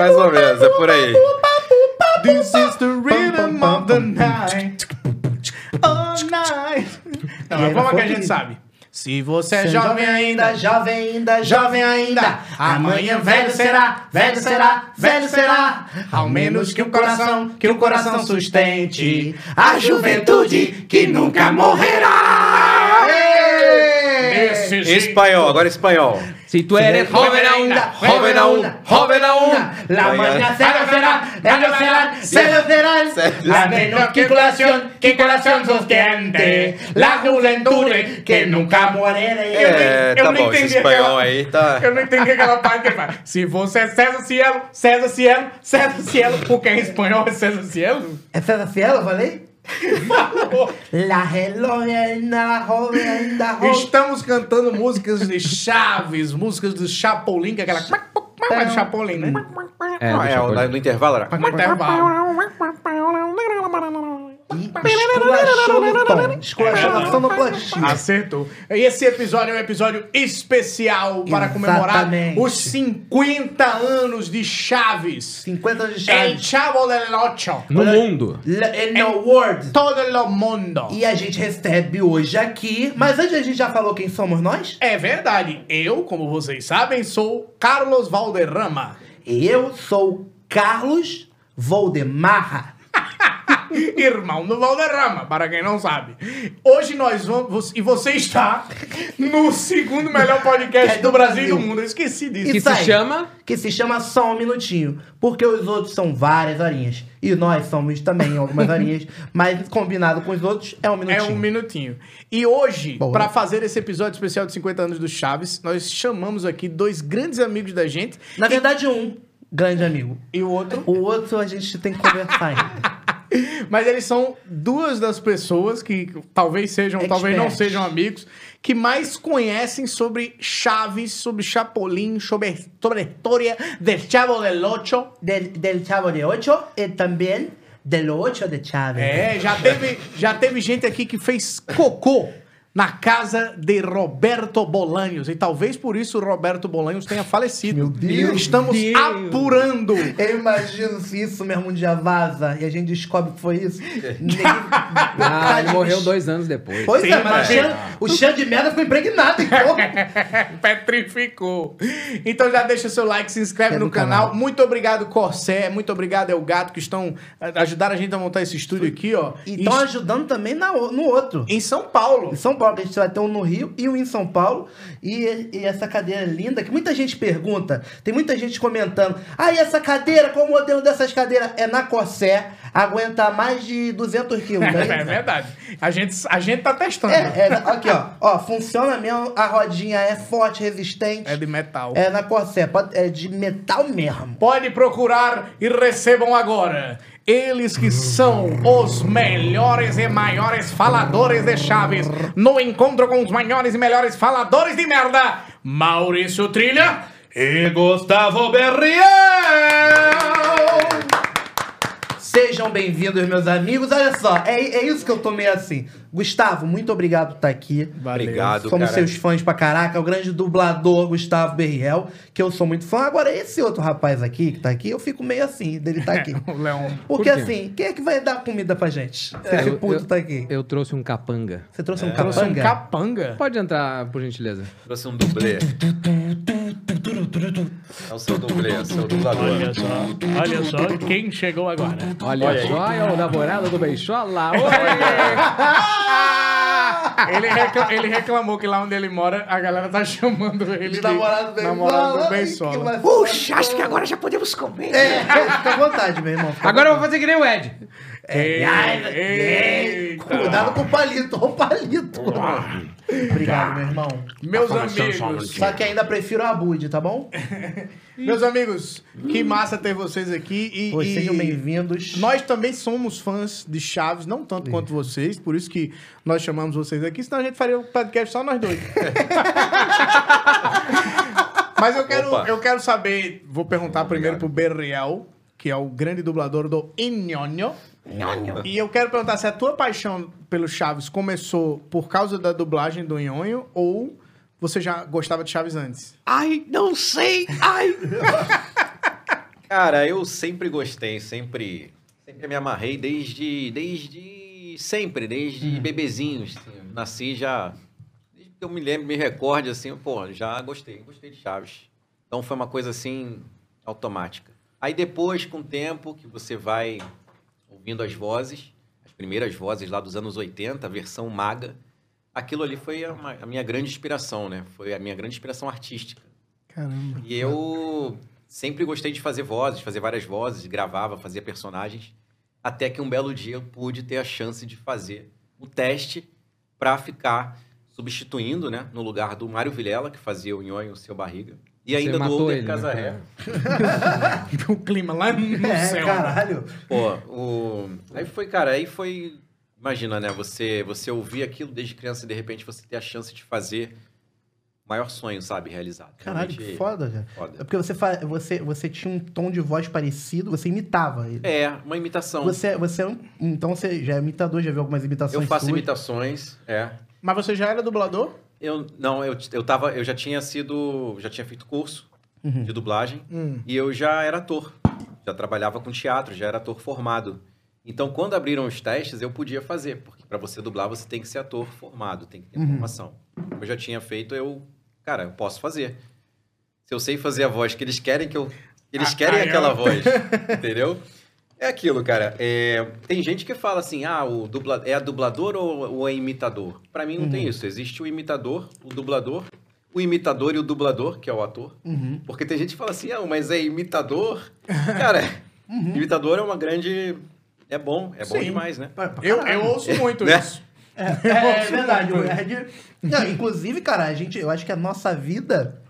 mais ou menos, é por aí. This is the rhythm of the night. All night. Não, mas como é que a gente sabe? Se você é jovem ainda, jovem ainda, jovem ainda, amanhã velho será, velho será, velho será. Ao menos que o coração, que o coração sustente a juventude que nunca morrerá. Desse jeito. Espanhol, agora espanhol. Se tu eres joven ainda, joven aún, joven aún. La mañana será, será, ellos serán, ellos serán. La menos que corazón, que corazón sostiene. La juventud que nunca muere. É, eu tá não bom, esse entendi espanhol aquela- aí tá. Eu não entendi aquela parte que fala. Se você é César Cielo, César Cielo, César Cielo, porque em espanhol é César Cielo? É César Cielo, eu falei? La. Estamos cantando músicas de Chaves, músicas do Chapolin, que é aquela. É do Chapolin, né? É, Ah, deixa é, eu o- olhar. no intervalo era. No intervalo. Sonoplastia. Acertou. Esse episódio é um episódio especial para comemorar Exatamente. os 50 anos de Chaves. 50 de El Chaves. Chavo del Ocho. No mundo. Le- No World. Todo o mundo. E a gente recebe hoje aqui. Mas antes a gente já falou quem somos nós? É verdade. Eu, como vocês sabem, sou Carlos Valderrama. Eu sou Carlos Voldemar. Irmão do Valderrama, para quem não sabe. Hoje nós vamos. E você está no segundo melhor podcast É do do Brasil e do mundo. Eu esqueci disso. Que Isso se aí. chama? Que se chama Só Um Minutinho. Porque os outros são várias horinhas. E nós somos também algumas horinhas. Mas combinado com os outros é um É minutinho. um minutinho. E hoje, para fazer esse episódio especial de 50 anos do Chaves, nós chamamos aqui dois grandes amigos da gente. Na verdade, um grande amigo. E o outro. O outro a gente tem que conversar ainda. Mas eles são duas das pessoas que talvez sejam, talvez não sejam amigos, que mais conhecem sobre Chaves, sobre Chapolin, sobre, sobre a história del Chavo del Ocho. Del, del Chavo de Ocho e também del Ocho de Chávez. É, já teve, já teve gente aqui que fez cocô na casa de Roberto Bolanhos. E talvez por isso o Roberto Bolanhos tenha falecido. Meu Deus, Estamos Deus. apurando. Eu imagino se isso mesmo um dia vaza e a gente descobre que foi isso. Ninguém- Ah, ele morreu dois anos depois. Pois Sim, é, mas o cheiro, o cheiro de merda ficou impregnado, então. Petrificou. Então já deixa seu like, se inscreve É no canal. canal. Muito obrigado, Corsé. Muito obrigado, El Gato, que estão a- ajudaram a gente a montar esse estúdio aqui, ó. E estão Em- ajudando também na no outro. em São Paulo. Em São Paulo, que a gente vai ter um no Rio e um em São Paulo. E, e essa cadeira linda, que muita gente pergunta, tem muita gente comentando. Ah, e essa cadeira, qual o modelo dessas cadeiras? É na Corsé, aguenta mais de 200 quilos, né? É verdade. A gente, a gente tá testando. É, é, aqui, ó. Ó, funciona mesmo, a rodinha é forte, resistente. É de metal. É na Corsé, pode- é de metal mesmo. Pode procurar e recebam agora. Eles que são os melhores e maiores faladores de Chaves. No encontro com os maiores e melhores faladores de merda. Maurício Trilha e Gustavo Berriel. Sejam bem-vindos, meus amigos. Olha só, é, é isso que eu tô meio assim. Gustavo, muito obrigado por estar aqui. Obrigado, Somos cara. seus fãs pra caraca. O grande dublador Gustavo Berriel, que eu sou muito fã. Agora, esse outro rapaz aqui, que tá aqui, eu fico meio assim dele tá aqui. O Leon. Porque Por assim, quem é que vai dar comida pra gente? Se É, esse eu- puto eu- tá aqui. Eu trouxe um capanga. Você trouxe um Trouxe um capanga? capanga. Pode entrar, por gentileza. Trouxe um dublê. É o seu dublê, é o seu dublador. Olha só, olha só quem chegou agora. Olha, Olha aí. só, é o namorado do Beixola. Oi! Ele, recla- ele reclamou que lá onde ele mora, a galera tá chamando ele de, De namorado do namorado do Bensola. Puxa, acho que agora já podemos comer. É, fica à vontade, meu irmão. Agora eu vou fazer que nem o Ed. Ei, eita. Cuidado com o palito, ó o palito. Obrigado, meu irmão. Meus amigos, Só que ainda prefiro a Bud, tá bom? meus amigos, que massa ter vocês aqui e, e sejam bem-vindos. nós também somos fãs de Chaves, não tanto quanto vocês, por isso que nós chamamos vocês aqui, senão a gente faria um podcast só nós dois. Mas eu quero, Opa. eu quero saber, vou perguntar primeiro pro Berriel, que é o grande dublador do Inhonho. E eu quero perguntar se a tua paixão pelo Chaves começou por causa da dublagem do Nhonho ou você já gostava de Chaves antes? Ai, não sei. Ai. Cara, eu sempre gostei, sempre, sempre me amarrei desde, desde sempre, desde bebezinhos. assim. nasci já, desde que eu me lembro, me recorde assim, pô, já gostei, gostei de Chaves. Então foi uma coisa assim automática. Aí depois, com o tempo, que você vai ouvindo as vozes, as primeiras vozes lá dos anos 80, a versão maga, aquilo ali foi a, a minha grande inspiração, né? Foi a minha grande inspiração artística. Caramba. E eu sempre gostei de fazer vozes, fazer várias vozes, gravava, fazia personagens, até que um belo dia eu pude ter a chance de fazer o teste para ficar substituindo, né, no lugar do Mário Vilela, que fazia o Nhonho, o Seu Barriga, e ainda do matou Older ele, né, Casarré. o clima lá no É, céu. caralho. Pô, o... aí foi, cara, aí foi... Imagina, né, você, você ouvir aquilo desde criança e de repente você ter a chance de fazer o maior sonho, sabe, realizado. Caralho, que Realmente foda, cara. foda. É porque você, fa... você, você tinha um tom de voz parecido, você imitava ele. É, uma imitação. Você, você é um... Então você já é imitador, já viu algumas imitações Eu faço suas? imitações, é. Mas você já era dublador? Eu não, eu, eu tava, eu já tinha sido, já tinha feito curso de dublagem Hum. e eu já era ator. Já trabalhava com teatro, já era ator formado. Então, quando abriram os testes, eu podia fazer, porque para você dublar você tem que ser ator formado, tem que ter formação. Como eu já tinha feito, eu, cara, eu posso fazer. Se eu sei fazer a voz que eles querem que eu, eles Ah, querem ah, aquela eu- voz, entendeu? É aquilo, cara. É, tem gente que fala assim, ah, o dubla, é a dublador ou, ou é imitador? Pra mim não tem isso. Existe o imitador, o dublador, o imitador e o dublador, que é o ator. Uhum. Porque tem gente que fala assim, ah, mas é imitador? Cara, imitador é uma grande... É bom, é bom Sim. demais, né? Pra- pra Eu, eu ouço muito Né? isso. É, é verdade. o Ed- Não, inclusive, cara, a gente, eu acho que a nossa vida,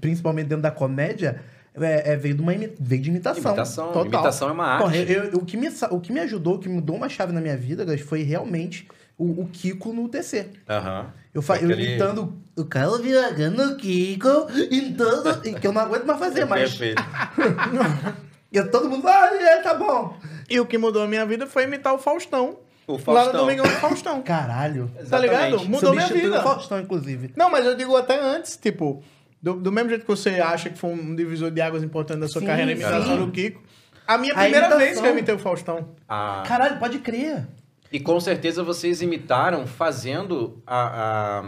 principalmente dentro da comédia, é, é- veio, de uma imi- veio de imitação. Imitação, Total. imitação é uma arte. Porra, eu- eu- o, que me, o que me ajudou, o que mudou uma chave na minha vida, Gas, foi realmente o, o Kiko no TC. Aham. Eu, fa- eu imitando o Carlos Viragano Kiko, em todo, e que eu não aguento mais fazer, mas Perfeito. e todo mundo fala, ah, é, tá bom. E o que mudou a minha vida foi imitar o Faustão. O Lá Faustão. no Domingão do Faustão. Caralho. Tá ligado? Exatamente. Mudou minha vida. o Faustão, inclusive. Não, mas eu digo até antes, tipo, do, do mesmo jeito que você acha que foi um divisor de águas importante da sua Sim, carreira, a imitação sim. do Kiko. A minha A primeira imitação. vez que eu imitei o Faustão. Ah, Caralho, pode crer. E com certeza vocês imitaram fazendo a, a,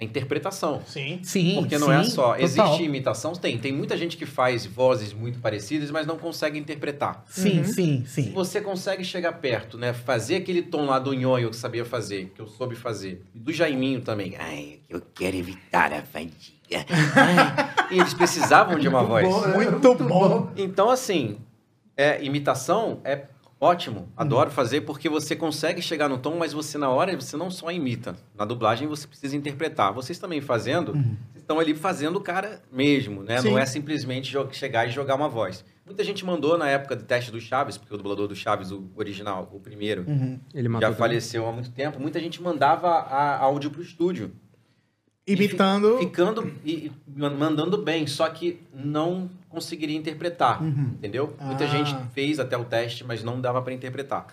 a interpretação. Sim. Sim, Porque não sim, é só. total. Existe imitação? Tem. Tem muita gente que faz vozes muito parecidas, mas não consegue interpretar. Sim, sim, Se sim. você consegue chegar perto, né? Fazer aquele tom lá do nhonho que sabia fazer, que eu soube fazer. E do Jaiminho também. Ai, eu quero evitar a fadiga. E eles precisavam de uma voz. Bom, né? Muito bom. Então, assim, é, imitação é ótimo. Adoro fazer porque você consegue chegar no tom, mas você na hora você não só imita. Na dublagem você precisa interpretar. Vocês também fazendo, vocês estão ali fazendo o cara mesmo, né? Sim. Não é simplesmente chegar e jogar uma voz. Muita gente mandou na época do teste do Chaves, porque o dublador do Chaves, o original, o primeiro, Ele matou já também. faleceu há muito tempo. Muita gente mandava a, áudio pro estúdio. E Imitando. Ficando e e mandando bem, só que não conseguiria interpretar, Uhum. entendeu? Muita Ah. gente fez até o teste, mas não dava pra interpretar.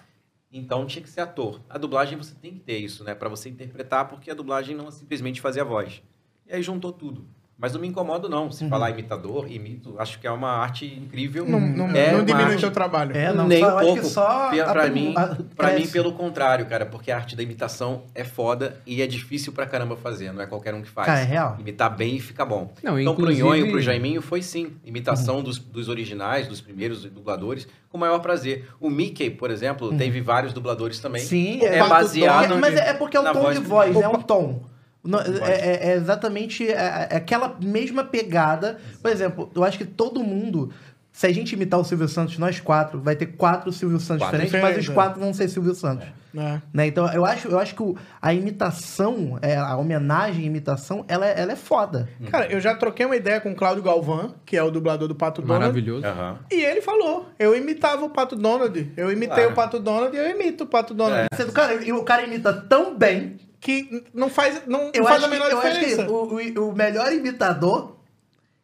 Então tinha que ser ator. A dublagem você tem que ter isso, né? Pra você interpretar, porque a dublagem não é simplesmente fazer a voz. E aí juntou tudo. Mas não me incomodo, não. Uhum. Se falar imitador, imito, acho que é uma arte incrível. Não, não, é não diminui arte- seu trabalho. É, não, nem só- um pouco. que só pra a- mim, a- pra mim, pelo contrário, cara, porque a arte da imitação é foda e é difícil pra caramba fazer, não é qualquer um que faz. Cara, é real. Imitar bem e fica bom. Não, então, inclusive- pro Nhonho e pro Jaiminho foi sim. Imitação Uhum. dos, dos originais, dos primeiros dubladores, com o maior prazer. O Mickey, por exemplo, Uhum. teve vários dubladores também. Sim, é, Pato baseado. É, mas é porque é um na tom voz de do- voz, é um tom. Não, é, é- é exatamente é- é aquela mesma pegada. Por exemplo, eu acho que todo mundo. Se a gente imitar o Silvio Santos, nós quatro, vai ter quatro Silvio Santos Quatro diferentes, mas os diferentes, quatro vão ser Silvio Santos. É. Né? Então, eu acho, eu acho que o- a imitação, é, a homenagem à imitação, ela, é- ela é foda. Cara, eu já troquei uma ideia com o Cláudio Galvão, que é o dublador do Pato Donald. Maravilhoso. Aham. E ele falou, eu imitava o Pato Donald. Eu imitei Claro. o Pato Donald e eu imito o Pato Donald. Você- Cara, e o cara imita tão bem. Que não faz, não, Eu não faz acho, a que, menor eu acho que diferença. o, o, o melhor imitador,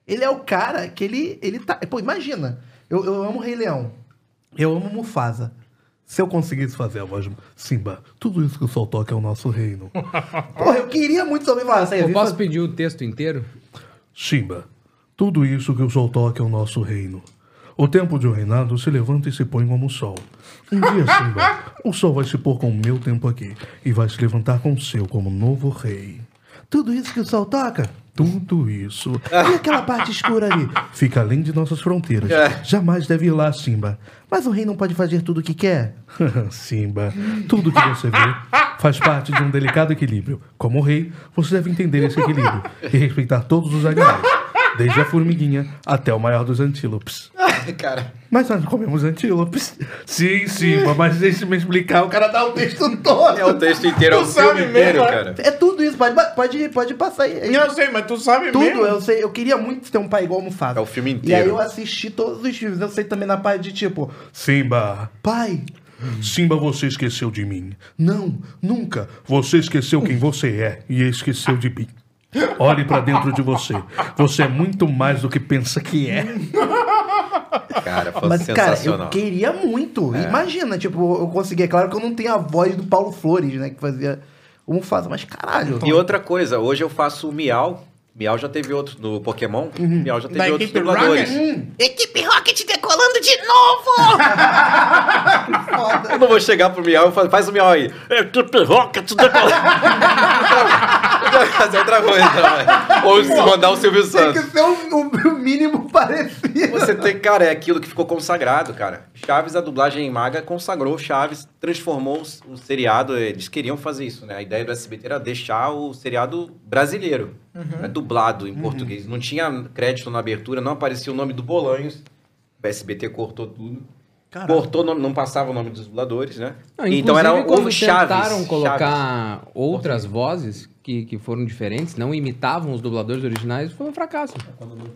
ele é o cara que ele, ele tá. Pô, imagina. Eu, eu amo o Rei Leão. Eu amo Mufasa. Se eu conseguisse fazer a voz de Simba, tudo isso que o sol toca é o nosso reino. Porra, eu queria muito saber falar isso aí. Eu posso fazer- pedir o texto inteiro? Simba, tudo isso que o sol toca é o nosso reino. O tempo de um reinado se levanta e se põe como o sol. Um dia, Simba, o sol vai se pôr com o meu tempo aqui e vai se levantar com o seu como novo rei. Tudo isso que o sol toca? Tudo isso. E aquela parte escura ali? Fica além de nossas fronteiras. Jamais deve ir lá, Simba. Mas o rei não pode fazer tudo o que quer? Simba, tudo que você vê faz parte de um delicado equilíbrio. Como rei, você deve entender esse equilíbrio e respeitar todos os animais, desde a formiguinha até o maior dos antílopes. Cara, Mas nós comemos antílopes. Sim, Simba, mas deixa eu me explicar. O cara dá o texto todo. é o texto inteiro, é o filme inteiro, cara. É tudo isso, pode, pode, pode passar aí. Eu sei, mas tu sabe Tudo, mesmo. eu sei. Eu queria muito ter um pai igual Mufasa. É o filme E aí inteiro. eu assisti todos os filmes. Eu sei também na parte de tipo, Simba, pai, Simba, você esqueceu de mim. Não, nunca. Você esqueceu quem você é e esqueceu de mim. Olhe pra dentro de você. Você é muito mais do que pensa que é. Cara, foi Mas, cara, eu sensacional. queria muito. Imagina, tipo, eu consegui. É claro que eu não tenho a voz do Paulo Flores, né? Que fazia o Mufasa, mas caralho. E outra coisa, hoje eu faço o Miau. Miau já teve outro no Pokémon. Miau já teve Da outros dubladores. Rocket? Equipe Rocket decolando de novo! Eu não vou chegar pro Miau e falar, faz o Miau aí. Equipe Rocket decolando. Fazer outra coisa também. Ou se mandar o Silvio Tem Santos. que ser o, o- o mínimo parecido. Você tem, cara, é aquilo que ficou consagrado, cara. Chaves, a dublagem em maga, consagrou Chaves, transformou o, seriado. Eles queriam fazer isso, né? A ideia do SBT era deixar o seriado brasileiro, né? dublado em português. Não tinha crédito na abertura, não aparecia o nome do Bolanhos. O SBT cortou tudo. Cortou, o nome- não passava o nome dos dubladores, né? Não, então era o Chaves. tentaram Chaves. colocar outras vozes que, que foram diferentes, não imitavam os dubladores originais, foi um fracasso.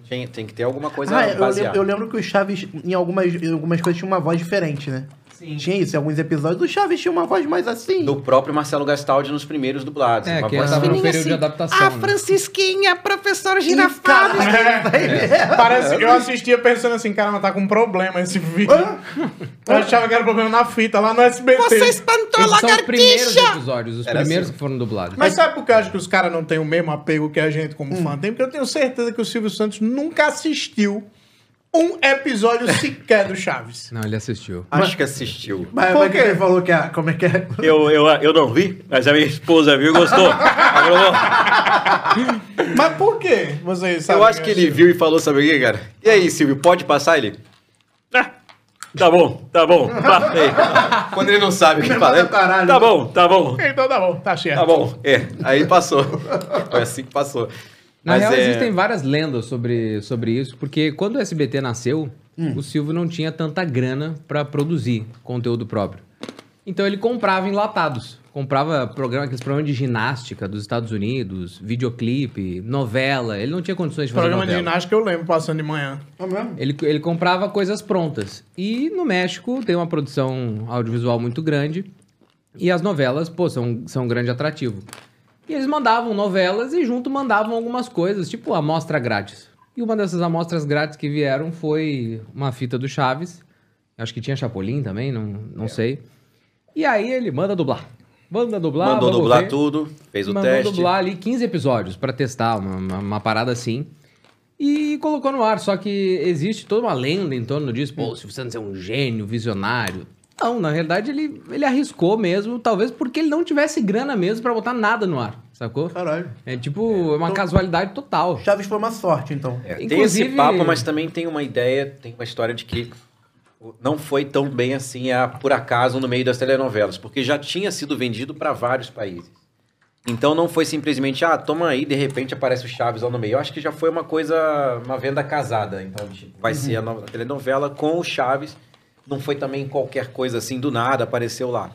Tem, tem que ter alguma coisa Ah, eu, eu lembro que o Chaves, em algumas, em algumas coisas, tinha uma voz diferente, né? Sim. Tinha isso, em alguns episódios. O Chaves tinha uma voz mais assim. Do próprio Marcelo Gastaldi nos primeiros dublados. É, Uma que voz assim. no período de adaptação. A né? Francisquinha, professora Ih, girafada. caralho. Parece que eu assistia pensando assim, cara, mas tá com problema esse vídeo. Eu achava que era problema na fita lá no SBT. Você espantou a são os primeiros lagartixa! episódios, os Era primeiros assim. que foram dublados. Mas sabe por que eu acho que os caras não têm o mesmo apego que a gente como Hum. fã tem? Porque eu tenho certeza que o Silvio Santos nunca assistiu um episódio sequer do Chaves. Não, ele assistiu. Acho que assistiu. Mas, Por mas que quê? ele falou que é? Como é que é? Eu, eu, eu não vi, mas a minha esposa viu e gostou. Aprovou. Mas por quê? Vocês sabem Eu acho que ele assistiu? viu e falou, sabe o que, cara? E aí, Silvio, pode passar ele? Ah, tá bom, tá bom. Quando ele não sabe o que fala, ele. Tá bom, tá bom. Então tá bom, tá certo. tá bom. É, aí passou. Foi assim que passou. Na Mas real, é... existem várias lendas sobre, sobre isso, porque quando o SBT nasceu, Hum. o Silvio não tinha tanta grana pra produzir conteúdo próprio. Então ele comprava enlatados. Comprava programa, aqueles programas de ginástica dos Estados Unidos, videoclipe, novela. Ele não tinha condições de fazer Programa de novela. ginástica eu lembro passando de manhã. Ele, ele comprava coisas prontas. E no México tem uma produção audiovisual muito grande. E as novelas, pô, são, são um grande atrativo. E eles mandavam novelas e junto mandavam algumas coisas, tipo amostra grátis. E uma dessas amostras grátis que vieram foi uma fita do Chaves. Acho que tinha Chapolin também, não, não sei. E aí ele manda dublar. Manda dublar. Mandou dublar ver. tudo, fez o Mandou teste. dublar ali 15 episódios pra testar uma, uma, uma parada assim. E colocou no ar. Só que existe toda uma lenda em torno disso. Pô, o Silvio Santos é um gênio, visionário. Não, na realidade ele, ele arriscou mesmo, talvez porque ele não tivesse grana mesmo pra botar nada no ar, sacou? Caralho. É tipo, é uma casualidade total. Chaves foi uma sorte, então. É, tem Inclusive- esse papo, mas também tem uma ideia, tem uma história de que não foi tão bem assim, a, por acaso, no meio das telenovelas, porque já tinha sido vendido para vários países. Então não foi simplesmente, ah, toma aí, de repente aparece o Chaves lá no meio. Eu acho que já foi uma coisa, uma venda casada. Então, tipo, vai ser a nova telenovela com o Chaves. Não foi também qualquer coisa assim do nada, apareceu lá.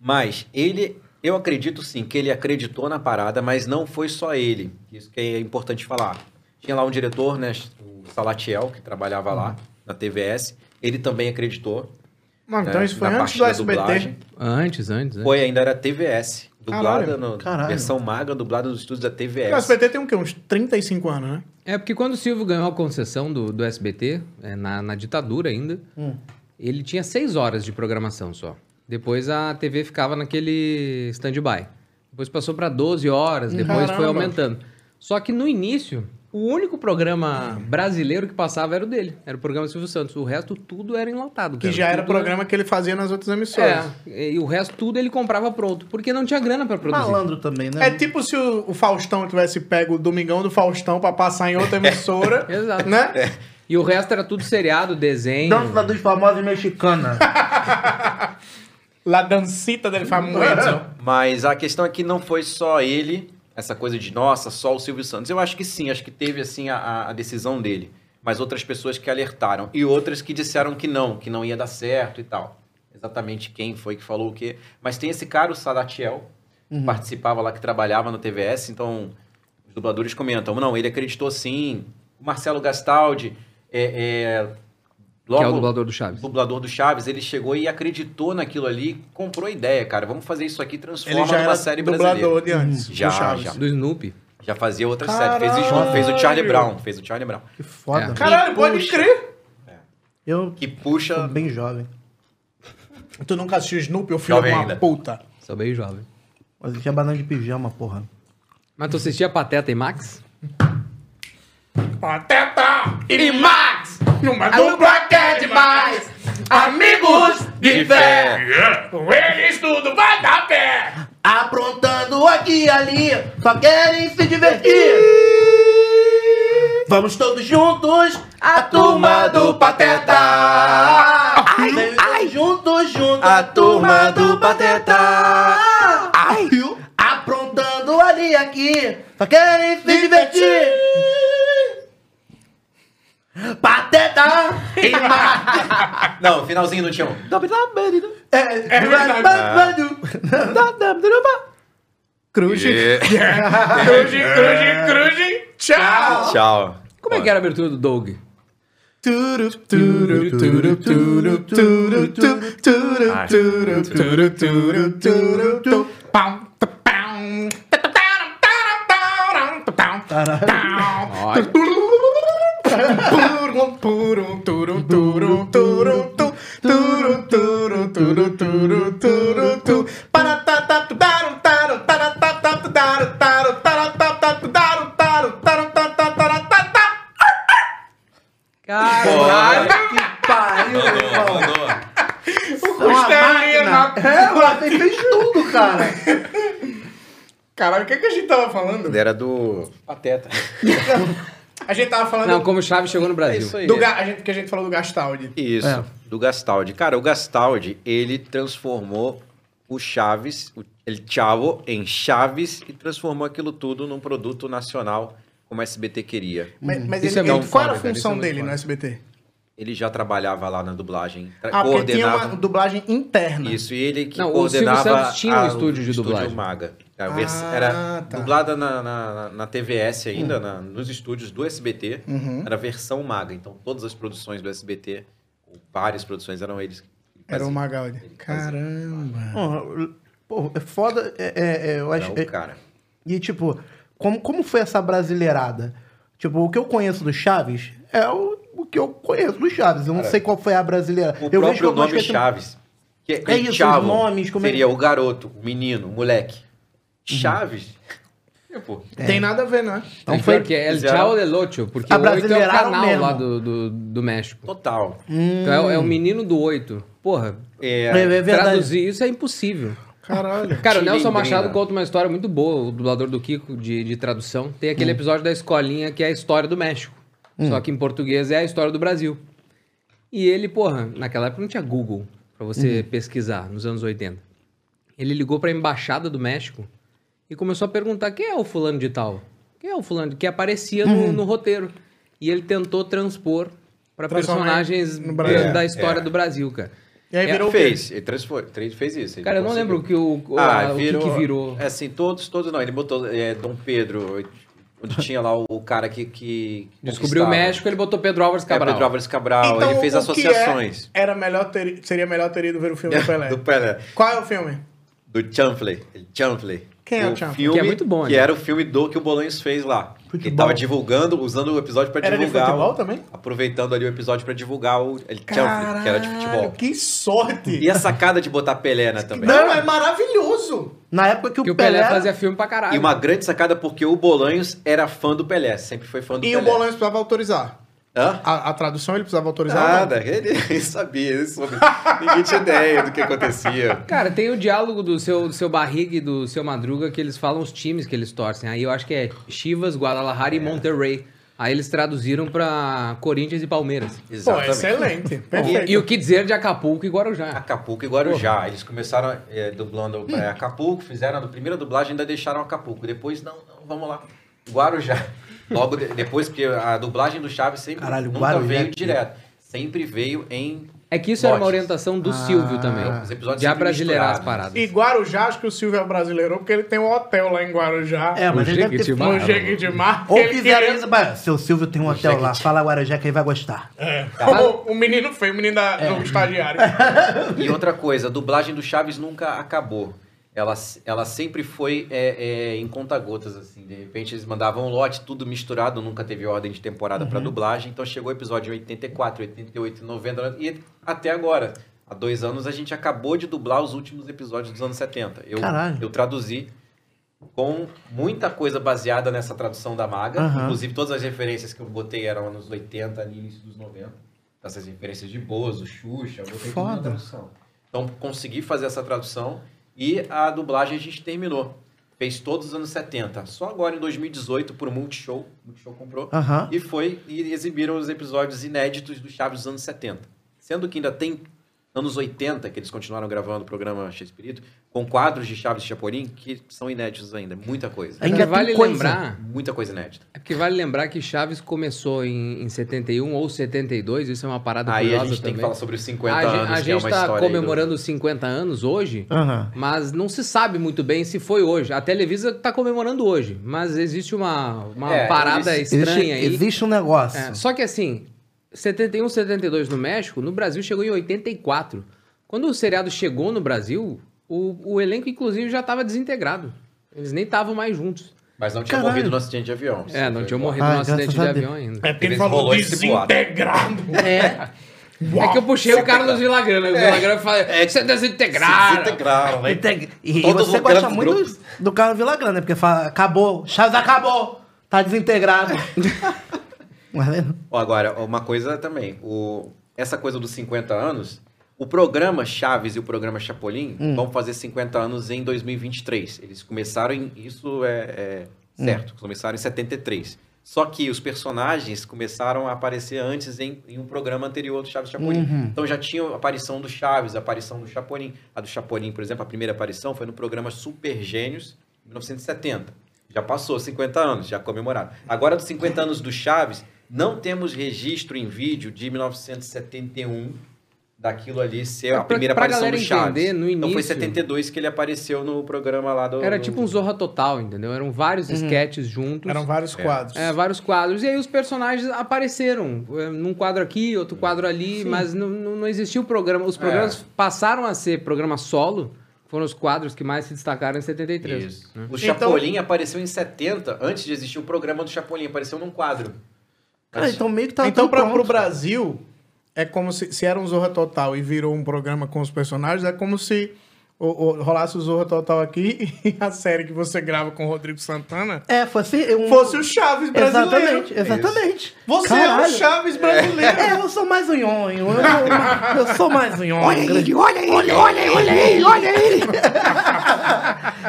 Mas ele, eu acredito sim que ele acreditou na parada, mas não foi só ele. Isso que é importante falar. Tinha lá um diretor, né, o Salatiel, que trabalhava lá na TVS. Ele também acreditou. Mano, então né, isso foi antes do SBT. dublagem. Antes, antes, antes. Foi, ainda era TVS. Dublada Caralho, no caralho. versão maga, dublada nos estúdios da O TVS. SBT tem o quê? Uns 35 anos, né? É porque quando o Silvio ganhou a concessão do, do SBT, é, na, na ditadura ainda, ele tinha seis horas de programação só. Depois a TV ficava naquele stand-by. Depois passou para 12 horas, depois foi Caramba. aumentando. Só que no início, O único programa brasileiro que passava era o dele. Era o programa Silvio Santos. O resto tudo era enlatado. Que cara. já era Tudo programa que ele fazia nas outras emissoras. É, e o resto tudo ele comprava pronto. Porque não tinha grana pra produzir. Malandro também, né? É tipo se o, o Faustão tivesse pego o Domingão do Faustão pra passar em outra emissora. Exato. Né? E o resto era tudo seriado, desenho. Dança dos famosos mexicana. La dancita del famoso. Mas a questão é que não foi só ele, essa coisa de, nossa, só o Silvio Santos. Eu acho que sim, acho que teve, assim, a, a decisão dele. Mas outras pessoas que alertaram. E outras que disseram que não, que não ia dar certo e tal. Exatamente quem foi que falou o quê. Mas tem esse cara, o Salatiel, que participava lá, que trabalhava no TVS. Então, os dubladores comentam, não, ele acreditou sim. O Marcelo Gastaldi, é, é, Que é o dublador do Chaves. dublador do Chaves, ele chegou e acreditou naquilo ali, comprou a ideia, cara. Vamos fazer isso aqui, transforma Ele já numa era série dublador brasileira. de antes. Já, do Chaves. já. Do Snoopy. Já fazia outra Caralho! série. Fez, fez o Charlie Brown. Fez o Charlie Brown. Que foda. É. Caralho, pode Puxa. crer. Eu Que sou puxa. bem jovem. Tu nunca assistiu Snoopy, de Jovem uma ainda. puta. Sou bem jovem. Mas tinha banana de pijama, porra. Mas tu assistia Pateta e Max? Pateta e Max, numa dupla que é demais. Amigos de fé, eles tudo vai dar pé. Aprontando aqui e ali, só querem se divertir. Vamos todos juntos, a turma do Pateta. Vem todos juntos, juntos, A turma do Pateta. Ai. Aprontando ali e aqui, só querem se divertir. Pateta e. Não, finalzinho não tinha um. É, É verdade. Cruz. Cruze, cruze, cruze, tchau. Tchau. Como é que era a abertura do Doug? Turu, turu, turu, turu, turu, tu, turu, turu, turu, turu, turu, tu. Falando? Era do Pateta. A gente tava falando Não, como o Chaves chegou no É Brasil. isso aí. do Ga- a gente, que a gente falou do Gastaldi. Isso, É. do Gastaldi. Cara, o Gastaldi, ele transformou o Chaves, o El Chavo, em Chaves e transformou aquilo tudo num produto nacional como a SBT queria. Mas, mas Isso ele, é ele- qual era a é função muito dele no. SBT? Ele já trabalhava lá na dublagem, Ah, porque tinha coordenava uma dublagem interna. isso, e ele que Não, o Silvio coordenava Santos tinha um a- estúdio de o dublagem. Maga. A vers- Ah, era tá. dublada na, na, na TVS ainda, Hum. na- nos estúdios do SBT. Uhum. Era a versão Maga. Então, todas as produções do SBT, ou várias produções, eram eles. que Era o. Magaldi. Ele fazia. Caramba. Porra, Pô, é foda. É, é, é, eu Era acho. o é- cara. E, tipo, como, como foi essa brasileirada? Tipo, o que eu conheço do Chaves é o que eu conheço do Chaves. Eu não sei qual foi a brasileira. O eu vejo próprio algumas nome Chaves. Que É isso, os Chavo nomes, como é seria que- o garoto, o menino, o moleque. Uhum. Chaves? É, pô. Tem nada a ver, né? Então foi- foi que é El Chavo del Ocho, porque A o Oito é o canal mesmo. lá do, do, do México. Total. Então é, é o menino do Oito. Porra, É, É, é verdade. traduzir isso é impossível. Caralho. Cara, o Nelson. Machado conta uma história muito boa, o dublador do Kiko, de, de tradução. Tem Hum. aquele episódio da escolinha que é a história do México. Só que em português é a história do Brasil. E ele, porra, naquela época não tinha Google pra você Uhum. pesquisar, nos anos 80. Ele ligou pra embaixada do México e começou a perguntar quem é o fulano de tal? Quem é o fulano de- que aparecia no, Uhum. no roteiro? E ele tentou transpor pra Transformar personagens no Brasil. da, da história É. do Brasil, cara. E aí É, virou o quê? fez, ele fez isso. ele Cara, eu não lembro o que o, o, Ah, a- o que virou, que virou. É assim, todos, todos não. Ele botou é, Dom Pedro, onde tinha lá o, o cara que. que Descobriu o. México, ele botou Pedro Álvares É, Cabral. Pedro Álvares Cabral. Então, ele fez o associações. Que é, era melhor ter, seria melhor ter ido ver o filme do Pelé. Do Pelé. Qual é o filme? Do Champley. Champley. Quem é o o filme Que é muito bom, que né? era o filme do que o Bolanhos fez lá. Ele tava divulgando, usando o episódio pra Era de divulgar. futebol o- também? Aproveitando ali o episódio pra divulgar o. Ele tinha um que era de futebol. Caralho, Que sorte! E a sacada de botar Pelé, né, também. Não, é maravilhoso! Na época que, Que o o Pelé, Pelé... fazia filme pra caralho. E uma grande sacada porque o Bolanhos era fã do Pelé, sempre foi fã do E o Pelé. Bolões precisava autorizar. A, a tradução ele precisava autorizar? Nada, ele, ele sabia, ele soube. Ninguém tinha ideia do que acontecia. Cara, tem o diálogo do seu, do seu Barriga e do seu Madruga que eles falam os times que eles torcem. Aí eu acho que é Chivas, Guadalajara e Monterrey. Aí eles traduziram pra Corinthians e Palmeiras. Pô, excelente. Perfeito. E, e o que dizer de Acapulco e Guarujá. Acapulco e Guarujá. Eles começaram é, dublando é, Acapulco, fizeram a primeira dublagem ainda deixaram Acapulco. Depois, não, não, vamos lá. Guarujá. Logo de- depois, porque a dublagem do Chaves sempre Caralho, nunca veio aqui. direto. Sempre veio em. É que isso era uma Lotes. orientação do Silvio também. Os episódios De sempre abrasileirar as paradas. E Guarujá, acho que o Silvio é brasileiro, porque ele tem um hotel lá em Guarujá. É, mas O ele deve ter... No Jequitimar. Ou fizeram queria- isso... Bah, Seu Silvio tem um hotel lá, fala Guarujá que ele vai gostar. É. Tá. O, o menino feio, o menino da, É. do estagiário. E outra coisa, a dublagem do Chaves nunca acabou. Ela, ela sempre foi é, é, em conta-gotas, assim. De repente eles mandavam um lote, tudo misturado, nunca teve ordem de temporada pra dublagem. Então chegou o episódio em 84, 88, 90 e até agora. Há dois anos a gente acabou de dublar os últimos episódios dos anos 70. Eu, Caralho. eu traduzi com muita coisa baseada nessa tradução da Maga. Aham. Inclusive todas as referências que eu botei eram anos 80 e início dos 90. Essas referências de Bozo, Xuxa, eu botei tudo na Foda. tradução. Então, consegui fazer essa tradução e a dublagem a gente terminou. Fez todos os anos 70. Só agora, em 2018, por Multishow, Multishow comprou, e foi e exibiram os episódios inéditos do Chaves dos anos 70. Sendo que ainda tem anos 80, que eles continuaram gravando o programa Shakespeare, com quadros de Chaves e Chapolin, que são inéditos ainda. Muita coisa. É Ainda vale coisa. lembrar... Muita coisa inédita. É porque vale lembrar que Chaves começou em, em 71 ou 72, isso é uma parada Aí a curiosa gente também. tem que falar sobre os 50 a gente, anos, a que é gente uma tá história aí do- comemorando os 50 anos hoje, mas não se sabe muito bem se foi hoje. A Televisa tá comemorando hoje, mas existe uma, uma É, parada existe- estranha Existe, aí. existe um negócio. É, só que assim, 71, 72 no México, no Brasil chegou em 84. Quando o seriado chegou no Brasil, o, o elenco inclusive já estava desintegrado. Eles nem estavam mais juntos. Mas não tinha Caralho. morrido no acidente de avião. É, não tinha morrido Ah, no acidente de avião ainda. É porque ele Eles falou desintegrado. É. É que eu puxei o Carlos Villagrana. O Villagrana fala, é, você é desintegrado. Desintegraram, né? Integ- E, Todos você os gosta grandes muito grupos. do Carlos Villagrana, né? Porque fala, acabou, Chaves acabou, tá desintegrado. Ó, Agora, uma coisa também. O, essa coisa dos 50 anos, o programa Chaves e o programa Chapolin vão fazer 50 anos em 2023. Eles começaram em. Isso é, é certo, começaram em 73. Só que os personagens começaram a aparecer antes em, em um programa anterior do Chaves Chapolin. Então já tinha a aparição do Chaves, a aparição do Chapolin. A do Chapolin, por exemplo, a primeira aparição foi no programa Super Gênios, em 1970. Já passou 50 anos, já comemorado. Agora, dos 50 anos do Chaves, não temos registro em vídeo de 1971 daquilo ali ser É, a pra- primeira pra aparição do Chaves. entender, no Então foi início- 72 que ele apareceu no programa lá do... Era do- tipo um Zorra Total, entendeu? Eram vários sketches juntos. Eram vários quadros. É, vários quadros. E aí os personagens apareceram. é, Num quadro aqui, outro quadro ali, mas não, não, existia o programa. Os programas passaram a ser programa solo. Foram os quadros que mais se destacaram em 73. Isso. né? O Chapolin apareceu em 70, antes de existir o programa do Chapolin, apareceu num quadro. Cara, então meio que tá então, tudo pra, pronto. pro Brasil, é como se, se era um Zorra Total e virou um programa com os personagens, é como se o, o- rolasse o Zorra Total aqui e a série que você grava com o Rodrigo Santana É, fosse um... fosse o Chaves brasileiro. Exatamente, exatamente. Você é o Caralho. Chaves brasileiro. É, eu sou mais um nhonho. Eu, eu, sou mais um nhonho. Olha ele, olha ele, olha ele, olha ele, olha ele.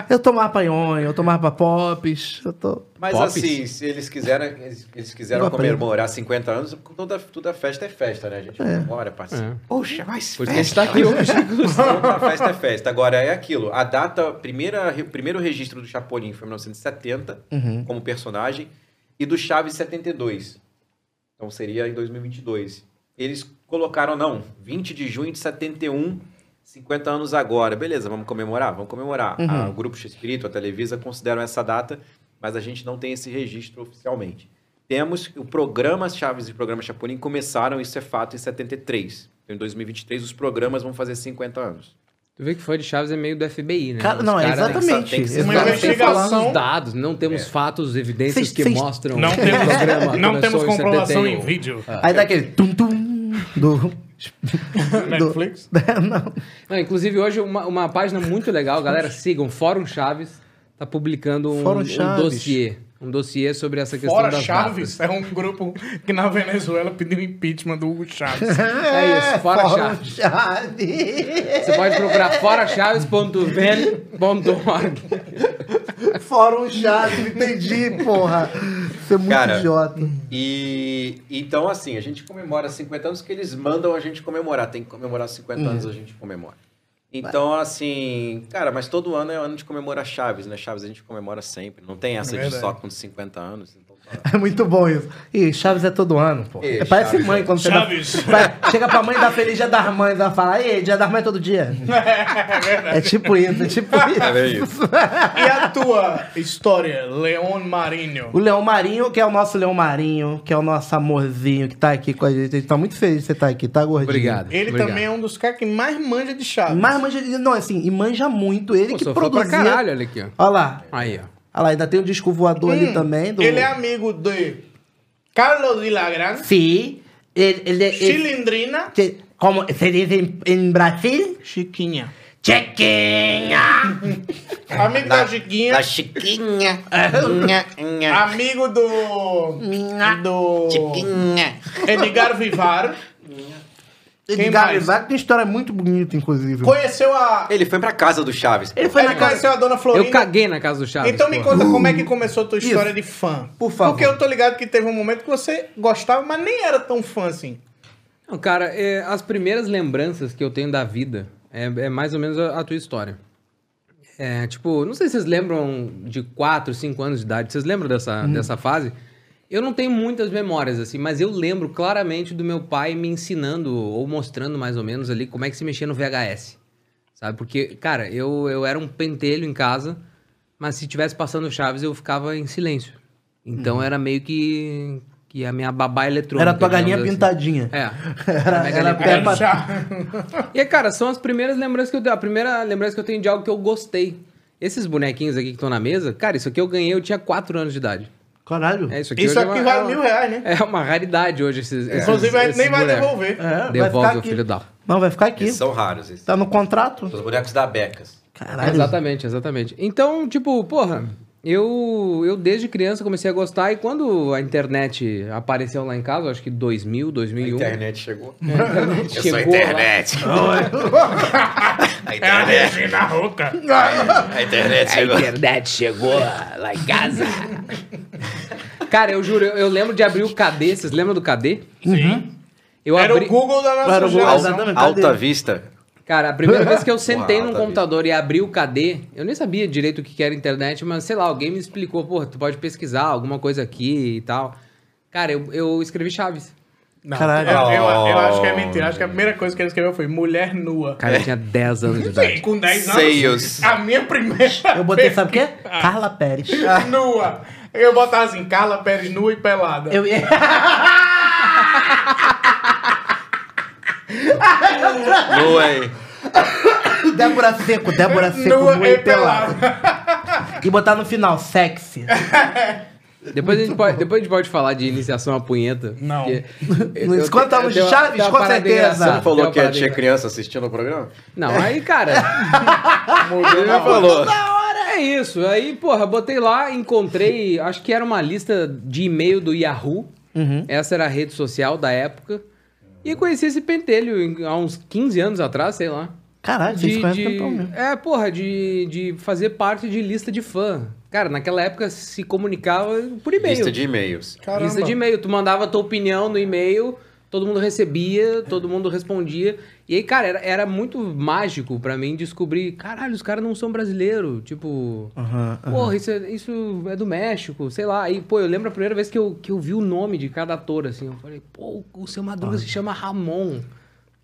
Eu tô mais pra nhonho, eu tô mais pra pops. Eu tô... Mas Pops? assim, se eles quiserem, eles, quiseram comemorar 50 anos, toda, toda festa é festa, né? A gente comemora, participa. É. Poxa, mas Por isso que a gente tá aqui hoje. Toda festa é festa. Agora, é aquilo. A data, primeira, re- primeiro registro do Chapolin foi em 1970, como personagem, e do Chaves 72. Então seria em 2022. Eles colocaram, não, 20 de junho de 71, 50 anos agora. Beleza, vamos comemorar? Vamos comemorar. Ah, o Grupo X-Espírito, a Televisa, consideram essa data, mas a gente não tem esse registro oficialmente. Temos o programa Chaves e o programa Chapolin começaram, isso é fato, em 73. Então, em 2023, os programas vão fazer 50 anos. Tu vê que fã de Chaves é meio do FBI, né? Cara, não, é exatamente. tem que Uma. Tem investigação. falando os dados, não temos fatos, evidências Cês- que cês- mostram Não que o temos, programa não temos em comprovação em 71. vídeo. Aí dá aquele tum-tum do... Netflix? não. Não, inclusive, hoje, uma, uma página muito legal, galera, sigam, Fórum Chaves, tá publicando um, um dossiê. Um dossiê sobre essa questão Fora das Chaves datas. é um grupo que na Venezuela pediu impeachment do Hugo Chaves. É isso, Fora Fórum Chaves. Chaves. Você pode procurar forachaves.ven.org. Fórum Chaves, entendi, porra. Você é muito Cara, idiota. E então, assim, a gente comemora 50 anos que eles mandam a gente comemorar. Tem que comemorar 50 Uhum. anos, a gente comemora. Então, assim, cara, mas todo ano é ano de comemorar Chaves, né? Chaves a gente comemora sempre. Não tem essa de Verdade. só com 50 anos. Então. É muito bom isso. E Chaves é todo ano, pô. Ih, É, Parece Chaves mãe é- quando Chaves. chega. Vai, chega pra mãe da Feliz Dia das Mães, ela fala, ei, Dia das Mães todo dia. É tipo isso, é tipo É bem isso. isso. E a tua história, Leon Marinho? O Leão Marinho, que é o nosso Leão Marinho, que é o nosso amorzinho, que tá aqui com a gente. A gente tá muito feliz de você estar aqui, tá, gordinho? Obrigado. Ele obrigado. também é um dos caras que mais manja de Chaves. Mas manja, não, assim, e manja muito. Ele Pô, que fã pra produzia. caralho, olha aqui, ó. Olha lá. Aí, ó. Olha lá, ainda tem o disco voador ali Hum, também. Do... Ele é amigo de Carlos Villagrán, Sim. Ele, ele, ele, Chilindrina, que- como se diz em, em Brasil? Chiquinha. Chiquinha! Amigo da Chiquinha. Da Chiquinha. Nha, nha. Amigo do. Do. Chiquinha. Edgar Vivar. Quem Edgar mais? Vivar tem história muito bonita, inclusive. Conheceu a. Ele foi pra casa do Chaves. Ele foi Ele na casa. a dona Florinda. Eu caguei na casa do Chaves. Então me pô. conta como é que começou a tua história Isso. de fã. Por favor. Porque eu tô ligado que teve um momento que você gostava, mas nem era tão fã assim. Não, cara, é, as primeiras lembranças que eu tenho da vida é, é mais ou menos a, a tua história. É, tipo, não sei se vocês lembram de 4, 5 anos de idade. Vocês lembram dessa, dessa fase? Eu não tenho muitas memórias, assim, mas eu lembro claramente do meu pai me ensinando ou mostrando mais ou menos ali como é que se mexia no VHS. Sabe? Porque, cara, eu, eu era um pentelho em casa, mas se tivesse passando Chaves, eu ficava em silêncio. Então era meio que, que a minha babá eletrônica. Era a tua galinha digamos assim. pintadinha. É. Era, era galinha pé pintadinha. pra- E, cara, são as primeiras lembranças que eu tenho. A primeira lembrança que eu tenho de algo que eu gostei. Esses bonequinhos aqui que estão na mesa, cara, isso aqui eu ganhei, eu tinha 4 anos de idade. Caralho. É, isso aqui Isso é aqui uma- vale é uma- mil reais, né? É uma raridade hoje esses. Inclusive, a gente esses nem vai bonecos. devolver. É, vai Devolve, o filho da. Não, vai ficar aqui. Eles são raros. Esses. Tá no contrato. Os bonecos da Becas. Caralho. Exatamente, exatamente. Então, tipo, porra, eu, eu desde criança comecei a gostar e quando a internet apareceu lá em casa, acho que 2000, A 2001. internet chegou. a internet Eu sou a chegou internet. a É a internet. Roca. A internet chegou. internet chegou lá em casa. Cara, eu juro, eu, eu lembro de abrir o KD. Vocês lembram do KD? Sim. Eu Era abri... o Google da nossa Era geração. Alta Vista. Cara, a primeira vez que eu sentei Porra, num alta computador e abri o KD, eu nem sabia direito o que era internet, mas sei lá, alguém me explicou, pô, tu pode pesquisar alguma coisa aqui e tal. Cara, eu, eu escrevi Chaves. Não, Caralho. Eu, eu- eu acho que é mentira. Acho que a primeira coisa que ele escreveu foi mulher nua. Cara, eu tinha 10 anos de Sim, idade. com 10 anos. Seios. A minha primeira. Eu botei, sabe o quê? Carla Pérez. nua. Eu botava assim, Carla Pérez nua e pelada. Eu ia. No way. Débora Seco, Débora Seco, nua nua e e botar no final, sexy. Depois a, gente pode, depois a gente pode falar de iniciação à punheta. Não. Nos eu- eu- 50 eu anos de tenho uma- Chaves, com certeza. Você não falou que tinha criança assistindo o programa? Não, aí, cara. Ele já falou. É isso. Aí, porra, botei lá, encontrei. Acho que era uma lista de e-mail do Yahoo. Uhum. Essa era a rede social da época. E conheci esse pentelho há uns 15 anos atrás, sei lá. Caralho, vocês De, conhecem de- tempão mesmo. é, porra, de, de fazer parte de lista de fã. Cara, naquela época se comunicava por e-mail. Lista de e-mails. Caramba. Lista de e-mail. Tu mandava a tua opinião no e-mail, todo mundo recebia, todo mundo respondia. E aí, cara, era, era muito mágico pra mim descobrir, caralho, os caras não são brasileiros. Tipo, Aham, aham. porra, isso é, isso é do México, sei lá. Aí, pô, eu lembro a primeira vez que eu, que eu vi o nome de cada ator, assim. Eu falei, pô, o seu Madruga se chama Ramon.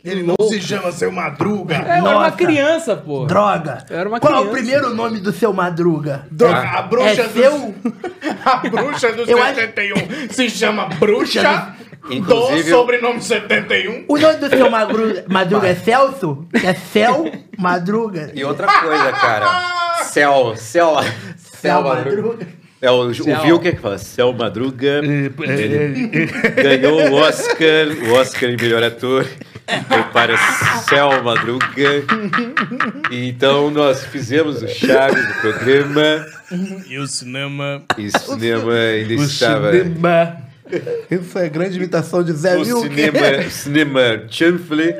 Ele não se chama Seu Madruga. É, eu era uma Nossa. criança, pô. Droga. Eu era uma Qual é o criança. primeiro nome do seu Madruga? Droga, a bruxa É do... seu? A bruxa do Eu acho- 71 se chama Bruxa Do Inclusive, sobrenome 71. O nome do seu Madruga, Madruga é Celso? É Cel Madruga? e outra coisa, cara. Céu, céu, Cel Madruga. É, o, o Céu. Vilker que fala, Céu Madruga É, ganhou o Oscar, o Oscar de melhor ator. Foi para Céu Madruga. E então nós fizemos o Chaves do programa. E o cinema. E o cinema ainda O estava. cinema. Isso é grande imitação de Zé O cinema, o cinema chanfle.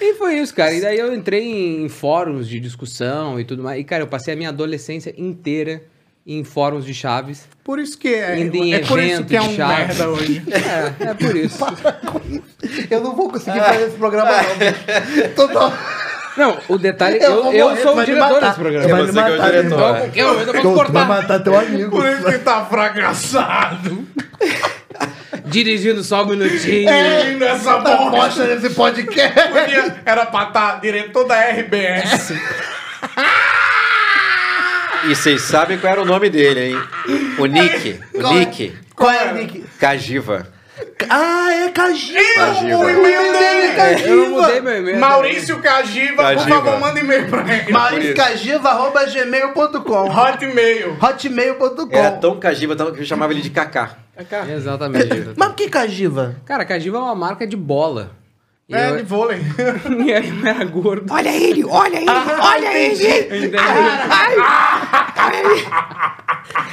E foi isso, cara. E daí eu entrei em fóruns de discussão e tudo mais. E, cara, eu passei a minha adolescência inteira em fóruns de chaves. Por isso que é. Indo em é por isso evento que é de um Chaves. merda hoje. É, é por isso. Eu não vou conseguir fazer esse programa, não. bicho. Não, o detalhe, Eu eu, vou eu morrer, sou o diretor desse programa. Vai me você que é o matar, diretor. meu Então, qualquer momento eu Tu posso vai cortar. matar teu amigo. Por isso que tá fracassado. Dirigindo só um minutinho. É, nessa Tá bosta. nesse podcast. Podia- Era pra estar diretor da RBS. E vocês sabem qual era o nome dele, hein? O Nick. O Qual é? Nick. Qual é o nick? Cagiva. Ah, é Cagiva. Cagiva. O e-mail dele é Cagiva. Eu mudei meu e-mail. Maurício Cagiva, por Cagiva. favor, manda e-mail pra ele. Maurício Cagiva, arroba gmail.com. Hotmail. Hotmail.com. Era tão Cagiva tão que eu chamava ele de Kaká. Exatamente. Mas por que Cagiva? Cara, Cajiva é uma marca de bola. E É, eu, de vôlei. e aí era gordo. Olha ele, olha ele, olha ele. Entendi.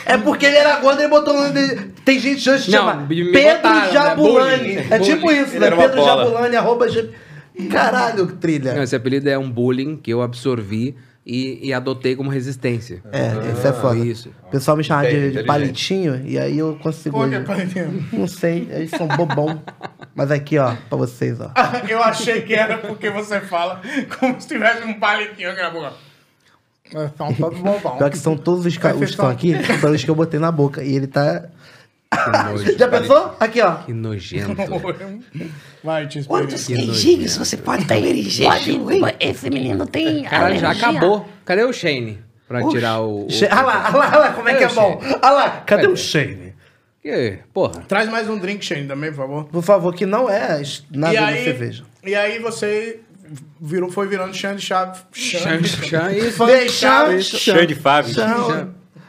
É porque ele era gordo e ele botou o nome dele. Tem gente hoje que chama Pedro botaram, né? Jabulani. Bullying. É tipo isso, Ele né? Pedro bola. Jabulani, arroba... G- Caralho, trilha. Não, esse apelido é um bullying que eu absorvi e, e adotei como resistência. É, isso é foda. Isso. O pessoal me chama de, de palitinho e aí eu consigo. Onde é palitinho? Não sei, eles são bobão. Mas aqui, ó, pra vocês, ó. Eu achei que era porque você fala como se tivesse um palitinho aqui na boca. Mas São todos bobão. Pior que são todos os, os que estão aqui, foram os que eu botei na boca. E ele tá. Já pensou? Aqui, ó. que nojento. Vai, te. Quantos queijinhos você pode hein? Esse menino tem Caralho, já acabou. Cadê o Shane? Pra tirar o. Olha lá, olha lá, olha lá como é que é bom. Olha lá, cadê o Shane? Que- Porra. Traz mais um drink, Shane, também, por favor. Por favor, que não é nada e de cerveja. E aí você virou, foi virando Xande Chave. Xande, Xande. Fã de Chaves.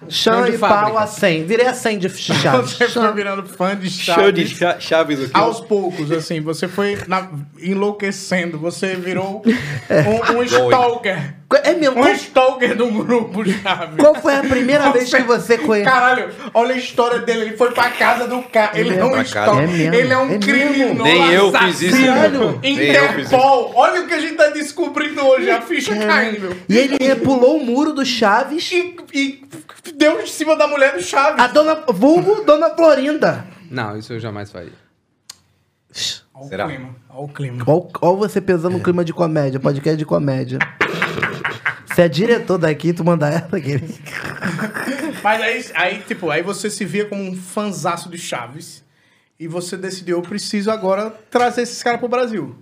De. Chão, de e pau a 100. Virei a 100 de chaves. Você foi virando fã de Chã de Chaves. cha- Chaves do Aos poucos, assim, você foi na- enlouquecendo, você virou um, um stalker. É mesmo? Um Qual, stalker do grupo Chaves. qual foi a primeira vez que você conheceu? Caralho, olha a história dele. Ele foi pra casa do cara. Ele é um casa. stalker. É mesmo, Ele é um é criminoso. Nem eu fiz isso. Interpol. Olha o que a gente tá descobrindo hoje. A ficha caindo. E ele pulou o muro do Chaves. E, e deu em cima da mulher do Chaves. A dona. Vulgo Dona Florinda. Não, isso eu jamais faria. Olha Será? o clima. Olha o clima. Olha olha você pesando no clima de comédia, podcast de comédia. Você é diretor daqui, tu manda ela aqui. Mas aí, aí, tipo, aí você se via como um fanzaço de Chaves. E você decidiu, eu preciso agora trazer esses caras pro Brasil.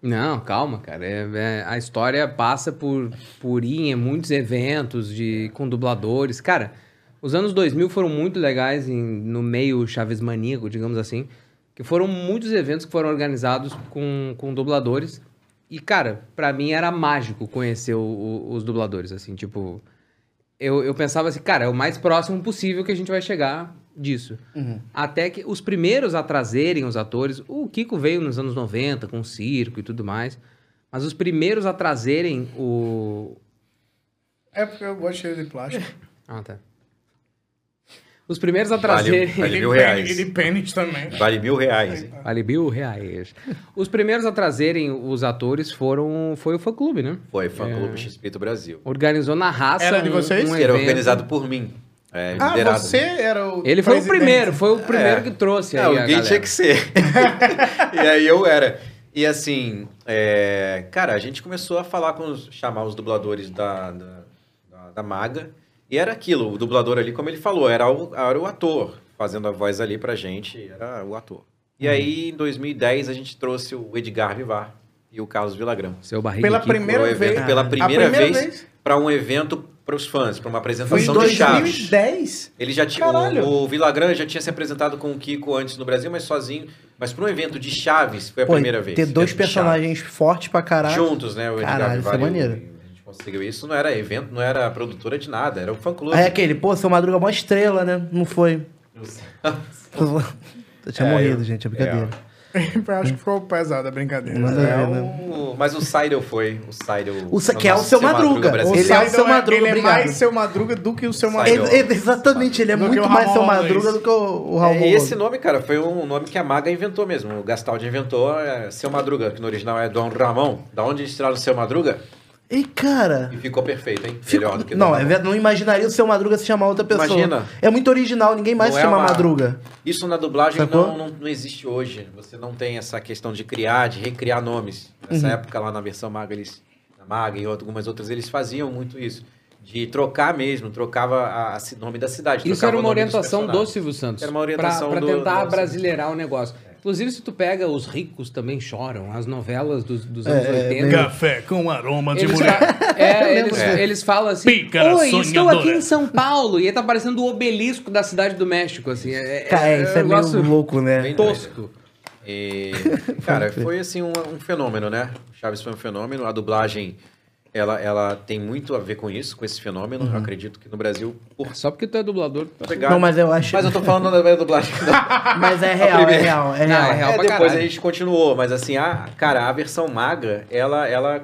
Não, calma, cara. É- é- a história passa por, por ir em muitos eventos de, com dubladores. Cara, os anos 2000 foram muito legais em- no meio Chaves maníaco, digamos assim. Que foram muitos eventos que foram organizados com, com dubladores. E, cara, pra mim era mágico conhecer o- o- os dubladores, assim, tipo... Eu, eu pensava assim, cara, é o mais próximo possível que a gente vai chegar disso. Até que os primeiros a trazerem os atores, o Kiko veio nos anos 90 com o circo e tudo mais, mas os primeiros a trazerem o. É porque eu gosto de plástico. Ah, tá. Os primeiros a Vale, trazerem. vale E mil reais. E de pênis também. Vale mil reais. hein? Vale mil reais. Os primeiros a trazerem os atores foram. Foi o fã clube, né? Foi Fã Clube X-Pito Brasil. Organizou na raça. Era de um- vocês? um Que era organizado por mim. É, Ah, liderado. você era o. Ele foi o presidente. primeiro, foi o primeiro É. que trouxe É, aí. a alguém galera. tinha que ser. e aí eu era. E assim, é, cara, a gente começou a falar com os, chamar os dubladores da, da, da- da Maga. E era aquilo, o dublador ali, como ele falou, era o, era o ator fazendo a voz ali pra gente, era o ator. E aí, em 2010, a gente trouxe o Edgar Vivar e o Carlos Villagrão. Seu barriga. Pela primeira evento vez. pela primeira, primeira vez, vez? para um evento pros fãs, pra uma apresentação de Chaves. 2010? Ele já tinha. Caralho. O, o Villagrán já tinha se apresentado com o Kiko antes no Brasil, mas sozinho. Mas para um evento de Chaves foi a Pô, primeira vez. ter dois personagens fortes pra caralho. Juntos, né? O Edgar Caralho, isso é Vivar e o- maneiro. Conseguiu isso, não era evento, não era produtora de nada, era o fã clube. Aí aquele, pô, seu Madruga é uma estrela, né? Não foi. Eu tinha É, morrido, eu- gente, é brincadeira. Eu acho que ficou pesada a brincadeira. A É, ver, né? o- Mas o Seidel foi. O Seidel. O Se- que é o seu Madruga. O brasileiro. Ele é o seu Madruga, ele é obrigado. mais seu Madruga do que o seu. Madruga. Ele- exatamente, ele é Do muito o mais seu Ramon Madruga Luiz. do que o, o Raul. É, e esse nome, cara, foi um nome que a Maga inventou mesmo. O Gastaldi inventou é, Seu Madruga, que no original é Dom Ramon. Da onde eles tiraram Seu Madruga? E cara. E ficou perfeito, hein? fico- Melhor do que não, é não imaginaria o seu Madruga se chamar outra pessoa. Imagina. É muito original, ninguém mais Não se é chama uma- Madruga. Isso na dublagem não, não, não existe hoje. Você não tem essa questão de criar, de recriar nomes. Nessa Uhum. época, lá na versão Maga, eles, na Maga e algumas outras, eles faziam muito isso. De trocar mesmo, trocava a, a ci- nome da cidade. Isso era o uma orientação do. Silvio Santos. Era uma orientação pra, pra do- tentar do- brasileirar o negócio. Inclusive, se tu pega Os Ricos Também Choram, as novelas dos, dos anos É, 80. Café com aroma de Eles, mulher. fa- é, eles, É. eles falam assim: Pícara Oi, estou sonhadora." aqui em São Paulo. E aí tá parecendo o obelisco da cidade do México, assim. É, Cara, é, isso é um meio negócio louco, né? Bem tosco. E, cara, foi assim um, um fenômeno, né? O Chaves foi um fenômeno. A dublagem, ela, ela tem muito a ver com isso, com esse fenômeno. Uhum. Eu acredito que no Brasil, por Só porque tu é dublador. tá- pegar... Não, mas eu acho. Mas eu tô falando da dublagem. Mas é real, é primeira- real, é Não, real. é real. É, pra depois caralho. a gente continuou, mas assim, a, cara, a versão maga, ela, ela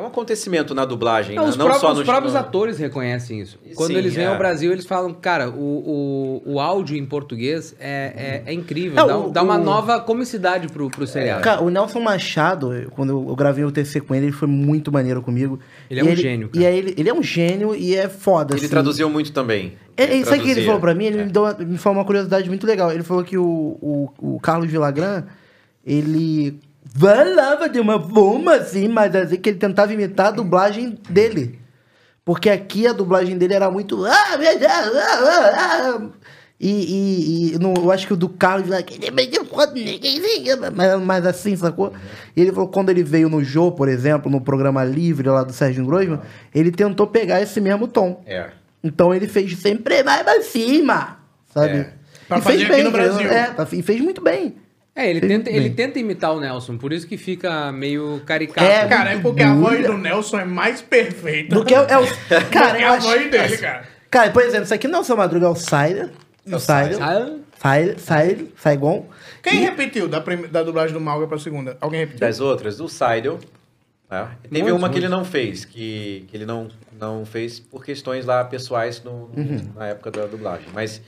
é um acontecimento na dublagem, Não, né? os, não próprios, só no os próprios atores reconhecem isso. Quando Sim, eles vêm é. ao Brasil, eles falam, cara, o, o, o áudio em português é, é, é incrível. É, dá, o- dá uma o- nova comicidade pro, pro seriado. Cara, o Nelson Machado, quando eu gravei o TC com ele, ele foi muito maneiro comigo. Ele é E um gênio, cara. E aí ele, ele é um gênio e é foda, Ele assim. traduziu muito também. É, é, sabe o que ele falou pra mim? Ele É. me, deu uma- me falou uma curiosidade muito legal. Ele falou que o, o, o Carlos Villagrán, ele falava de uma forma assim, mas assim, que ele tentava imitar a dublagem dele. Porque aqui a dublagem dele era muito. "Ah, ah, ah, ah". E, e, e no, eu acho que o do Carlos Villagrán, mas, mas assim, sacou? E ele falou quando ele veio no Jô, por exemplo, no programa Livre lá do Sérgio Groisman, ele tentou pegar esse mesmo tom. É. Então ele fez sempre mais pra cima, sabe? É. Pra e fazer fez bem, no Brasil. É, e fez muito bem. É, ele tenta, muito ele tenta imitar o Nelson, por isso que fica meio caricato. É, Cara, é muito porque a voz do Nelson é mais perfeita Do que é, o- é. Cara, do que a acho. voz dele, cara. Cara, por exemplo, isso aqui não é o seu Madruga, é o Sider. É O Sider. Sider, Sider, Saigon. Quem repetiu da, prim- da dublagem do Malga pra segunda? Alguém repetiu? Das outras, do Seidel. tá? Teve Muitos, uma que ele não fez, que, que ele não, não fez por questões lá pessoais no- Uhum. na época da dublagem. Mas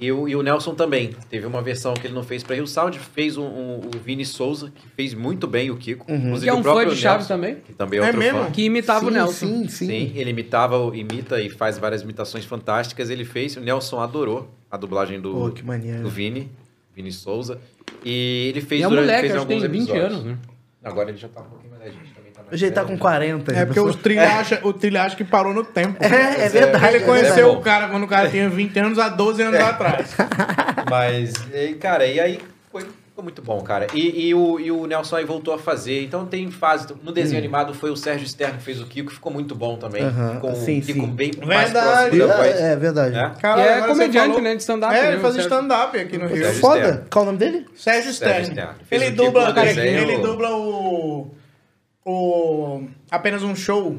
e o, e o Nelson também. Teve uma versão que ele não fez para Rio Sound, fez um, um- o Vini Souza, que fez muito bem o Kiko. Uhum. Inclusive Que é o um fã próprio de Chaves Nelson, também. Que também é É outro mesmo? fã. Que imitava o Sim, Nelson. Sim, sim. Sim, ele imitava, imita e faz várias imitações fantásticas. Ele fez, o Nelson adorou a dublagem do, Pô, do Vini, Vini Souza. E ele fez E é um durante moleque, fez que tem alguns 20 episódios. anos, né? Agora ele já tá Hoje ele tá com velho. 40. É porque os trilha acha, o trilha acha que parou no tempo. É, é verdade. Ele é conheceu o cara quando o cara tinha 20 anos há 12 anos atrás. Mas, e, cara, e aí foi, ficou muito bom, cara. E, e o, e o Nelson aí voltou a fazer. Então tem fase. No desenho animado foi o Sérgio Stern que fez o Kiko, ficou muito bom também. Hum. Aham, Com sim, o Kiko sim. bem mais Verdade. próximo da voz. É, é verdade. né? Cara, E é agora você comediante, falou- né, de stand-up, É, né, ele faz o Sérgio? stand-up aqui no Rio. Foda. Qual o nome dele? Sérgio Stern. Ele o dubla, cara, ele dubla o, o... Apenas um show.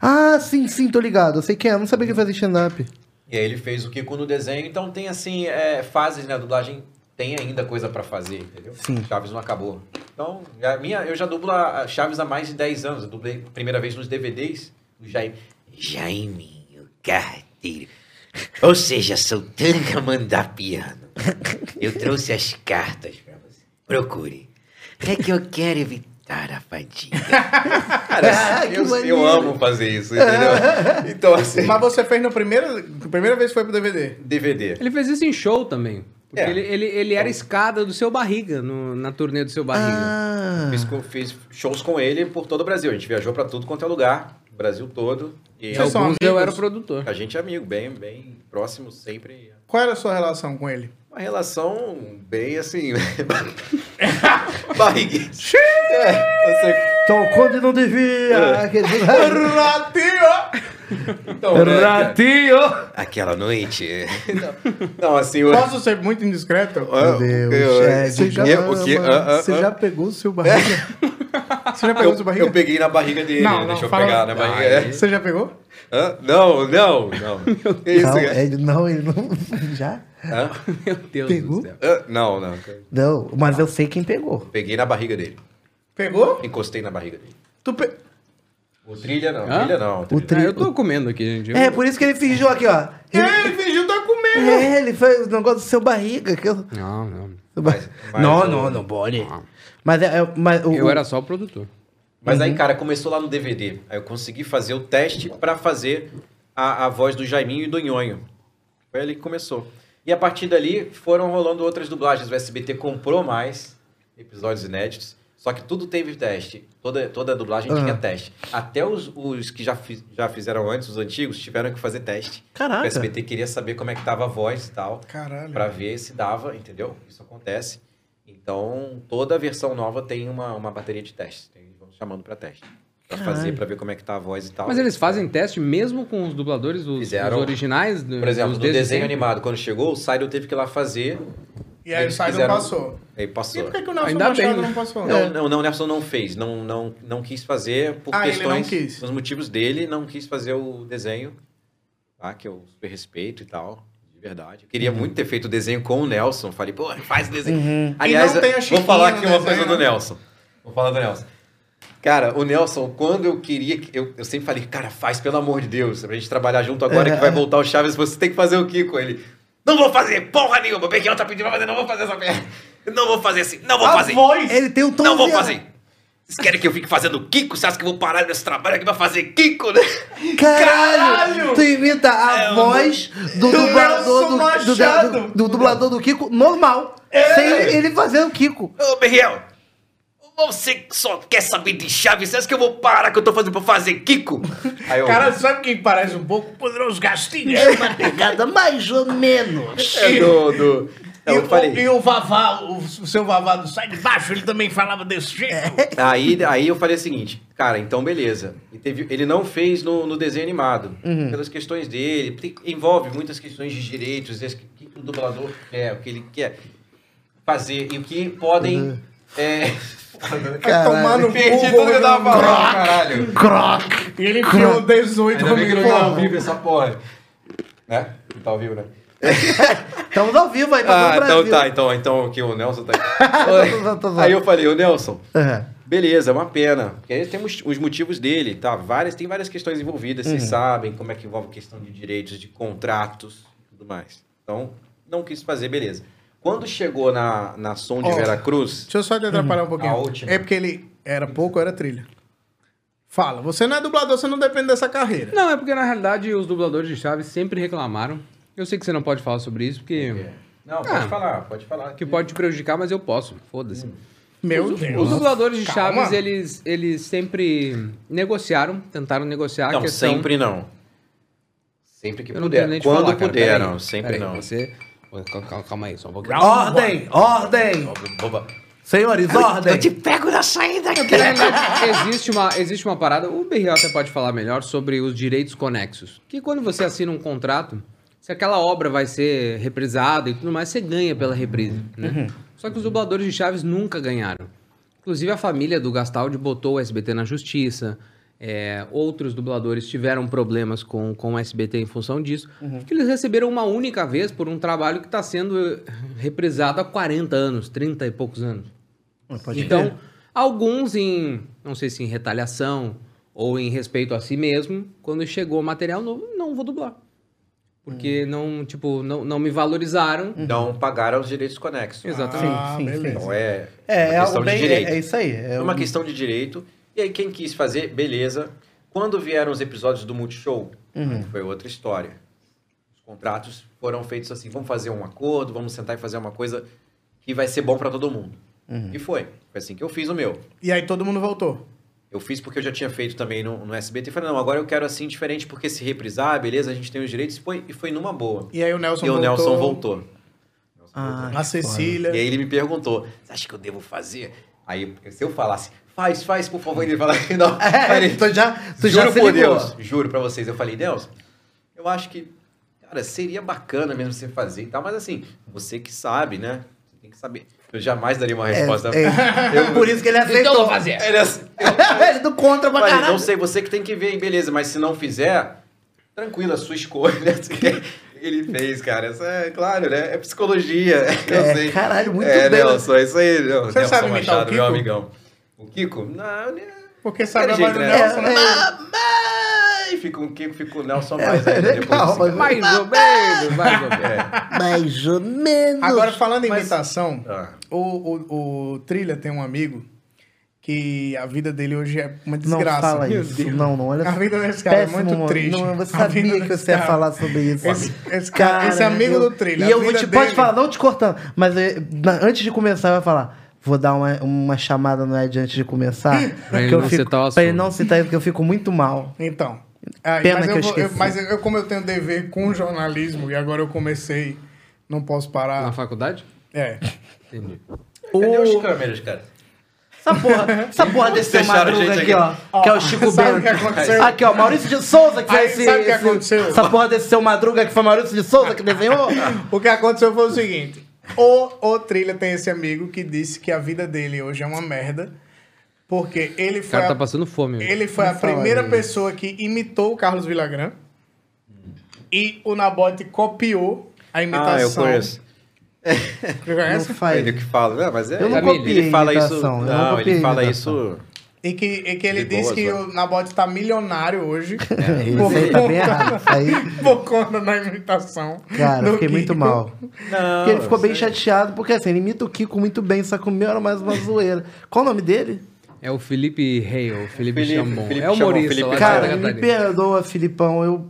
Ah, sim, sim, tô ligado. Eu sei quem é. Eu não sabia que ele fazia stand-up. E aí ele fez o Kiko no desenho. Então tem, assim, é, fases, né? A dublagem tem ainda coisa pra fazer, entendeu? Sim. Chaves não acabou. Então, a minha, eu já dublo a Chaves há mais de 10 anos. Eu dublei a primeira vez nos DVDs do Jaime. Jaiminho Carteiro. Ou seja, sou tanga mandapiano. Eu trouxe as cartas pra você. Procure. É que eu quero evitar a fadiga. Cara, Ah, eu, eu amo fazer isso, entendeu? Então, assim, Mas você fez no primeiro... Primeira vez que foi pro DVD. DVD. Ele fez isso em show também. Porque É. ele, ele, ele era escada do seu barriga, no- na turnê do seu barriga. Ah. Fiz, fiz shows com ele por todo o Brasil. A gente viajou pra tudo quanto é lugar, o Brasil todo. E Vocês são alguns eu era o produtor. a gente é amigo, bem, bem próximo sempre. Qual era a sua relação com ele? Uma relação bem assim. Barriguinha. é, você Então, quando não devia. É. Relativa! Então, né, Ratinho! Aquela noite. Não, assim, eu... Posso ser muito indiscreto? Ah, Meu Deus, eu- Você já, eu- o Ah, ah, você ah. já pegou o seu barriga? Você já pegou o seu Eu, barriga? eu peguei na barriga dele, Não, não, deixa eu fala- pegar na barriga. É. Você já pegou? Hã? Não, não, não. Que isso, Não, cara? ele não, ele não. Já? Hã? Meu Deus Pegou? do céu. Hã? Não, não. Não, mas eu sei quem pegou. Peguei na barriga dele. Pegou? Encostei na barriga dele. Tu pe... O trilha não, Hã? trilha não. O Trilha. tri... Ah, eu tô comendo aqui, gente. Eu- É, por isso que ele fingiu aqui, ó. Ele, É, ele fingiu tá comendo. é, ele fez o negócio do seu barriga. Que eu... Não, não. Mas- mas não, o- não, não pode. Mas, é, é- mas o, Eu era só o produtor. Mas aí, cara, começou lá no DVD. Aí eu consegui fazer o teste pra fazer a, a voz do Jaiminho e do Nhonho. Foi ali que começou. E a partir dali foram rolando outras dublagens. O SBT comprou mais episódios inéditos. Só que tudo teve teste. Toda, toda dublagem tinha teste. Até os, os que já, fi- já fizeram antes, os antigos, tiveram que fazer teste. Caraca. O SBT queria saber como é que tava a voz e tal. Caralho. Pra ver se dava, entendeu? Isso acontece. Então, toda versão nova tem uma, uma bateria de testes. Tem, chamando pra teste. Pra fazer, pra ver como é que tá a voz e tal. Mas eles fazem teste mesmo com os dubladores, os, Fizeram. os originais? do- Por exemplo, no desde desenho sempre? animado, quando chegou, o Sairo teve que ir lá fazer. E aí o Sidon fizeram- passou. Aí E passou. por que, que o Nelson Ainda bem, Machado né? não passou? Não, não, não, o Nelson não fez. Não, não, não quis fazer por Ah, ele não questões. quis. Os motivos dele, não quis fazer o desenho. Tá? Que eu super respeito e tal. De verdade. Eu queria muito ter feito o desenho com o Nelson. Falei, pô, faz o desenho. Aliás, E não tem a vou falar aqui uma desenho, coisa do né? Nelson. Vou falar do Nelson. Cara, o Nelson, quando eu queria. que- Eu, eu sempre falei, cara, faz, pelo amor de Deus. Pra gente trabalhar junto agora que vai voltar o Chaves, você tem que fazer o Kiko. Ele. Não vou fazer porra nenhuma. O Bequião tá pedindo pra fazer, não vou fazer essa merda. Não vou fazer assim, não vou A fazer. voz! Ele tem um tom Não vou fazer. Vocês querem que eu fique fazendo Kiko? Você acha que eu vou parar nesse trabalho aqui pra fazer Kiko, né? Caralho! Caralho! Tu imita a É, voz do, Do dublador do, do, do- do dublador do Kiko normal. Sem ele fazer o Kiko. Ô, Berriel, você só quer saber de Chaves? Você acha que eu vou parar que eu tô fazendo pra fazer Kiko? Aí eu, Cara, sabe quem parece um pouco? Poderoso Gastinhos. É uma pegada mais ou menos. é do... do... E, eu falei. o, e o Vavá, o, o seu Vavá do Sai de Baixo, ele também falava desse jeito. Aí, aí eu falei o seguinte, cara, então beleza. E teve, ele não fez no, no desenho animado, pelas questões dele, tem- envolve muitas questões de direitos, o que, que o dublador quer, o que ele quer fazer e o que podem... É... Vai tomar no Perdi cu, tudo que eu tava falando, caralho. Croc. E ele enfiou 18 Ainda bem que não tá ao vivo essa porra. Né? Não tá ao vivo, né? Estamos ao vivo aí pra Ah, o então tá, então, então aqui o Nelson tá Tô- tô zoando. Aí eu falei, ô Nelson, É. beleza, é uma pena. Porque aí temos os motivos dele, tá? Várias, tem várias questões envolvidas, vocês sabem como é que envolve questão de direitos, de contratos e tudo mais. Então, não quis fazer, beleza. Quando chegou na, na Som de Ó, Veracruz, Deixa eu só te atrapalhar um pouquinho. A última. É porque ele era pouco ou era trilha? Fala, você não é dublador, você não depende dessa carreira. Não, é porque na realidade os dubladores de Chaves sempre reclamaram. Eu sei que você não pode falar sobre isso, porque. Não, pode Ah. falar, pode falar. Que pode te prejudicar, mas eu posso. Foda-se. Meu Os Deus. dubladores de Calma. Chaves, eles, eles sempre negociaram, tentaram negociar a Não, questão. sempre não. Sempre que Eu não tenho puder. nem de Quando falar, cara. puder, Pera aí, não. Sempre não. Você... Calma, calma aí, só um pouquinho. Ordem, ordem. Senhores, ordem. Eu te pego na saída aqui. Existe uma, existe uma parada, o BR até pode falar melhor sobre os direitos conexos. Que quando você assina um contrato, se aquela obra vai ser reprisada e tudo mais, você ganha pela reprise, né? Só que os dubladores de Chaves nunca ganharam. Inclusive a família do Gastaldi botou o SBT na justiça. É, outros dubladores tiveram problemas com, com o SBT em função disso. Que eles receberam uma única vez por um trabalho que está sendo reprisado há 40 anos, 30 e poucos anos. Então, alguns em, não sei se em retaliação ou em respeito a si mesmo, quando chegou material novo, não vou dublar. Porque não, tipo, não, não me valorizaram. Não pagaram os direitos conexos. Exatamente. Ah, sim, beleza. Então é, É, uma é bem. de direito. É, é isso aí. É É uma um- questão de direito. E aí, quem quis fazer, beleza. Quando vieram os episódios do Multishow, Uhum. foi outra história. Os contratos foram feitos assim: vamos fazer um acordo, vamos sentar e fazer uma coisa que vai ser bom para todo mundo. Uhum. E foi. Foi assim que eu fiz o meu. E aí todo mundo voltou. Eu fiz porque eu já tinha feito também no, no SBT. E falei, não, agora eu quero assim diferente, porque se reprisar, beleza, a gente tem os direitos. E foi, e foi numa boa. E aí o Nelson e o voltou. Nelson voltou. Ah, A Cecília. E aí ele me perguntou: Você acha que eu devo fazer? Aí, se eu falasse, faz, faz, por favor, ele fala, não. É, Aí ele- tu já, tu juro já por ligou. Deus, juro pra vocês. Eu falei, Deus, eu acho que, cara, seria bacana mesmo você fazer e tal, mas assim, você que sabe, né? Você tem que saber. Eu jamais daria uma resposta. É, é, por isso que ele aceitou. Então eu vou fazer. Ele ele do contra pra Falei, caralho. não sei, você que tem que ver, beleza, mas se não fizer, tranquilo, a sua escolha. Ele fez, cara. Isso é claro, né? É psicologia. Eu É, sei. caralho, muito é, bem. Nelson, é isso aí. Nelson, Você sabe Nelson o Machado, meu amigão. O Kiko? Não, né? Porque sabe voz do jeito, né? Nelson, né? Mamãe! Fica o Kiko, fica o Nelson mais É, ainda depois. legal, assim. mas- Mais ou menos, mais ou menos. É. Mais ou menos. Agora, falando em Mas- imitação, Ah. o, o, o Trilha tem um amigo que a vida dele hoje é uma não desgraça. fala Meu isso. Não, não, olha A vida desse cara é Péssimo muito momento. triste. Não, eu sabia que você ia cara- falar sobre isso. Esse, esse, cara, esse amigo eu- do Trilha. E eu vou te, pode dele- falar, não te cortando, mas eh, na- antes de começar, vai falar. Vou dar uma, uma chamada no Ed antes de começar. Pra ele que eu não fico, citar o Pra ele não citar isso, porque eu fico muito mal. Então. Aí, Pena mas que eu, eu vou- eu- esqueci. mas eu, como eu tenho dever com jornalismo e agora eu comecei, não posso Na parar. faculdade? É. Entendi. Cadê O- os câmeras, cara? Essa porra, essa porra desse seu madruga gente aqui, aqui. ó. Que é o Chico sabe o Bento. que aconteceu? Aqui, ó, Maurício de Souza que fez esse. sabe o que aconteceu? Essa porra desse seu madruga que foi Maurício de Souza que desenhou? O que aconteceu foi o seguinte: o, o Trilha tem esse amigo que disse que a vida dele hoje é uma merda. Porque ele O foi, cara a, tá passando fome. ele foi a Não primeira isso. pessoa que imitou o Carlos Villagrán. E o Nabote copiou a imitação. Ah, eu conheço. Você Não conhece? faz. Ele que fala, não, mas é. Eu não ele- copiei ele fala isso. não Não, ele fala imitação. isso. E que, e que ele De disse boas, que o Nabote tá milionário hoje. Isso aí tá bem errado. Aí, Por conta da imitação. cara, fiquei muito Kiko. mal. Não, Porque ele ficou bem aí- chateado, porque assim, ele imita o Kiko muito bem, só que o meu era mais uma zoeira. Qual o nome dele? É o Felipe Hale, Felipe, Felipe- Chambon. Felipe é humorista lá Felipe de Cara, me perdoa, Filipão. Eu,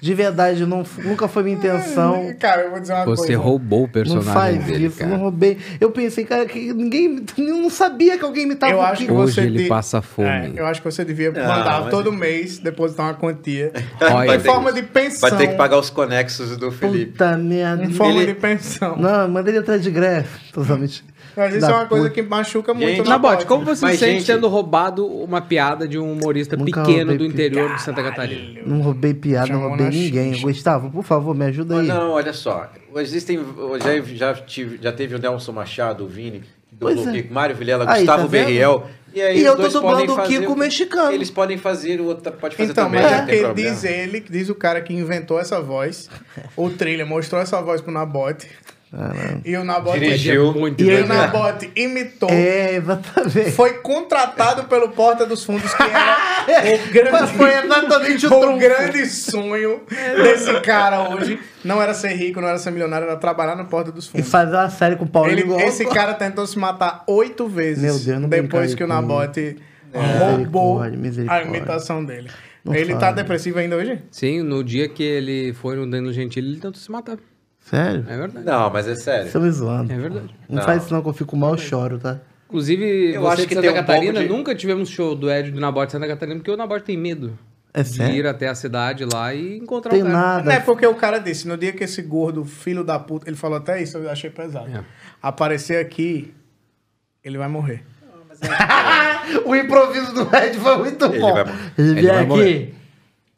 de verdade, não, nunca foi minha intenção. Cara, eu vou dizer uma Você coisa. roubou o Não personagem faz dele, isso, cara. não roubei. Eu pensei, cara, que ninguém. Eu não sabia que alguém imitava Eu o acho que. Hoje você ele de- passa fome. É, eu acho que você devia Não, mandar mas- todo mês depositar uma quantia. Olha, em forma de pensão. Vai ter que pagar os conexos do Felipe. Puta merda. Em forma Ele- de pensão. Não, manda ele entrar de greve. Totalmente. Mas isso Da é uma coisa que machuca muito Gente, na Nabote, como você Mas, se sente gente- tendo roubado uma piada de um humorista Nunca pequeno do interior de Santa Catarina? Não roubei piada, não roubei ninguém. Gustavo, por favor, me ajuda aí. Não, olha só. Existem. Já, já, tive, já teve o Nelson Machado, o Vini, dublou é. o Kiko, Mário Vilela, Aí, Gustavo tá? Berriel. E, aí E eu tô dublando o Kiko mexicano. Eles podem fazer, o outro pode fazer Então, também, mas não é diz ele, diz o cara que inventou essa voz. O Trilha mostrou essa voz pro Nabote. E o Nabote, Dirigiu. Muito e E o. Nabote imitou. É, exatamente. Foi contratado pelo Porta dos Fundos, que era o grande, foi exatamente o o grande sonho desse cara hoje. Não era ser rico, não era ser milionário, era trabalhar no Porta dos E Fundos. fazer uma série com o Paulo Ele- esse cara tentou se matar oito vezes Meu Deus, não depois que o. Nabote roubou Misericórdia, a imitação dele. Não ele tá fala. depressivo ainda hoje? Sim, no dia que ele foi no Danilo Gentili, ele tentou se matar. Sério? É verdade. Não, mas é sério. Você me zoando. É verdade. Não, Não. faz isso não que eu fico mal, eu choro, tá? Inclusive, Eu você acho de que Santa tem um Catarina, de- nunca tivemos show do Ed do Nabote de Santa Catarina, porque o Nabote tem medo É de ir sério? até a cidade lá e encontrar Tem o cara. nada. Não é porque o cara disse, no dia que esse gordo, filho da puta, ele falou até isso, eu achei pesado. É. Aparecer aqui, ele vai morrer. o improviso do Ed foi muito Ele bom. vai. Ele Ele vem vai aqui. morrer.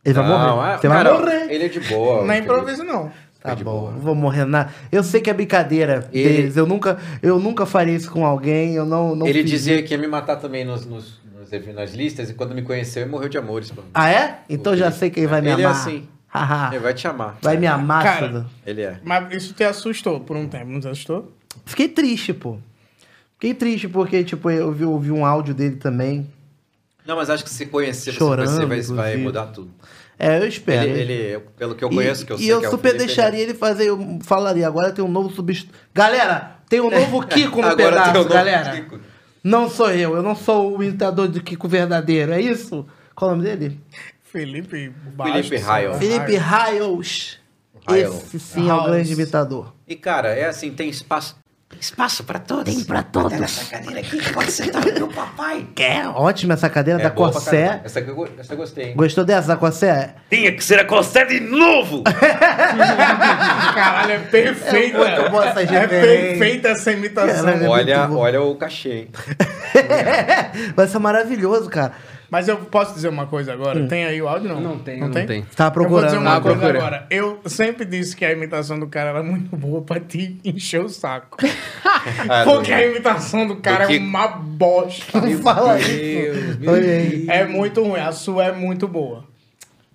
Ele vai Não, morrer. é- Você cara, vai morrer. Ele é de boa. Não é improviso, não. Tá de bom, boa. vou morrer nada. Eu sei que é brincadeira Ele- deles. Eu nunca, eu nunca faria isso com alguém. Eu não, não Ele fiz dizia que ia me matar também nos, nos, nos nas listas e quando me conheceu, ele morreu de amores. Pô. Ah, é? Então já sei quem vai me Ele é amar. assim. Haha. Ele vai te amar. vai me amar, Cara, Suda. Ele é. Mas isso te assustou por um tempo, não te assustou? Fiquei triste, pô. Fiquei triste porque, tipo, eu ouvi, ouvi um áudio dele também. Não, mas acho que se conhecer, Chorando, você vai, vai mudar tudo. É, eu espero. Ele, ele, pelo que eu E- conheço, que eu e, sei eu que é o super Felipe, deixaria ele fazer, eu falaria, agora tem um novo substituto. Galera, tem um novo Kiko no Agora tem pedaço, o novo galera. Kiko. Não sou eu, eu não sou o imitador de Kiko verdadeiro, é isso? Qual o nome dele? Felipe Felipe Raio. Felipe Raios. Raio. Esse sim é o grande imitador. E, cara, é assim, tem espaço. Espaço pra todos. Tem pra todos. Essa cadeira aqui que pode sentar meu papai. É ótima essa cadeira É da caramba. Essa, aqui eu essa eu gostei, hein? Gostou dessa da Cossé? Tinha que ser a Cossé de novo! Caralho, é perfeita. É muito boa essa É perfeita essa imitação. Caralho. é olha, olha o cachê, hein? Vai ser maravilhoso, cara. Mas eu posso dizer uma coisa agora? Tem aí o áudio, não? Não tem, não tem. Tá Eu vou dizer procurando. uma Ah, coisa procura. agora. Eu sempre disse que a imitação do cara era muito boa pra te encher o saco. Ah, Porque a imitação do cara do é uma bosta. Fala aí. Olha aí. É muito ruim. A sua é muito boa.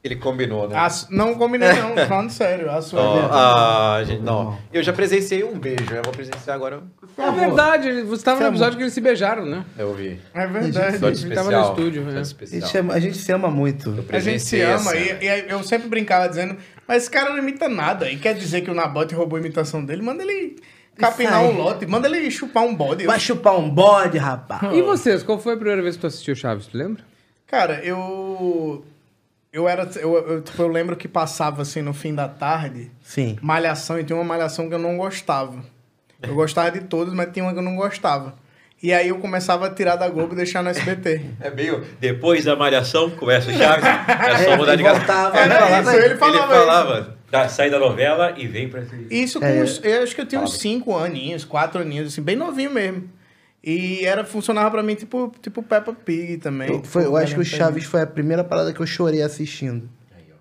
Ele combinou, né? A su- Não combinei, não. Falando sério. A sua Ó, é ah, gente, não. Eu já presenciei um beijo, eu vou presenciar agora. É verdade, você tava no episódio que eles se beijaram, né? Eu vi. É verdade. Episódio gente tava especial. no estúdio, episódio é. A gente, ama- a gente se ama muito. A gente se ama essa. e, e eu sempre brincava dizendo, mas esse cara não imita nada. E quer dizer que o Nabote roubou a imitação dele, manda ele capinar um lote, manda ele chupar um bode. Vai chupar um bode, rapaz. E vocês, qual foi a primeira vez que tu assistiu Chaves, tu lembra? Cara, eu. Eu era. Eu, eu, tipo, eu lembro que passava assim no fim da tarde, Sim. malhação, e tinha uma malhação que eu não gostava. Eu gostava de todos, mas tinha uma que eu não gostava. E aí eu começava a tirar da Globo e deixar no SBT. É meio. Depois da malhação, começa o Chaves. É só mudar de casa. voltava, Era falava, isso, ele falava Ele falava, tá, sai da novela e vem pra esse. Isso com É. uns, eu acho que eu tinha uns 5 aninhos, 4 aninhos, assim, bem novinho mesmo. E era, funcionava pra mim tipo, tipo Peppa Pig também. Eu, foi- eu Tipo, acho que o Chaves foi a primeira parada que eu chorei assistindo.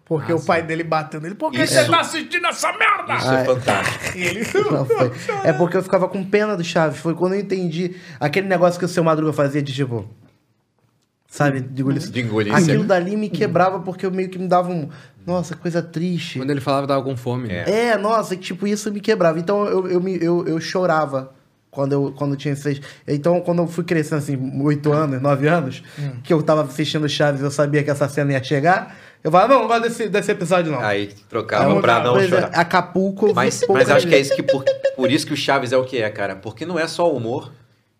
Porque o pai dele bateu nele. Por que Isso- você tá assistindo essa merda? Isso é fantástico. E ele. Não, foi. É porque eu ficava com pena do Chaves. Foi quando eu entendi aquele negócio que o seu Madruga fazia de tipo. Sabe? De engolir. De engolir Aquilo dali me quebrava porque eu meio que me dava um. Nossa, coisa triste. Quando ele falava tava com fome. né? É, nossa, que tipo, isso me quebrava. Então eu, eu, eu, eu chorava quando eu, quando eu tinha seis. Então, quando eu fui crescendo, assim, oito anos, nove anos, que eu tava assistindo Chaves eu sabia que essa cena ia chegar, eu falava, não, não gosto desse, desse episódio, não. Aí trocava pra não chorar. Acapulco. Mas, mas acho que é isso que por, por isso que o Chaves é o que é, cara. Porque não é só o humor,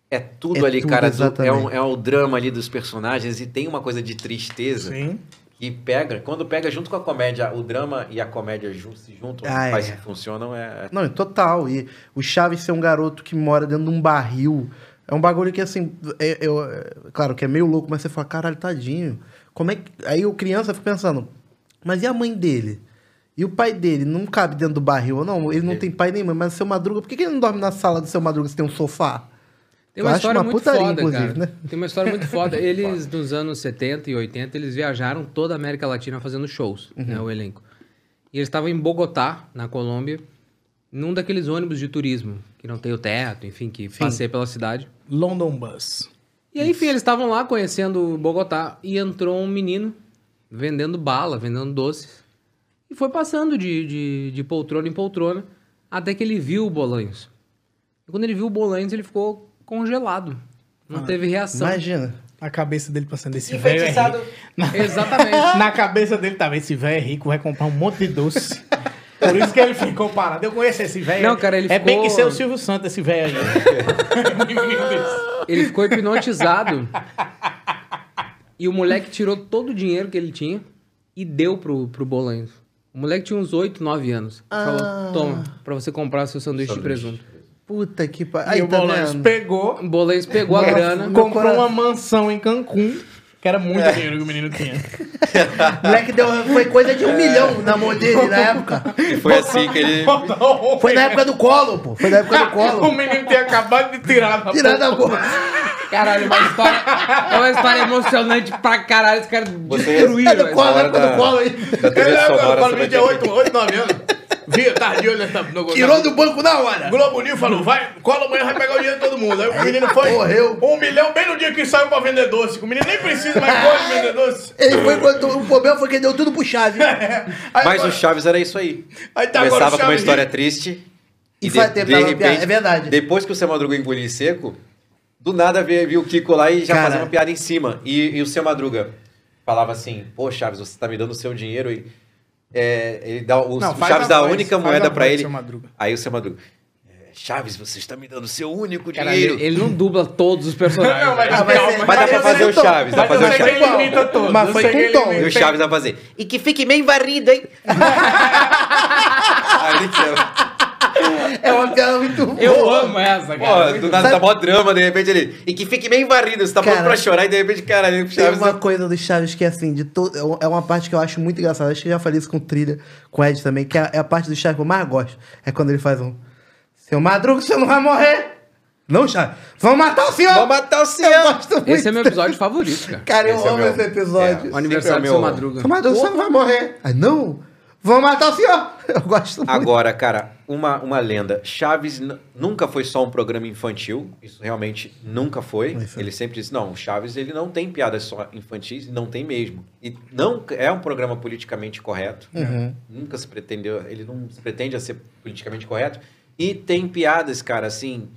é tudo É ali, tudo, cara. do- é, exatamente. um, é o drama ali dos personagens e tem uma coisa de tristeza Sim. Que pega. Quando pega junto com a comédia, o drama e a comédia jun- se juntam, Ah, faz é. que funcionam, é. Não, total. E o Chaves ser um garoto que mora dentro de um barril. É um bagulho que, assim, é, eu- é- claro que é meio louco, mas você fala, caralho, tadinho. Como é que. Aí eu, criança, fico pensando, mas e a mãe dele? E o pai dele? Não cabe dentro do barril, ou não? Ele não tem pai nem mãe, mas o seu Madruga, por que, que ele não dorme na sala do seu Madruga se tem um sofá? Tem uma história uma muito putaria, foda, cara. né? Tem uma história muito foda. Eles, nos anos 70 e 80, eles viajaram toda a América Latina fazendo shows, Uhum. né, o elenco. E eles estavam em Bogotá, na Colômbia, num daqueles ônibus de turismo, que não tem o teto, enfim, que passei pela cidade. London Bus. E aí, enfim, eles estavam lá conhecendo Bogotá e entrou um menino vendendo bala, vendendo doces. E foi passando de, de, de poltrona em poltrona até que ele viu o Bolanhos. E quando ele viu o Bolanhos, ele ficou congelado. Não teve reação. Imagina. A cabeça dele passando esse velho. é. Na, Exatamente. na cabeça dele tava, esse velho é rico, vai comprar um monte de doce. Por isso que ele ficou parado. Eu conheço esse velho. Não, cara, ele É bem ficou- que ser o Silvio Santos, esse velho aí. Ele ficou hipnotizado. e o moleque tirou todo o dinheiro que ele tinha e deu pro, pro Bolanhos. O moleque tinha uns 8, 9 anos. Falou, toma, pra você comprar seu sanduíche, de presunto. Puta que pariu. Aí o tá Bolanhos vendo? pegou, O Bolanhos pegou a grana. comprou uma mansão em Cancún, que era muito dinheiro que o menino tinha. O moleque deu, foi coisa de um milhão na mão dele na época. E foi assim que ele. Foi na época do colo, pô. Foi na época do O colo. menino tinha acabado de tirar da Tirar da boca. Caralho, uma história. É uma história emocionante pra caralho. Os caras Você- É destruíram. do essa colo, na época da- do colo aí. Da trilha Ele sonora, agora você vai tinha ter 8, 8, 9 anos. Viu, tava de olho nessa. No, Tirou do banco na hora. Globo News falou, vai, cola amanhã, vai pegar o dinheiro de todo mundo. Aí o menino foi. Morreu. Um milhão bem no dia que saiu pra vender doce. O menino nem precisa mais pode vender doce. Ele foi quando o problema foi que ele deu tudo pro Chaves. Aí Mas agora- o Chaves era isso aí. Aí tá Começava com uma história triste. E faz tempo, tava piada, é verdade. Depois que o seu Madruga engoliu seco, do nada viu o Kiko lá e já Cara. fazia uma piada em cima. E, e o seu Madruga falava assim: Pô, Chaves, você tá me dando o seu dinheiro e. é, ele dá, o, Não, o Chaves dá a voz, única moeda a pra voz, ele. Aí o seu Madruga. "É, Chaves, você está me dando o seu único dinheiro. ele, ele não dubla todos os personagens. Não, mas, Ah, mas é- Mas dá pra fazer o. Chaves, dá Mas pra fazer o Chaves. ele imita todos. Mas foi com tom. E o Chaves vai fazer. E que fique bem varrido, hein? Aí, É uma piada muito boa. Eu amo essa, cara. Pô, do nada tá mó drama, de repente ele. E que fique bem varrido, você tá pronto Cara, pra chorar e de repente, cara, ele Tem Chaves. uma coisa do Chaves que é assim, de to... é uma parte que eu acho muito engraçada. Acho que eu já falei isso com o Trilha, com o Ed também, que é a, é parte do Chaves que eu mais gosto. É quando ele faz um. Seu Madruga, você não vai morrer! Não, Chaves. Vamos matar o senhor! Vamos matar o Eu senhor! gosto muito. Esse é meu episódio favorito, cara. Cara, eu Esse é amo meu- esse episódio. É. O aniversário é do o seu meu- Madruga. Seu Madruga, o senhor vai morrer. Aí, não. Vamos matar o senhor! Eu gosto muito. Agora, cara, uma, uma lenda. Chaves nunca foi só um programa infantil. Isso realmente nunca foi. Ele sempre disse, não, o Chaves ele não tem piadas só infantis, e não tem mesmo. E não é um programa politicamente correto. Uhum. Nunca se pretendeu, ele não se pretende a ser politicamente correto. E tem piadas, cara, assim,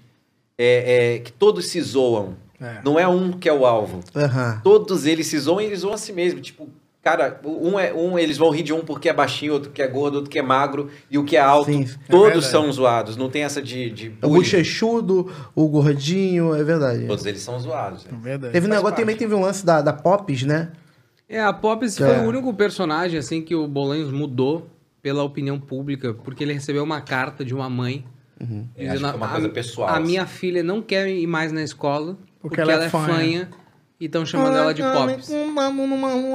é, é, que todos se zoam. É. Não é um que é o alvo. Aham. Todos eles se zoam e eles zoam a si mesmo. Tipo, cara, um é um, eles vão rir de um porque é baixinho, outro que é gordo, outro que é magro, e o que é alto. Sim. É todos verdade. são zoados. Não tem essa de. de O bochechudo, o gordinho, é verdade. Todos eles são zoados. né? Verdade. Teve um negócio, parte. também teve um lance da, da Pops, né? É, a Pops É. foi o único personagem, assim, que o Bolanhos mudou pela opinião pública, porque ele recebeu uma carta de uma mãe É, acho que é uma coisa pessoal, A assim. minha filha não quer ir mais na escola porque, Porque ela ela, é é fanha. fanha e estão chamando ela de Pops.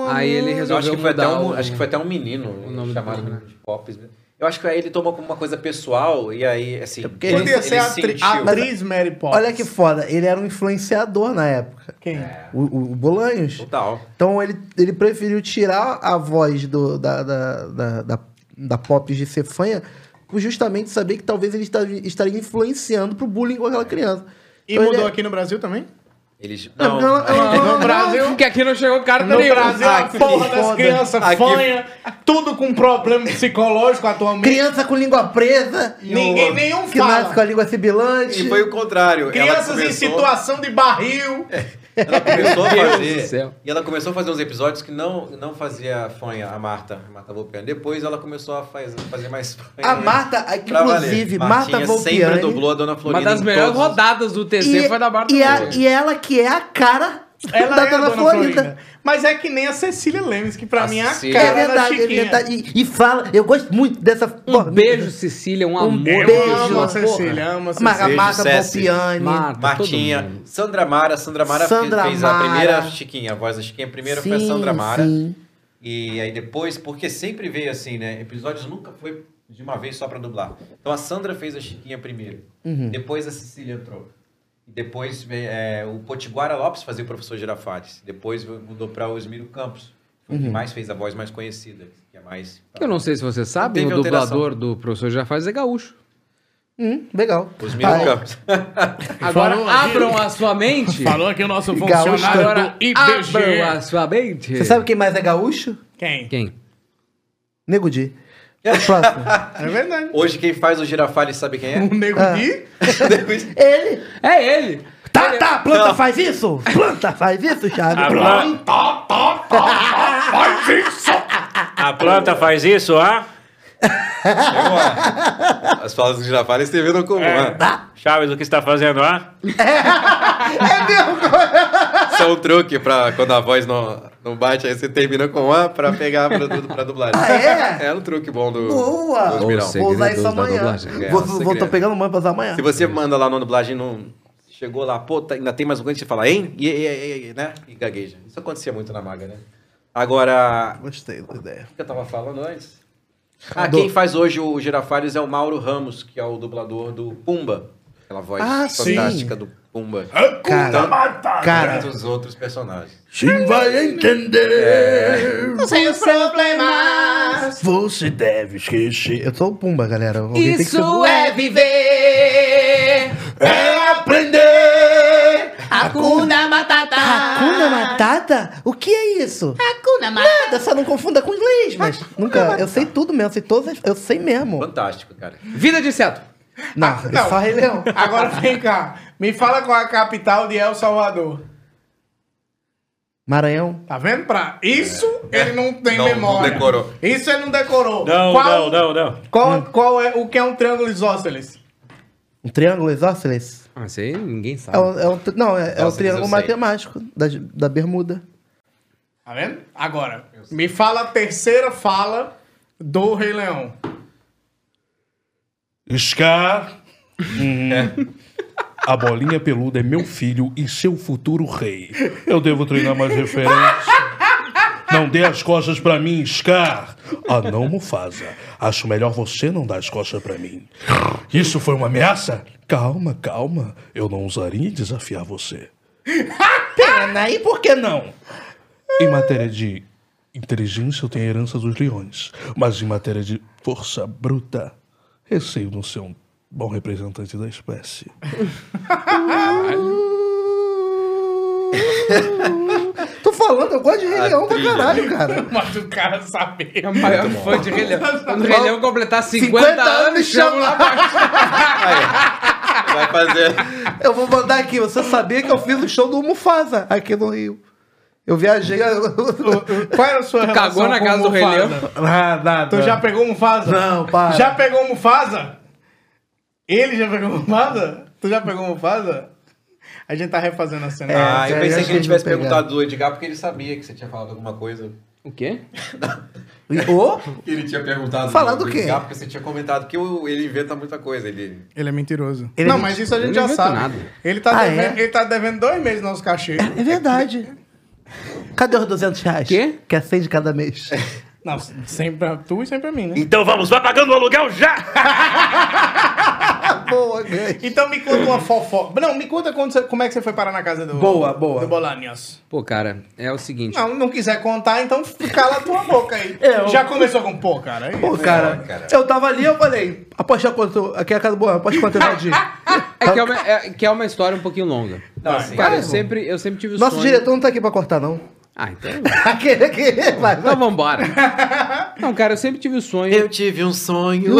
Aí ele Eu acho resolveu que, foi até um, o- acho que foi até um menino o nome chamado do menino de Pops. né? Eu acho que aí ele tomou como uma coisa pessoal e aí, assim. porque ele, ser ele a atri- sentiu. atriz Mary Poppins. Olha que foda, ele era um influenciador na época. Quem? O, o, o Bolanhos. Total. Então ele, ele preferiu tirar a voz do, da, da, da, da, da Pops de ser fanha por justamente saber que talvez ele estaria, estaria influenciando pro bullying com aquela criança. E Então, mudou ele- aqui no Brasil também? Eles. Não, Não, ela- ela- No Brasil, Porque aqui não chegou carta no nenhuma. Brasil a Aqui, porra das foda. crianças Aqui- fanha, tudo com problema psicológico atualmente. Criança com língua presa. Ninguém- o- nenhum Que fala. nasce com a língua sibilante. E foi o contrário. Crianças em começou- situação de barril. Ela começou a fazer. E ela começou a fazer uns episódios que não, não fazia fanha, a Marta, a Marta Volpiani. Depois ela começou a faz, fazer mais fanha. A Marta, inclusive, Marta Martinha sempre Volpiani. dublou a Dona Uma Florinda. das em melhores todos os- rodadas do TC foi da Marta e, a- e ela que é a cara Ela da é a Dona, Dona Florinda. Florinda. Mas é que nem a Cecília Lemes, que pra A mim é a Cecília. cara É verdade, da é Chiquinha. verdade. E, e fala, eu gosto muito dessa. Um beijo, Cecília, um amor. Eu beijo, amo a. Cecília, amo a Mas a Cecília. Beijo, Marta Martinha. Sandra Mara. Sandra Mara Sandra fez Mara. a primeira Chiquinha, a voz da Chiquinha. A primeira foi a Sandra Mara. sim. E aí depois, porque sempre veio assim, né? Episódios nunca foi de uma vez só pra dublar. Então a Sandra fez a Chiquinha primeiro. Uhum. Depois a Cecília entrou. E depois é, o Potiguara Lopes fazia o professor Girafales. Depois mudou pra Osmírio Campos. Foi o Uhum. que mais fez a voz mais conhecida. Que é mais. Eu não sei se você sabe, o alteração. dublador do professor faz é gaúcho. Hum, legal. Osmírio Aí, Campos. Agora Falou aqui. abram a sua mente. Falou aqui o nosso Gaúcho. funcionário Agora do IBGE. abram a sua mente. Você sabe quem mais é gaúcho? Quem? Quem? Nego Di. Próximo. É verdade. Hoje quem faz o Girafales sabe quem é? O Nego Ah. Di? Ele. É ele. Tá, tá, planta faz isso? Planta faz isso, Chaves? A, a planta faz isso, ah? Chegou lá. As falas do Girafales terminam com É. ah, Chaves, o que está fazendo, ah? É mesmo? Isso é um truque pra quando a voz não, não bate, aí você termina com A pra pegar pra, du- pra dublagem. Ah, é? É um truque bom do, Boa! do Vou usar isso Segredos da amanhã. É, Vou, um vou, tô pegando mãe pra usar amanhã. Se você manda lá na dublagem não chegou lá, pô, tá- ainda tem mais um coisa, você fala, hein? E, e, e- e- né? E gagueja. Isso acontecia muito na maga, né? Agora, Gostei da ideia. o que eu tava falando antes? Ah, quem faz hoje o Girafales é o Mauro Ramos, que é o dublador do Pumba. Aquela voz Ah, sim. fantástica do Pumba. Cara, cara, Tantos outros personagens. Sim, vai entender. Sem os problemas. Você deve esquecer. eu sou o Pumba, galera. Alguém tem que ser- Isso é viver. É aprender. Hakuna Matata. Hakuna Matata? O que é isso? Hakuna Matata. Nada, só não confunda com inglês, mas nunca. Eu sei tudo mesmo, sei todas, as- eu sei mesmo. Fantástico, cara. Vida de inseto. Não, Ah, é não. só Rei Leão. Agora vem cá. Me fala qual é a capital de El Salvador. Maranhão. Tá vendo? Pra isso ele não tem Não, não memória. decorou. Isso ele não decorou. Não, qual, não, não, não. Qual, qual é o que é um triângulo isósceles? Um triângulo isósceles? Ah, isso aí ninguém sabe. É um, é um não, é, é o triângulo matemático da, da Bermuda. Tá vendo? Agora, me fala a terceira fala do Rei Leão. Scar. Hum. A bolinha peluda é meu filho e seu futuro rei. Eu devo treinar mais referências. Não dê as costas pra mim, Scar. Ah, não, Mufasa. Acho melhor você não dar as costas pra mim. Isso foi uma ameaça? Calma, calma. Eu não ousaria desafiar você. Pena, e por que não? Em matéria de inteligência, eu tenho a herança dos leões. Mas em matéria de força bruta, receio não ser um bom representante da espécie. Tô falando, eu gosto de Rei Leão pra caralho, cara. Mas o cara sabe. É o maior fã de Rei Leão. Quando o Rei Leão completar 50, 50 anos, anos, chama lá Vai fazer. Eu vou mandar aqui. Você sabia que eu fiz o show do Mufasa aqui no Rio? Eu viajei. Qual era a sua relação Cagou na com casa o do Rei Mufasa? Ah, nada. Tu já pegou o Mufasa? Não, para. Já pegou o Mufasa? Ele já pegou o Mufasa? Tu já pegou o Mufasa? A gente tá refazendo a cena. É, Ah, eu pensei que ele tive tivesse pegar. perguntado do Edgar porque ele sabia que você tinha falado alguma coisa. O quê? Ô, Ele tinha perguntado Falar do quê? Edgar porque você tinha comentado que o- ele inventa muita coisa. Ele... Ele é mentiroso. Ele não, é mas isso a gente não já sabe. nada. Ele, tá Ah, devendo, é? ele tá devendo dois meses no nosso cachê. é verdade. Cadê os 200 reais? Quê? Que é 100 de cada mês. Não, sempre pra tu e sempre pra mim, né? Então vamos, vai pagando o aluguel já! Boa. Então me conta uma fofoca. Não, me conta quando você- como é que você foi parar na casa do... Boa, boa. Do Bolanios. Pô, cara, é o seguinte. Não, não quiser contar, então cala a tua boca aí. Eu- Já começou com pô, cara. Aí, Pô, cara, cara. eu tava ali, eu falei, aposta quanto. Aqui é a casa boa, aposta quanto Edinho. É que é, uma, é que é uma história um pouquinho longa. Não, assim, Cara, Ah, eu sempre, eu sempre tive o Nosso sonho... diretor não tá aqui pra cortar, não. Ah, então... Aquele aqui, vai, Então vai. vambora. Não, cara, eu sempre tive o sonho... Eu tive um sonho.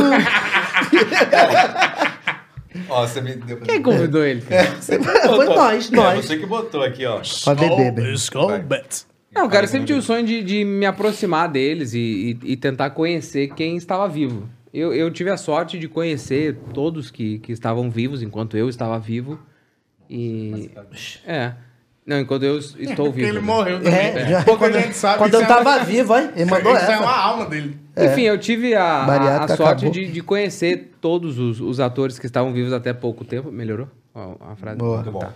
Ó, você me deu. Quem convidou ele? cara? Você Foi nós, É, nós. você que botou aqui, ó. Pode beber. Skull Bet. Não, cara, eu sempre tive o sonho de, de me aproximar deles e, e- e tentar conhecer quem estava vivo. Eu, eu tive a sorte de conhecer todos que, que estavam vivos enquanto eu estava vivo. E. É. Não, enquanto eu estou Porque vivo. ele né? morreu também. É, já, Pouca quando, gente sabe. quando eu é tava uma- vivo, hein? Ele mandou Isso é uma essa. alma dele. Enfim, eu tive a, a- a sorte de, de conhecer todos os, os atores que estavam vivos até pouco tempo. Melhorou a, a frase? Boa. Muito bom.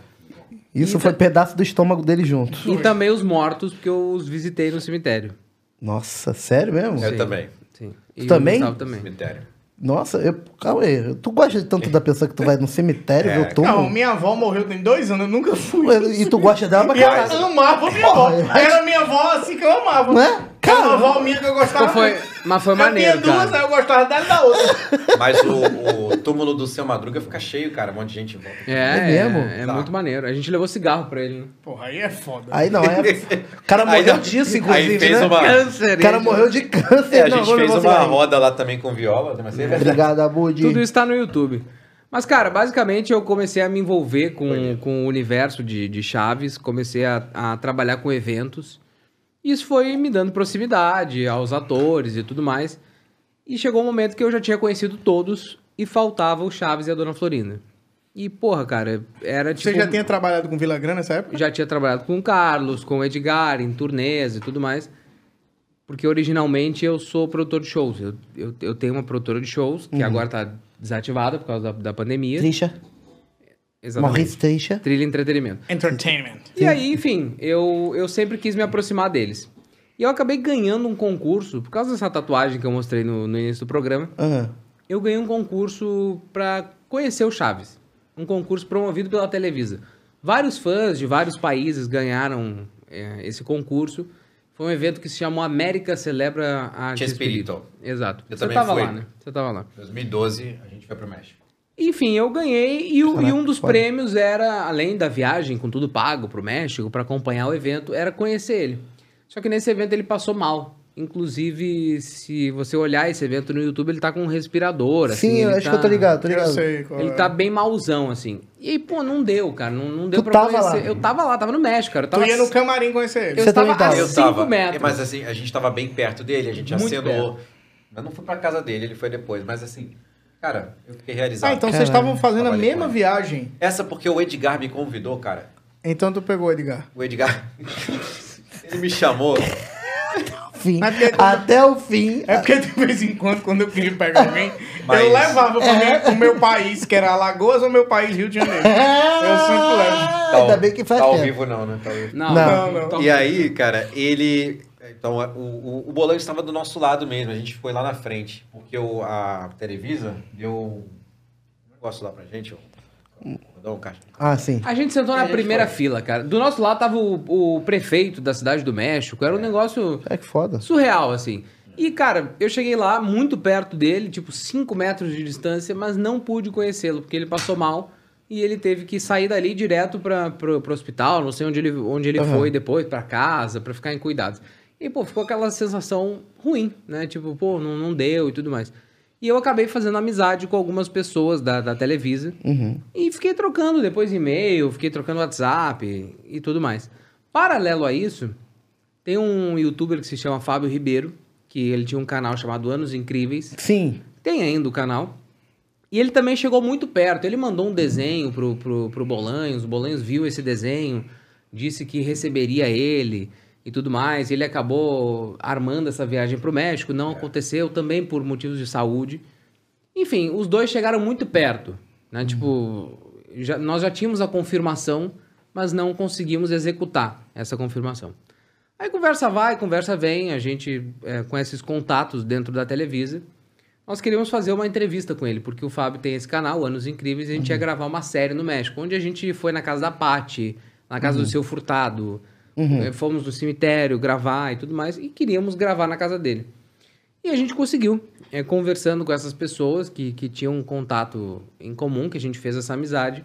Isso foi pedaço do estômago dele junto. E também os mortos, porque eu os visitei no cemitério. Nossa, sério mesmo? Eu Sim. também. Sim. E também? Também. Cemitério. Nossa, eu, calma aí. Tu gosta tanto da pessoa que tu vai no cemitério ver o Não, túmulo? minha avó morreu tem dois anos, eu nunca fui. E tu gosta dela pra E eu caralho. amava minha avó. Era minha avó assim que eu amava. Não é? Cara, uma avó minha que eu gostava. Pô, foi- muito. mas foi eu maneiro, tinha duas, cara. aí eu gostava dela e da outra. Mas o, o túmulo do seu Madruga fica cheio, cara. Um monte de gente em volta. É, É é, mesmo? é Tá. muito maneiro. A gente levou cigarro pra ele, né? Porra, aí é foda. Aí não, é. O cara Aí morreu não- disso, inclusive. Aí fez né? uma. O cara morreu de câncer. É, a gente não fez uma cigarro. roda lá também com viola. Mas é. Obrigado, Abud. Tudo isso tá no YouTube. Mas, cara, basicamente eu comecei a me envolver com, com o universo de, de Chaves, comecei a, a trabalhar com eventos. Isso foi me dando proximidade aos atores e tudo mais. E chegou um momento que eu já tinha conhecido todos e faltava o Chaves e a Dona Florinda. E, porra, cara, era tipo. Você já tinha trabalhado com Vila Grana nessa época? já tinha trabalhado com o Carlos, com o Edgar, em turnês e tudo mais. Porque originalmente eu sou produtor de shows. Eu, eu, eu tenho uma produtora de shows, que agora tá desativada por causa da, da pandemia. Trisha. Exatamente. Maurício Trisha. Trilha Entretenimento. Entertainment. E aí, enfim, eu, eu sempre quis me aproximar deles. E eu acabei ganhando um concurso, por causa dessa tatuagem que eu mostrei no, no início do programa, Aham. eu ganhei um concurso pra conhecer o Chaves. Um concurso promovido pela Televisa. Vários fãs de vários países ganharam é, esse concurso. Foi um evento que se chamou América Celebra a Chespirito. Chespirito. Exato. Eu Você também tava fui. lá, né? Você tava lá. 2012, a gente foi pro México. Enfim, eu ganhei e, o- Caraca, e um dos foda. prêmios era, além da viagem com tudo pago pro México, pra acompanhar o evento, era conhecer ele. Só que nesse evento ele passou mal. Inclusive, se você olhar esse evento no YouTube, ele tá com um respirador, assim. Sim, eu acho tá- que eu tô ligado, tô Eu ligado. sei qual Ele é. tá bem mauzão, assim. E aí, pô, não deu, cara. Não, não deu Tu pra tava conhecer. lá? Eu tava lá, tava no México, cara. Eu Tu tava ia no camarim conhecer ele. Eu Você estava também tava? a Eu 5 tava. metros. Mas assim, a gente tava bem perto dele, a gente Muito acenou. Mas não fui pra casa dele, ele foi depois. Mas assim, cara, eu fiquei realizado. Ah, então Caralho. vocês estavam fazendo a mesma viagem. Essa porque o Edgar me convidou, cara. Então tu pegou, Edgar. O Edgar. ele me chamou. Fim. Mas porque- Até o fim. É porque de vez em quando, quando eu queria pegar alguém, Mas- eu levava pra É. mim, o meu país, que era Alagoas, ou meu país, Rio de Janeiro. Eu sempre levo. Tá Ainda ao- bem que faz tá ao tempo. vivo não, né? Tá ao vivo. Não, Não, não. Então, E aí, cara, ele. Então, o, o, o bolão estava do nosso lado mesmo, a gente foi lá na frente. Porque o, a Televisa deu um negócio lá pra gente, ó. Dá um caixa. Ah, sim. A gente sentou na primeira fila, cara. Do nosso lado tava o, o prefeito da cidade do México. Era um negócio É que foda. surreal, assim. E, cara, eu cheguei lá muito perto dele, tipo 5 metros de distância, mas não pude conhecê-lo, porque ele passou mal e ele teve que sair dali direto para pro, pro hospital, não sei onde ele, onde ele foi depois, para casa, para ficar em cuidados. E, pô, ficou aquela sensação ruim, né? Tipo, pô, não, não deu e tudo mais. E eu acabei fazendo amizade com algumas pessoas da, da Televisa. E fiquei trocando depois e-mail, fiquei trocando WhatsApp e tudo mais. Paralelo a isso, tem um youtuber que se chama Fábio Ribeiro, que ele tinha um canal chamado Anos Incríveis. Sim. Tem ainda o canal. E ele também chegou muito perto. Ele mandou um desenho pro, pro, pro Bolanhos. O Bolanhos viu esse desenho, disse que receberia ele e tudo mais. Ele acabou armando essa viagem pro México. Não aconteceu também por motivos de saúde. Enfim, os dois chegaram muito perto. Né? Tipo, já- nós já tínhamos a confirmação, mas não conseguimos executar essa confirmação. Aí conversa vai, conversa vem, a gente é, com esses contatos dentro da Televisa, nós queríamos fazer uma entrevista com ele, porque o Fábio tem esse canal, Anos Incríveis, e a gente ia gravar uma série no México, onde a gente foi na casa da Pati, na casa do seu Furtado, eh, fomos no cemitério gravar e tudo mais, e queríamos gravar na casa dele. E a gente conseguiu, é, conversando com essas pessoas que, que tinham um contato em comum, que a gente fez essa amizade,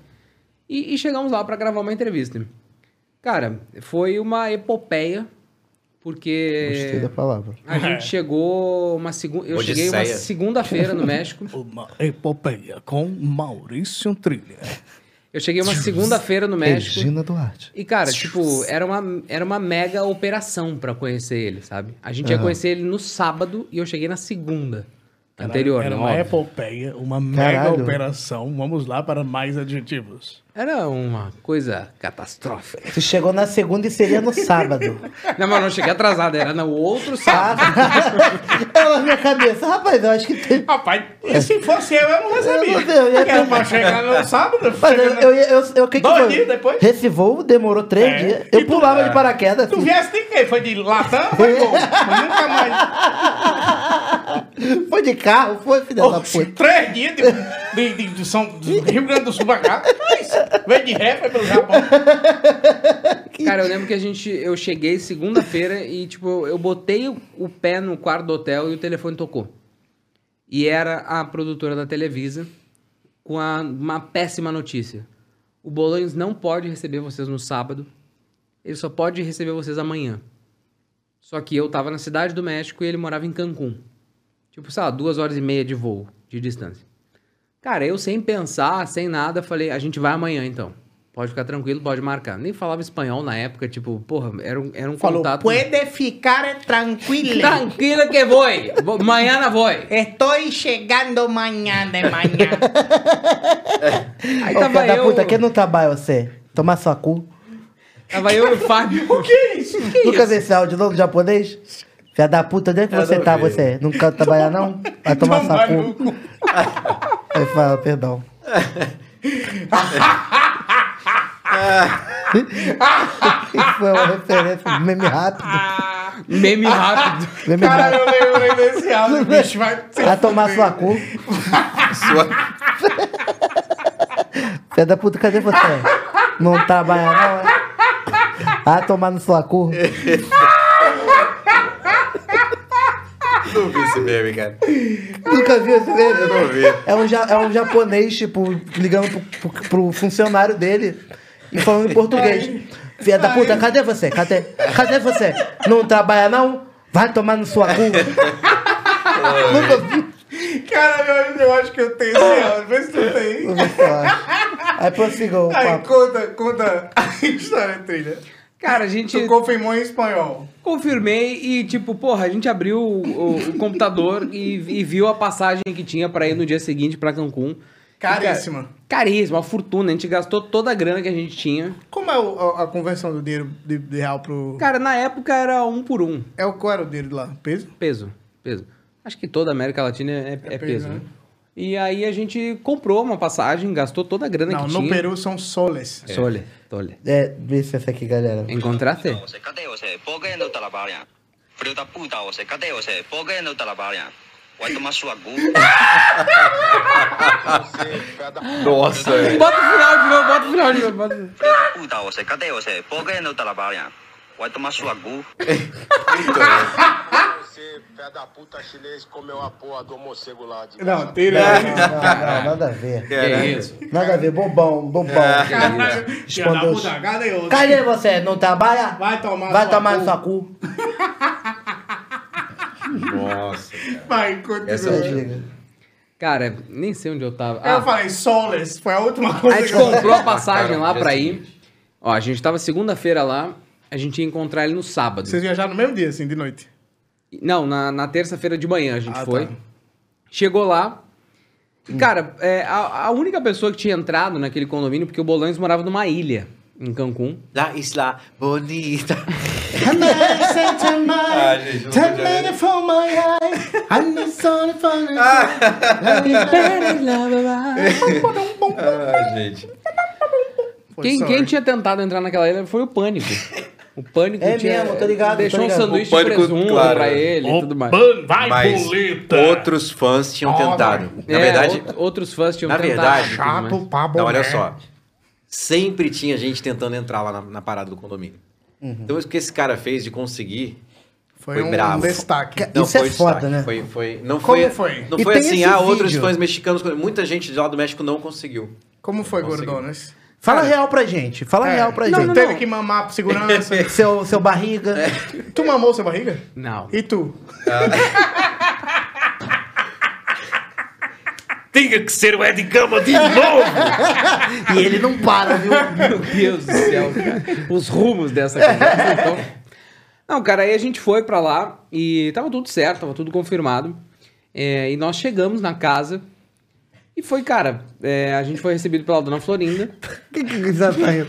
e, e chegamos lá para gravar uma entrevista. Cara, foi uma epopeia, porque Gostei da palavra. a gente chegou uma segunda. Eu cheguei uma segunda-feira no México. Uma epopeia com Maurício Trilha. Eu cheguei uma segunda-feira no México. Regina Duarte. E, cara, tipo, era uma, era uma mega operação pra conhecer ele, sabe? A gente ia conhecer ele no sábado e eu cheguei na segunda anterior, Era né? uma óbvio. epopeia, uma mega Caralho. operação. Vamos lá para mais adjetivos. Era uma coisa catastrófica. Tu chegou na segunda e seria no sábado. Não, mas não cheguei atrasado, era no outro Ah, sábado. Ela na minha cabeça. Rapaz, eu acho que tem. Rapaz, e se fosse eu, eu não recebia. Eu não sei, eu ia ter- pra chegar no sábado. Mas eu, eu, eu, eu, que Dois foi? dias depois? Esse voo demorou três É. dias. Eu E tu- pulava de paraquedas. Tu assim. viesse de quê? Foi de Latam? Foi. Mas nunca mais. Foi de carro, foi, filha da puta. três dias de, de, de, de São, de Rio Grande do Sul pra cá. Veio de ré, foi pelo Japão. Cara, eu lembro que a gente. Eu cheguei segunda-feira e, tipo, eu botei o, pé no quarto do hotel e o telefone tocou. E era a produtora da Televisa com a- uma péssima notícia. O Bolanhos não pode receber vocês no sábado. Ele só pode receber vocês amanhã. Só que eu tava na cidade do México e ele morava em Cancún. Tipo, sei lá, duas horas e meia de voo de distância. Cara, eu sem pensar, sem nada, falei, a gente vai amanhã então. Pode ficar tranquilo, pode marcar. Nem falava espanhol na época, tipo, porra, era um, era um Falou, contato. puede ficar tranquilo. Tranquilo que vou. Amanhã vou. Estou chegando amanhã de manhã. Aí Ô, tava filha da eu. puta, quem não trabalha você? Tomar sua cu. Tava eu e o Fábio. O que é isso? Que Nunca vi esse áudio novo japonês? Filha da puta, onde é que Eu você não tá, você? Não quer trabalhar, não? Vai tomar sua cu. Aí fala, perdão. Foi uma referência, meme rápido. Meme rápido. Meme Cara, rápido. eu lembrei desse áudio, bicho. Vai, Vai tomar sua cu. Sua... Filha da puta, cadê você? Não trabalha, não, é? Vai tomar no sua cu. Não vi esse meme, cara. Nunca viu esse meme? Eu não vi. É um, ja- é um japonês, tipo, ligando pro, pro- pro funcionário dele e falando em português. Filha da puta, cadê você? Cadê? Cadê você? Não trabalha não? Vai tomar no sua cu. Nunca vi. Cara, eu, eu acho que eu tenho esse áudio. Vê se tu tem. Aí prossiga o Aí, papo. conta, conta a história, trilha. Cara, a gente Tu confirmou em espanhol. Confirmei e, tipo, porra, a gente abriu o, o- computador e, e viu a passagem que tinha pra ir no dia seguinte pra Cancún. Caríssima. E, caríssima, uma fortuna. A gente gastou toda a grana que a gente tinha. Como é o- a, a conversão do dinheiro de, de real pro... Cara, na época era um por um. É qual era o dinheiro lá? Peso? Peso, peso. Acho que toda a América Latina é, é peso, peso, né? né? E aí a gente comprou uma passagem, gastou toda a grana Não, que no tinha. Peru são soles. Sole, tole. É, vê se essa aqui, galera. Encontraste? Cadê você? Por que não trabalha? Filho da puta você, cadê você? Por que não trabalha? Vai tomar sua gu. Nossa, é. Bota o final de novo, bota o final de novo. Bota... Puta você, cadê você? Por que não trabalha? Vai tomar sua gu. Você, pé da puta chinês, comeu a porra do morcego lá. De Não, tira. Não, não, nada a ver. Que é isso? Nada a ver, bobão, bobão. Caralho, da Respondeu. puta, cadê você? Cadê você? Não trabalha? Vai tomar Vai sua tomar cu. sua cu. Nossa. Vai, continua. Essa é. Cara, nem sei onde eu tava. Eu Ah, falei, Soulless, foi a última coisa a gente eu comprou a passagem Cara, lá pra ir. Ó, a gente tava segunda-feira lá, a gente ia encontrar ele no sábado. Vocês viajaram no mesmo dia, assim, de noite? Não, na, na terça-feira de manhã a gente Ah, foi. tá. Chegou lá. E, cara, é, a, a única pessoa que tinha entrado naquele condomínio, porque o Bolanes morava numa ilha, em Cancún. La Isla Bonita. Ah, gente, Ah, gente. Foi Quem, sorry. quem tinha tentado entrar naquela ilha foi o Pânico. O Pânico É tinha, mesmo, tô ligado, deixou tô um ligado. sanduíche O Pânico, de presunto claro. pra ele e tudo mais. Vai, Mas boleta! outros fãs tinham Ó, tentado. É, Na verdade, out- outros fãs tinham na tentado. verdade, e tudo Chato Não, olha só. Sempre tinha gente tentando entrar lá na, na parada do condomínio. Então, o que esse cara fez de conseguir. Foi, Foi um bravo. destaque. Ca- Isso é destaque, foda, né? Foi, foi, não Como foi, foi? Não E foi assim, ah, outros vídeo. fãs mexicanos. Muita gente de lá do México não conseguiu. Como foi, Conseguiu. Fala real pra gente, fala É. real pra Não, gente. não, Teve que mamar pro segurança. Seu, seu barriga. tu mamou sua barriga? Não. E tu? Tinha que ser o Ed Gama de novo! E ele não para, viu? Meu Deus do céu, cara. Os rumos dessa conversa. Então... Não, cara, aí a gente foi pra lá e tava tudo certo, tava tudo confirmado. É, e nós chegamos na casa e foi, cara, é, a gente foi recebido pela dona Florinda. Que que você tá rindo?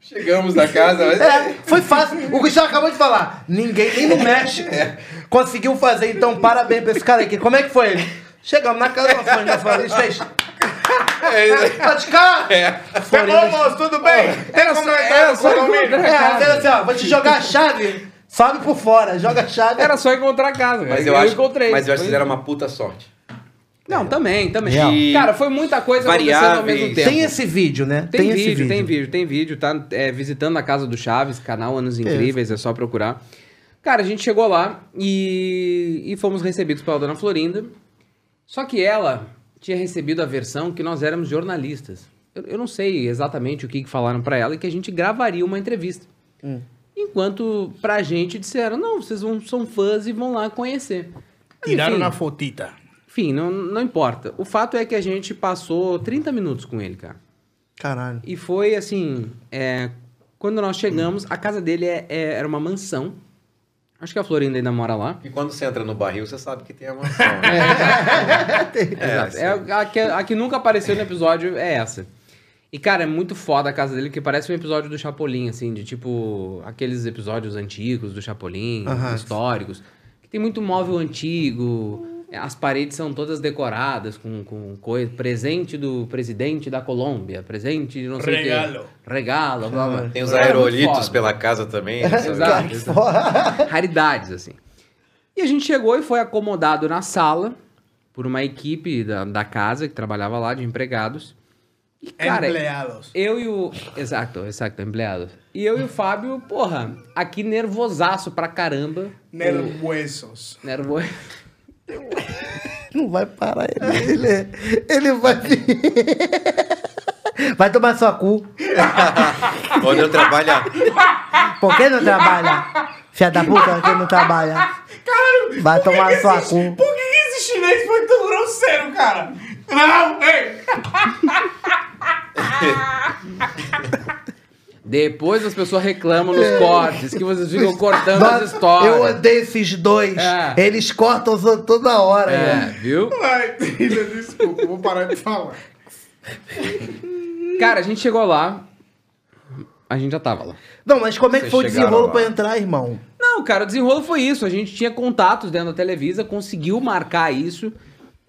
Chegamos na casa, mas... É, foi fácil. O Gustavo acabou de falar. Ninguém, nem no México, conseguiu fazer. Então, parabéns pra esse cara aqui. Como é que foi ele? Chegamos na casa da Florinda, Florinda fez... Tá de cá? Ô, moço, tudo bem? Tem como entrar no condomínio? É, assim, ó, vou te jogar a chave. Sobe por fora, joga a chave. Era só encontrar a casa, Mas cara. eu, acho, encontrei. mas eu acho que fizeram uma puta sorte. Não, também, também. Real. Cara, foi muita coisa acontecendo ao Variáveis. mesmo tempo. Tem esse vídeo, né? Tem, esse vídeo, tem vídeo, tem vídeo, tá é, visitando a casa do Chaves, canal Anos Incríveis, é só procurar. Cara, a gente chegou lá e, e fomos recebidos pela dona Florinda. Só que ela tinha recebido a versão que nós éramos jornalistas. Eu, eu não sei exatamente o que, que falaram pra ela e que a gente gravaria uma entrevista. Enquanto pra gente disseram, não, vocês vão, são fãs e vão lá conhecer. Mas, Tiraram enfim, na fotita. Enfim, não, não importa. O fato é que a gente passou 30 minutos com ele, cara. Caralho. E foi assim, é, quando nós chegamos, a casa dele é- é- era uma mansão. Acho que a Florinda ainda mora lá. E quando você entra no barril, você sabe que tem a mansão, né? Exato. assim. É, a, que, a que nunca apareceu no episódio é essa. E, cara, é muito foda a casa dele, que parece um episódio do Chapolin, assim, de tipo aqueles episódios antigos do Chapolin, Aham. históricos. Que tem muito móvel antigo, as paredes são todas decoradas com, com coisa. Presente do presidente da Colômbia, presente de não sei o quê. Regalo. Regalo, blá, blá. Tem os muito aerolitos pela casa também. Exato. Raridades, assim. E a gente chegou e foi acomodado na sala por uma equipe da, da casa que trabalhava lá, de empregados. E, cara, Empleados. eu e o... Exato, exato, empleados. E eu e o Fábio, porra, aqui nervosaço pra caramba. Nervosos. Nervoso. Não vai parar ele. Ele, ele vai. Vai tomar sua cu. Onde eu trabalhar. Por que não trabalha? Filha da puta, que não trabalha? Caralho! Vai tomar que sua cu. Por que, que esse chinês foi tão grosseiro, cara? Não, ei! Depois as pessoas reclamam nos cortes, que vocês ficam cortando as histórias. Eu odeio esses dois. É. Eles cortam os outros toda hora. É, né? viu? Ai, filha, desculpa, vou parar de falar. Cara, a gente chegou lá. A gente já tava lá. Não, mas como é que Vocês foi o desenrolo pra entrar, irmão? Não, cara, o desenrolo foi isso. A gente tinha contatos dentro da Televisa, conseguiu marcar isso.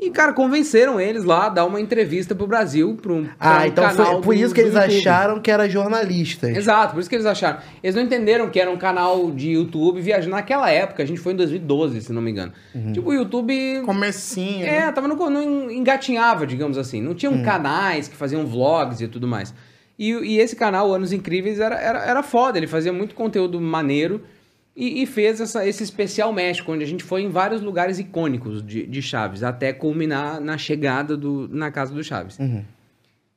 E, cara, convenceram eles lá a dar uma entrevista pro Brasil, pro um, pra Ah, um então canal foi por do- isso que eles YouTube. acharam que era jornalistas. Exato, por isso que eles acharam. Eles não entenderam que era um canal de YouTube viajando. Naquela época, a gente foi em 2012, se não me engano. Tipo, o YouTube. Comecinho. É, né? tava no, não engatinhava, digamos assim. Não tinham canais que faziam vlogs e tudo mais. E, e esse canal, Anos Incríveis, era, era, era foda. Ele fazia muito conteúdo maneiro e, e fez essa- esse especial México, onde a gente foi em vários lugares icônicos de, de Chaves, até culminar na chegada do, na casa do Chaves.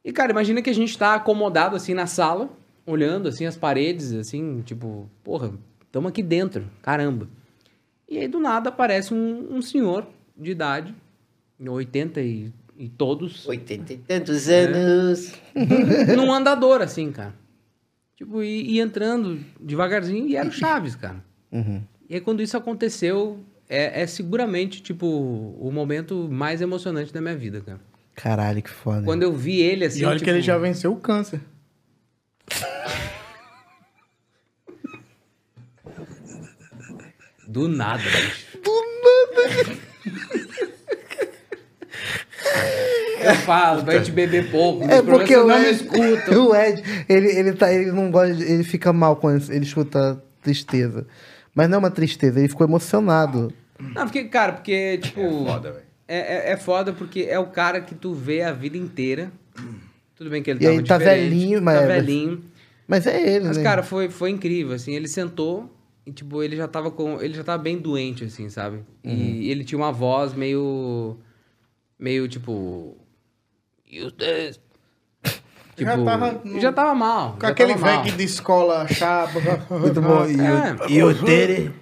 E, cara, imagina que a gente tá acomodado assim na sala, olhando assim as paredes, assim, tipo, porra, estamos aqui dentro, caramba. E aí do nada aparece um, um senhor de idade, 80 e, e todos, Oitenta e tantos anos. num andador, assim, cara. Tipo, e, e entrando devagarzinho, e era o Chaves, cara. E aí quando isso aconteceu, é, é seguramente, tipo, o momento mais emocionante da minha vida, cara. Caralho, que foda. Quando eu vi ele assim. E olha que tipo, ele já venceu o câncer. Do nada, bicho. Do nada. Eu falo, pra gente beber pouco. É porque o não me Ed, escutam. o Ed, ele, ele, tá, ele não gosta, de- ele fica mal quando ele escuta tristeza. Mas não é uma tristeza, ele ficou emocionado. Não, porque, cara, porque, tipo. É foda, velho. É, é, é foda porque é o cara que tu vê a vida inteira. Tudo bem que ele E tava aí tá velhinho, mas- Tá velhinho. Mas é ele, Mas, né? cara, foi, foi incrível, assim. Ele sentou e, tipo, ele já tava com... Ele já tava bem doente, assim, sabe? Uhum. E ele tinha uma voz meio... Meio, tipo... "E ustedes?" Tipo, Já tava no- já tava mal. Com já aquele velho de escola chapa. Muito bom. E, É. o, e o Tere.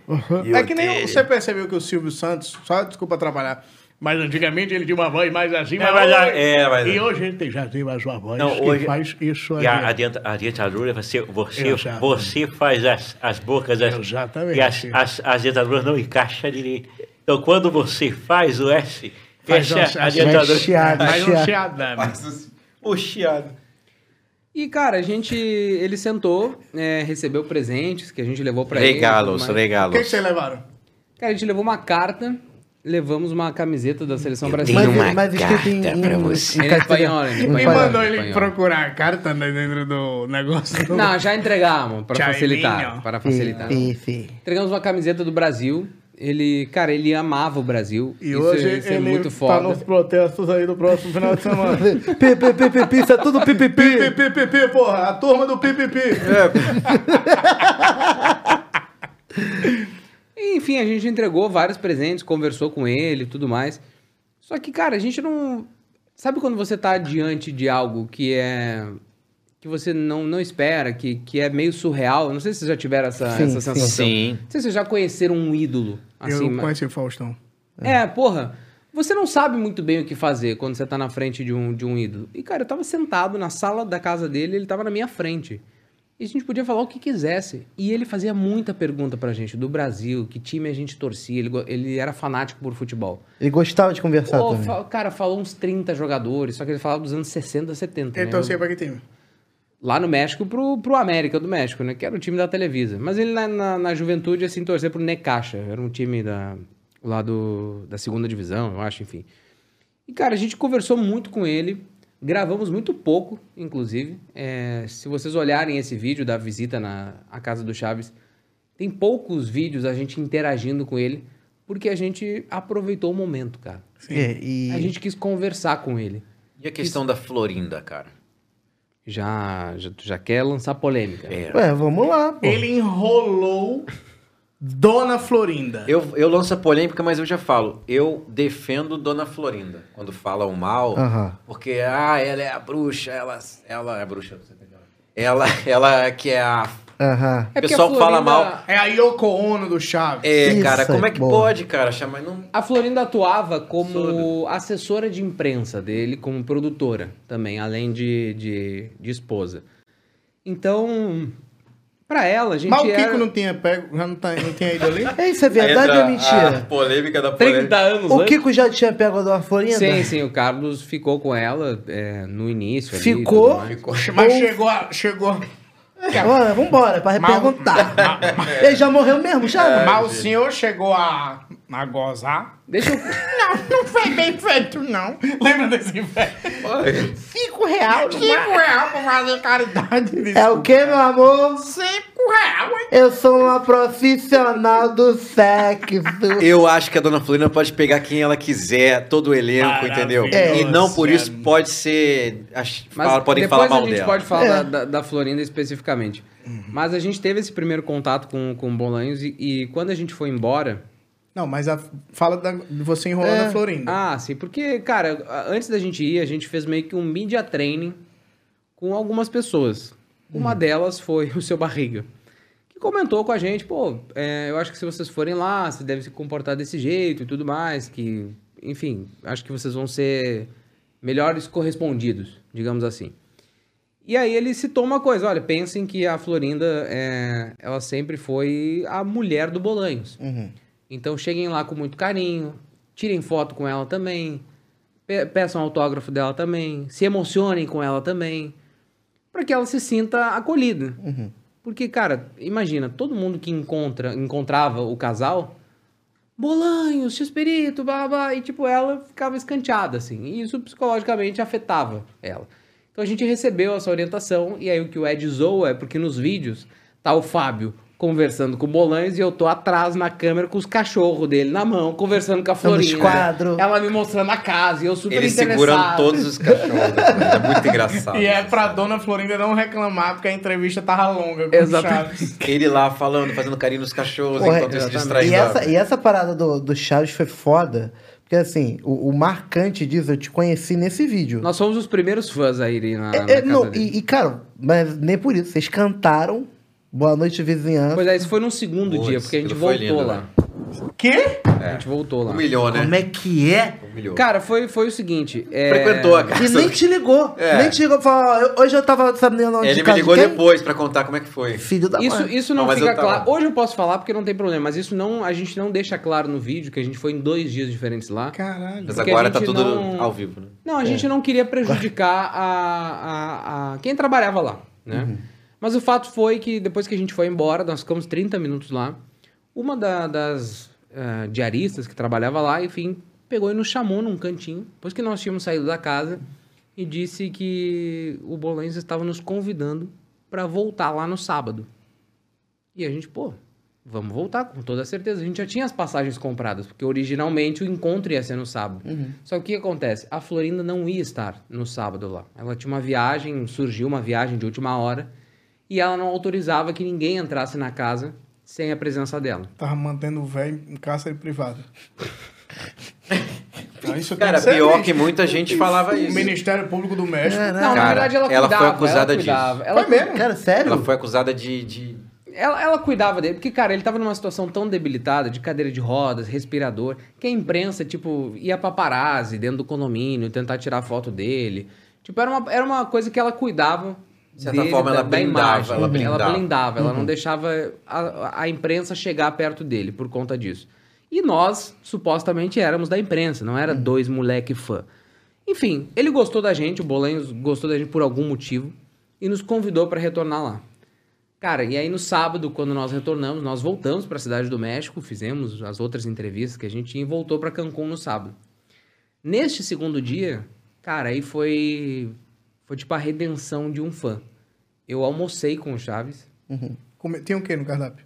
É que nem você percebeu que o Silvio Santos, só desculpa atrapalhar, mas antigamente ele tinha uma voz mais assim, É, mas a- hoje- é, mas- e hoje ele já tem mais uma voz Não, que hoje- faz isso E a, a, aí. denta- a dentadura, você, você, você faz as, as bocas, as, Exatamente. e as, as, as dentaduras não encaixam direito. Então, quando você faz o S, Faz fecha um- a faz dentadura. chiado, Mais um chiado. O chiado. E, cara, a gente... Ele sentou, é, recebeu presentes que a gente levou pra ele. Regalos, tudo mais. O que, que regalos. vocês levaram? Cara, a gente levou uma carta, levamos uma camiseta da seleção Eu Mas, tenho brasileira. uma mas escrito em, carta em, pra você. em Em espanhol, em E espanhol. espanhol. mandou ele espanhol. procurar a carta né, dentro do negócio. do- Não, já entregamos, para facilitar. Para facilitar. Sim, sim. Entregamos uma camiseta do Brasil. Ele, cara, ele amava o Brasil. E isso, hoje isso é ele muito tá foda. nos protestos aí do próximo final de semana. Pi, pi, pi, pi, pi, isso é tudo pipipi. Pipipi, porra, a turma do pipipi. E, Enfim, a gente entregou vários presentes, conversou com ele e tudo mais. Só que, cara, a gente não. Sabe quando você tá diante de algo que é. Que você não, não espera, que, que é meio surreal? Não sei se vocês já tiveram essa, Sim, essa sensação. Sim. Não sei se vocês já conheceram um ídolo. Assim, Eu mas- conheci o Faustão. É, porra. Você não sabe muito bem o que fazer quando você tá na frente de um, de um ídolo. E, cara, eu tava sentado na sala da casa dele, ele tava na minha frente. E a gente podia falar o que quisesse. E ele fazia muita pergunta pra gente, do Brasil, que time a gente torcia. Ele, ele era fanático por futebol. Ele gostava de conversar Pô, também. fa- cara, falou uns 30 jogadores, só que ele falava dos anos 60, 70. Ele né? torcia pra que time? Lá no México, pro, pro América do México, né? Que era o time da Televisa. Mas ele na, na, na juventude, assim, torcia pro Necaxa. Era um time da, lá do, da segunda divisão, eu acho, enfim. E, cara, a gente conversou muito com ele. Gravamos muito pouco, inclusive. É, se vocês olharem esse vídeo da visita na à casa do Chaves, tem poucos vídeos a gente interagindo com ele, porque a gente aproveitou o momento, cara. É, e... A gente quis conversar com ele. E a questão da Florinda, cara? Já, já, já quer lançar polêmica. É. Ué, vamos lá, pô. Ele enrolou Dona Florinda. Eu, eu lanço a polêmica, mas eu já falo. Eu defendo Dona Florinda quando falam mal. Aham. Porque, ah, ela é a bruxa, ela, ela é a bruxa. Ela, ela que é a. Aham. É O pessoal a fala mal. É a Yoko Ono do Chaves. É, Isso cara, como é é que bom. pode, cara? Chamar. Não... A Florinda atuava como assessora de imprensa dele, como produtora também, além de, de, de esposa. Então, pra ela, a gente Mas o Kiko era não tinha pego, já não, tá, não tinha ido ali? É isso, é verdade ou é mentira? polêmica da 30 anos O antes. Kiko já tinha pego a Florinda? Sim, sim, o Carlos ficou com ela é, no início. ali Ficou? Mas chegou, a- chegou. Bora, vambora, pra Mal- perguntar. Ele já morreu mesmo, já? Mas o senhor chegou a Na gozar? Deixa eu. Não, não foi bem feito, não. Lembra desse velho? Cinco real Cinco reais pra fazer caridade. É o que, meu amor? Cinco reais, hein? Eu sou uma profissional do sexo. Eu acho que a dona Florinda pode pegar quem ela quiser, todo o elenco, entendeu? Maravilhosa. E não por isso pode ser. Mas fala- podem falar mal a gente dela. pode falar É. da, da, da Florinda especificamente. Mas a gente teve esse primeiro contato com, com o Bolanhos e, e quando a gente foi embora. Não, mas a- fala da- de você enrolando a Florinda. Ah, sim, porque, cara, antes da gente ir, a gente fez meio que um media training com algumas pessoas. Uma delas foi o seu Barriga, que comentou com a gente, pô, é, eu acho que se vocês forem lá, você deve se comportar desse jeito e tudo mais, que, enfim, acho que vocês vão ser melhores correspondidos, digamos assim. E aí ele citou uma coisa, olha, pensem que a Florinda, é, ela sempre foi a mulher do Bolanhos. Então cheguem lá com muito carinho, tirem foto com ela também, pe- peçam autógrafo dela também, se emocionem com ela também, para que ela se sinta acolhida. Porque, cara, imagina, todo mundo que encontra, encontrava o casal, Bolanhos, X-Perito, blá, blá, e tipo, ela ficava escanteada, assim, e isso psicologicamente afetava ela. Então a gente recebeu essa orientação, e aí o que o Ed zoa é porque nos vídeos tá o Fábio conversando com o Bolanhos e eu tô atrás na câmera com os cachorros dele na mão, conversando com a nos Florinda. quadros. Ela me mostrando a casa e eu super Ele interessado. segurando todos os cachorros. É muito engraçado. E é pra dona Florinda não reclamar, porque a entrevista tava longa com o Exatamente. Chaves. Ele lá falando, fazendo carinho nos cachorros, Porra, enquanto se distraindo. E essa, e essa parada do, do Chaves foi foda. Porque assim, o, o marcante disso eu te conheci nesse vídeo. Nós fomos os primeiros fãs a irem na, na É, é, casa não, dele. e, e, cara, mas nem por isso. Vocês cantaram Boa Noite Vizinhança. Pois é, isso foi no segundo Putz, dia, porque a gente voltou lindo, lá. Quê? A gente voltou lá. Humilhou, né? Como é que é? Humilhou. Cara, foi, foi o seguinte. é, Frequentou a casa. E nem te ligou. É. Nem te ligou. Falou, hoje eu tava sabendo onde Ele me casa de ligou quem? depois pra contar como é que foi. Filho da Isso, mãe. isso não, Não, mas fica claro. Hoje eu posso falar porque não tem problema, mas isso não, a gente não deixa claro no vídeo que a gente foi em dois dias diferentes lá. Caralho. Mas agora tá tudo não- ao vivo, né? Não, a gente não queria prejudicar a, a, a quem trabalhava lá, né? Mas o fato foi que depois que a gente foi embora, nós ficamos 30 minutos lá. Uma da- das ah, diaristas que trabalhava lá, enfim, pegou e nos chamou num cantinho, depois que nós tínhamos saído da casa, e disse que o Bolanhos estava nos convidando para voltar lá no sábado. E a gente, pô, vamos voltar, com toda certeza. A gente já tinha as passagens compradas, porque originalmente o encontro ia ser no sábado. Só que o que acontece? A Florinda não ia estar no sábado lá. Ela tinha uma viagem, surgiu uma viagem de última hora, e ela não autorizava que ninguém entrasse na casa sem a presença dela. Tava mantendo o velho em cárcere privado. Então, Cara, que pior visto. que muita gente falava O isso. Ministério Público do México. Não, na Cara, verdade ela ela cuidava. foi acusada ela cuidava. disso. Ela, Foi mesmo? Cara, sério? Ela foi acusada de. de... Ela, ela cuidava dele, porque, cara, ele tava numa situação tão debilitada, de cadeira de rodas, respirador, que a imprensa, tipo, ia paparazzi dentro do condomínio, tentar tirar foto dele. Tipo, era uma, era uma coisa que ela cuidava. De certa forma, ela blindava, ela blindava. Ela blindava, ela não deixava a, a imprensa chegar perto dele por conta disso. E nós, supostamente, éramos da imprensa, não era dois moleque fã. Enfim, ele gostou da gente, o Bolanhos gostou da gente por algum motivo e nos convidou para retornar lá. Cara, e aí no sábado, quando nós retornamos, nós voltamos para a cidade do México, fizemos as outras entrevistas que a gente tinha e voltou para Cancún no sábado. Neste segundo dia, cara, aí foi foi tipo a redenção de um fã. Eu almocei com o Chaves. Come- Tinha o que no cardápio?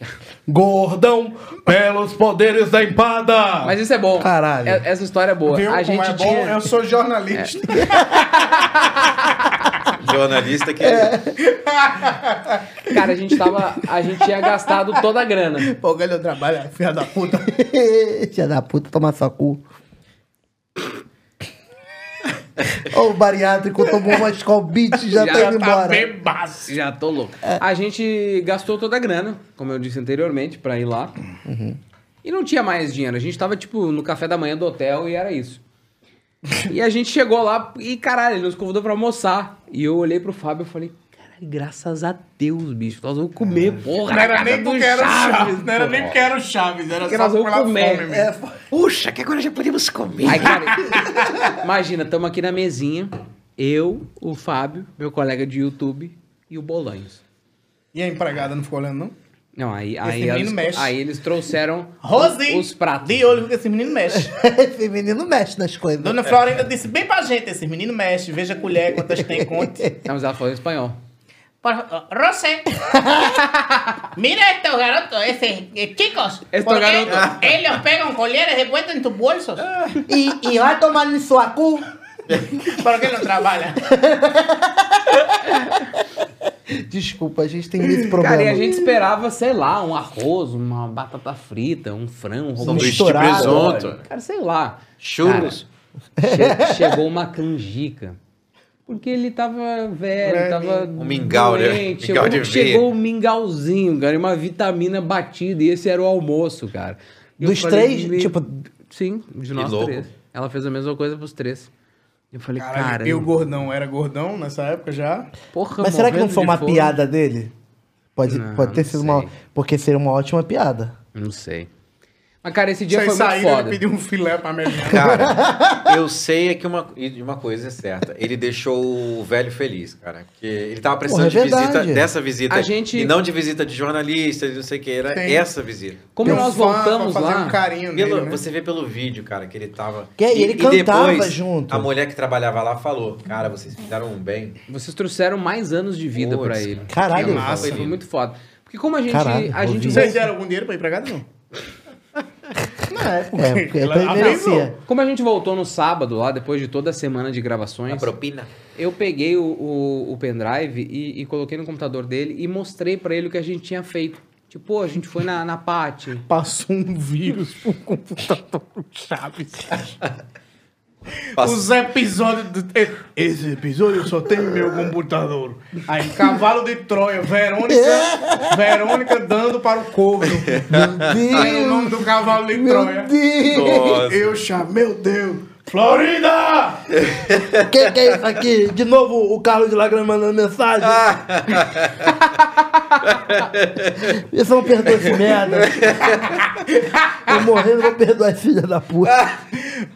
Gordão, pelos poderes da empada. Mas isso é bom. Caralho. É- Essa história é boa. Viu a como gente é bom? tinha Eu sou jornalista. Jornalista que. Cara, a gente tava, a gente tinha gastado toda a grana. Pô, galho, trabalha, filha da puta. Filha da puta, toma sua cu. Ô, o bariátrico tomou uma Beat e já, Já tá indo tá embora. bebaço. Já tô louco. A gente gastou toda a grana, como eu disse anteriormente, pra ir lá. E não tinha mais dinheiro. A gente tava, tipo, no café da manhã do hotel e era isso. e a gente chegou lá e, caralho, ele nos convidou pra almoçar. E eu olhei pro Fábio e falei, graças a Deus, bicho, nós vamos comer, porra. Não era nem porque era o Chaves, não era nem porque era o Chaves, era Porque só nós vamos comer. fome mesmo. É, Puxa, que agora já podemos comer. Aí, cara, imagina, estamos aqui na mesinha, eu, o Fábio, meu colega de YouTube e o Bolanhos. E a empregada não ficou olhando, não? Não, aí, aí, eles, mexe. aí eles trouxeram Rosi, os pratos. de olho que esse menino mexe. Esse menino mexe nas coisas. Dona Florinda disse bem pra gente, esse menino mexe, veja a colher, quantas tem, conte. Não, mas ela falou em espanhol. Rosé, mira estos garotos, ese, eh, chicos, Estos porque garotos. ellos pegan colieres de vuelta en tus bolsos. E, e vai tomar no sua cu. ¿Por qué no trabaja? Desculpa, a gente tem esse problema. Cara, e a gente esperava, sei lá, um arroz, uma batata frita, um frango, um Sanduíche de presunto. Cara, sei lá. Churros. Cara, che- chegou uma canjica. Porque ele tava velho, tava. Um mingau, né? doente. Mingau Chegou, de chegou um mingauzinho, cara, e uma vitamina batida. E esse era o almoço, cara. E Dos falei, três, "Me- tipo- Sim, de nós três. Ela fez a mesma coisa pros três. Eu falei, Caralho, cara. eu gordão, era gordão nessa época já? Porra, Mas será que não foi uma fome. piada dele? Pode, Não, pode ter sido uma. sei. Porque seria uma ótima piada. Não sei. Mas, cara, esse dia Vocês foi muito foda. ele pediu um filé pra Melina. Cara, eu sei é que uma, e de uma coisa é certa. Ele deixou o velho feliz, cara. Porque ele tava precisando Porra, é de visita, dessa visita. A gente- E não de visita de jornalista, não sei o que. Era Tem. essa visita. Como Tem nós fã voltamos pra fazer lá. um carinho nele, Pelo- né? Você vê pelo vídeo, cara, que ele tava. Que é, ele cantava junto. A mulher que trabalhava lá falou: Cara, vocês fizeram um bem. Vocês trouxeram mais anos de vida Putz, pra ele. Caralho, Foi- massa. Foi muito foda. Porque como a gente. Caralho, a gente. Vocês deram algum dinheiro pra ir pra casa, não? Não, é porque... É, porque ela merecia. Como a gente voltou no sábado lá, depois de toda a semana de A gravações, propina. eu peguei o, o, o pendrive e, e coloquei no computador dele e mostrei pra ele o que a gente tinha feito. Tipo, a gente foi na, na Pati. Passou um vírus pro computador do Chaves. Passa- Os episódios do... Esse episódio só tem meu computador. Aí, cavalo de Troia, Verônica, Verônica dando para o corno. Aí o nome do cavalo de Troia. Nossa. Eu chamei, meu Deus. Florida! O que, é isso aqui? De novo o Carlos de Lágrima mandando mensagem. Isso não perdoa esse merda. Eu morrendo, vou perdoar esse filho da puta.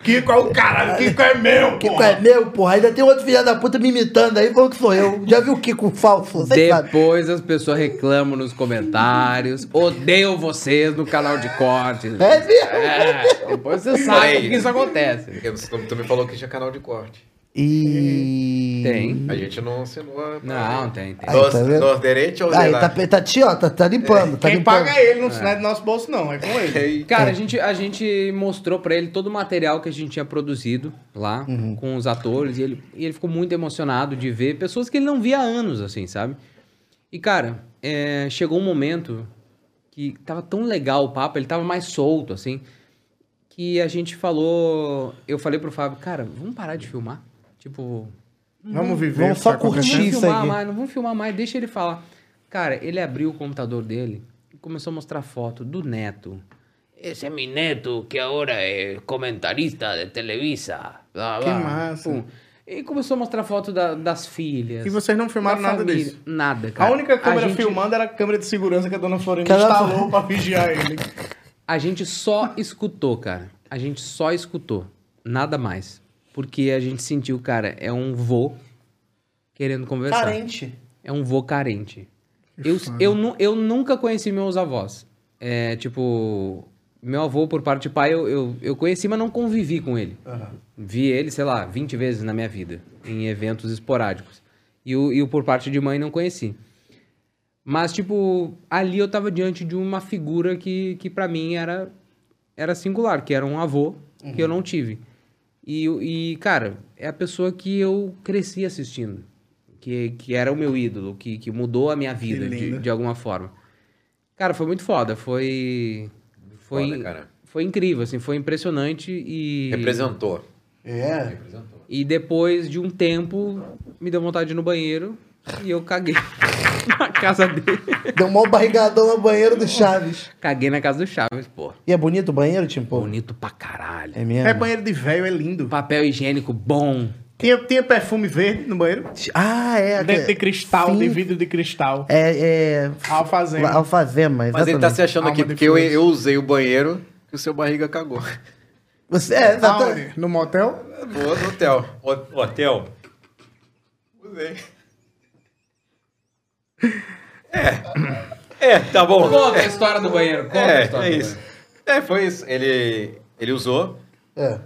Kiko é o caralho, Kiko é meu, Kiko porra. é meu, porra. Ainda tem outro filho da puta me imitando aí, falando que sou eu. Já viu o Kiko falso? Você sabe. Depois as pessoas reclamam nos comentários. Odeio vocês no canal de cortes. É mesmo? É, depois você sabe que isso acontece. Porque você tu me falou que tinha canal de corte. E. Tem. A gente não assinou. a- Não, tem, tem. Aí, Nos, tá vendo? nos direitos ou Aí, tá, tá, ti, ó, tá, tá limpando. Tá Quem limpando. paga ele não é do nosso bolso, não. É com ele. Cara, a gente, a gente mostrou pra ele todo o material que a gente tinha produzido lá com os atores e ele, e ele ficou muito emocionado de ver pessoas que ele não via há anos, assim, sabe? E, cara, é, chegou um momento que tava tão legal o papo, ele tava mais solto, assim, que a gente falou. Eu falei pro Fábio, cara, vamos parar de filmar? Tipo, Vamos viver. Vamos só tá curtir. isso aqui. mais, não vamos filmar mais, deixa ele falar. Cara, ele abriu o computador dele e começou a mostrar foto do neto. Ese es mi neto que ahora es comentarista de Televisa. Blá, Que blá. massa. Pum. E começou a mostrar foto da- das filhas. E vocês não filmaram da nada família. disso? Nada, cara. A única câmera gente, filmando era a câmera de segurança que a dona Florinda instalou pra vigiar ele. A gente só escutou, cara. A gente só escutou. Nada mais. Porque a gente sentiu, cara, é um vô querendo conversar. Carente. É um vô carente. Eu, eu, eu nunca conheci meus avós. É, tipo, meu avô, por parte de pai, eu, eu, eu conheci, mas não convivi com ele. Vi ele, sei lá, 20 vezes na minha vida, em eventos esporádicos. E o, e o por parte de mãe não conheci. Mas, tipo, ali eu tava diante de uma figura que, que para mim era, era singular, que era um avô que eu não tive. E, e, cara, é a pessoa que eu cresci assistindo. Que, que era o meu ídolo, que, que mudou a minha vida de, de alguma forma. Cara, foi muito foda. Foi. Foi, Foda, cara. foi incrível, assim, foi impressionante e. Representou. É. E depois de um tempo, me deu vontade de ir no banheiro e eu caguei na casa dele. Deu um maior barrigadão no banheiro do Chaves. Caguei na casa do Chaves, pô. E é bonito o banheiro, Tim? Pô? Bonito pra caralho. É mesmo? É banheiro de velho, é lindo. Papel higiênico bom. Tinha, tinha perfume verde no banheiro? Ah, é. De cristal, Sim. de vidro de cristal. É, é... Alfazema. Alfazema, Mas ele tá exatamente. se achando aqui Alma porque eu, eu usei o banheiro que o seu barriga cagou. Você, é, exatamente. Aonde? No motel? Vou no hotel. O- Hotel. Usei. É, tá bom. Conta a história do banheiro. Conta a É, história é do isso. banheiro. É, foi isso. Ele, ele usou. É.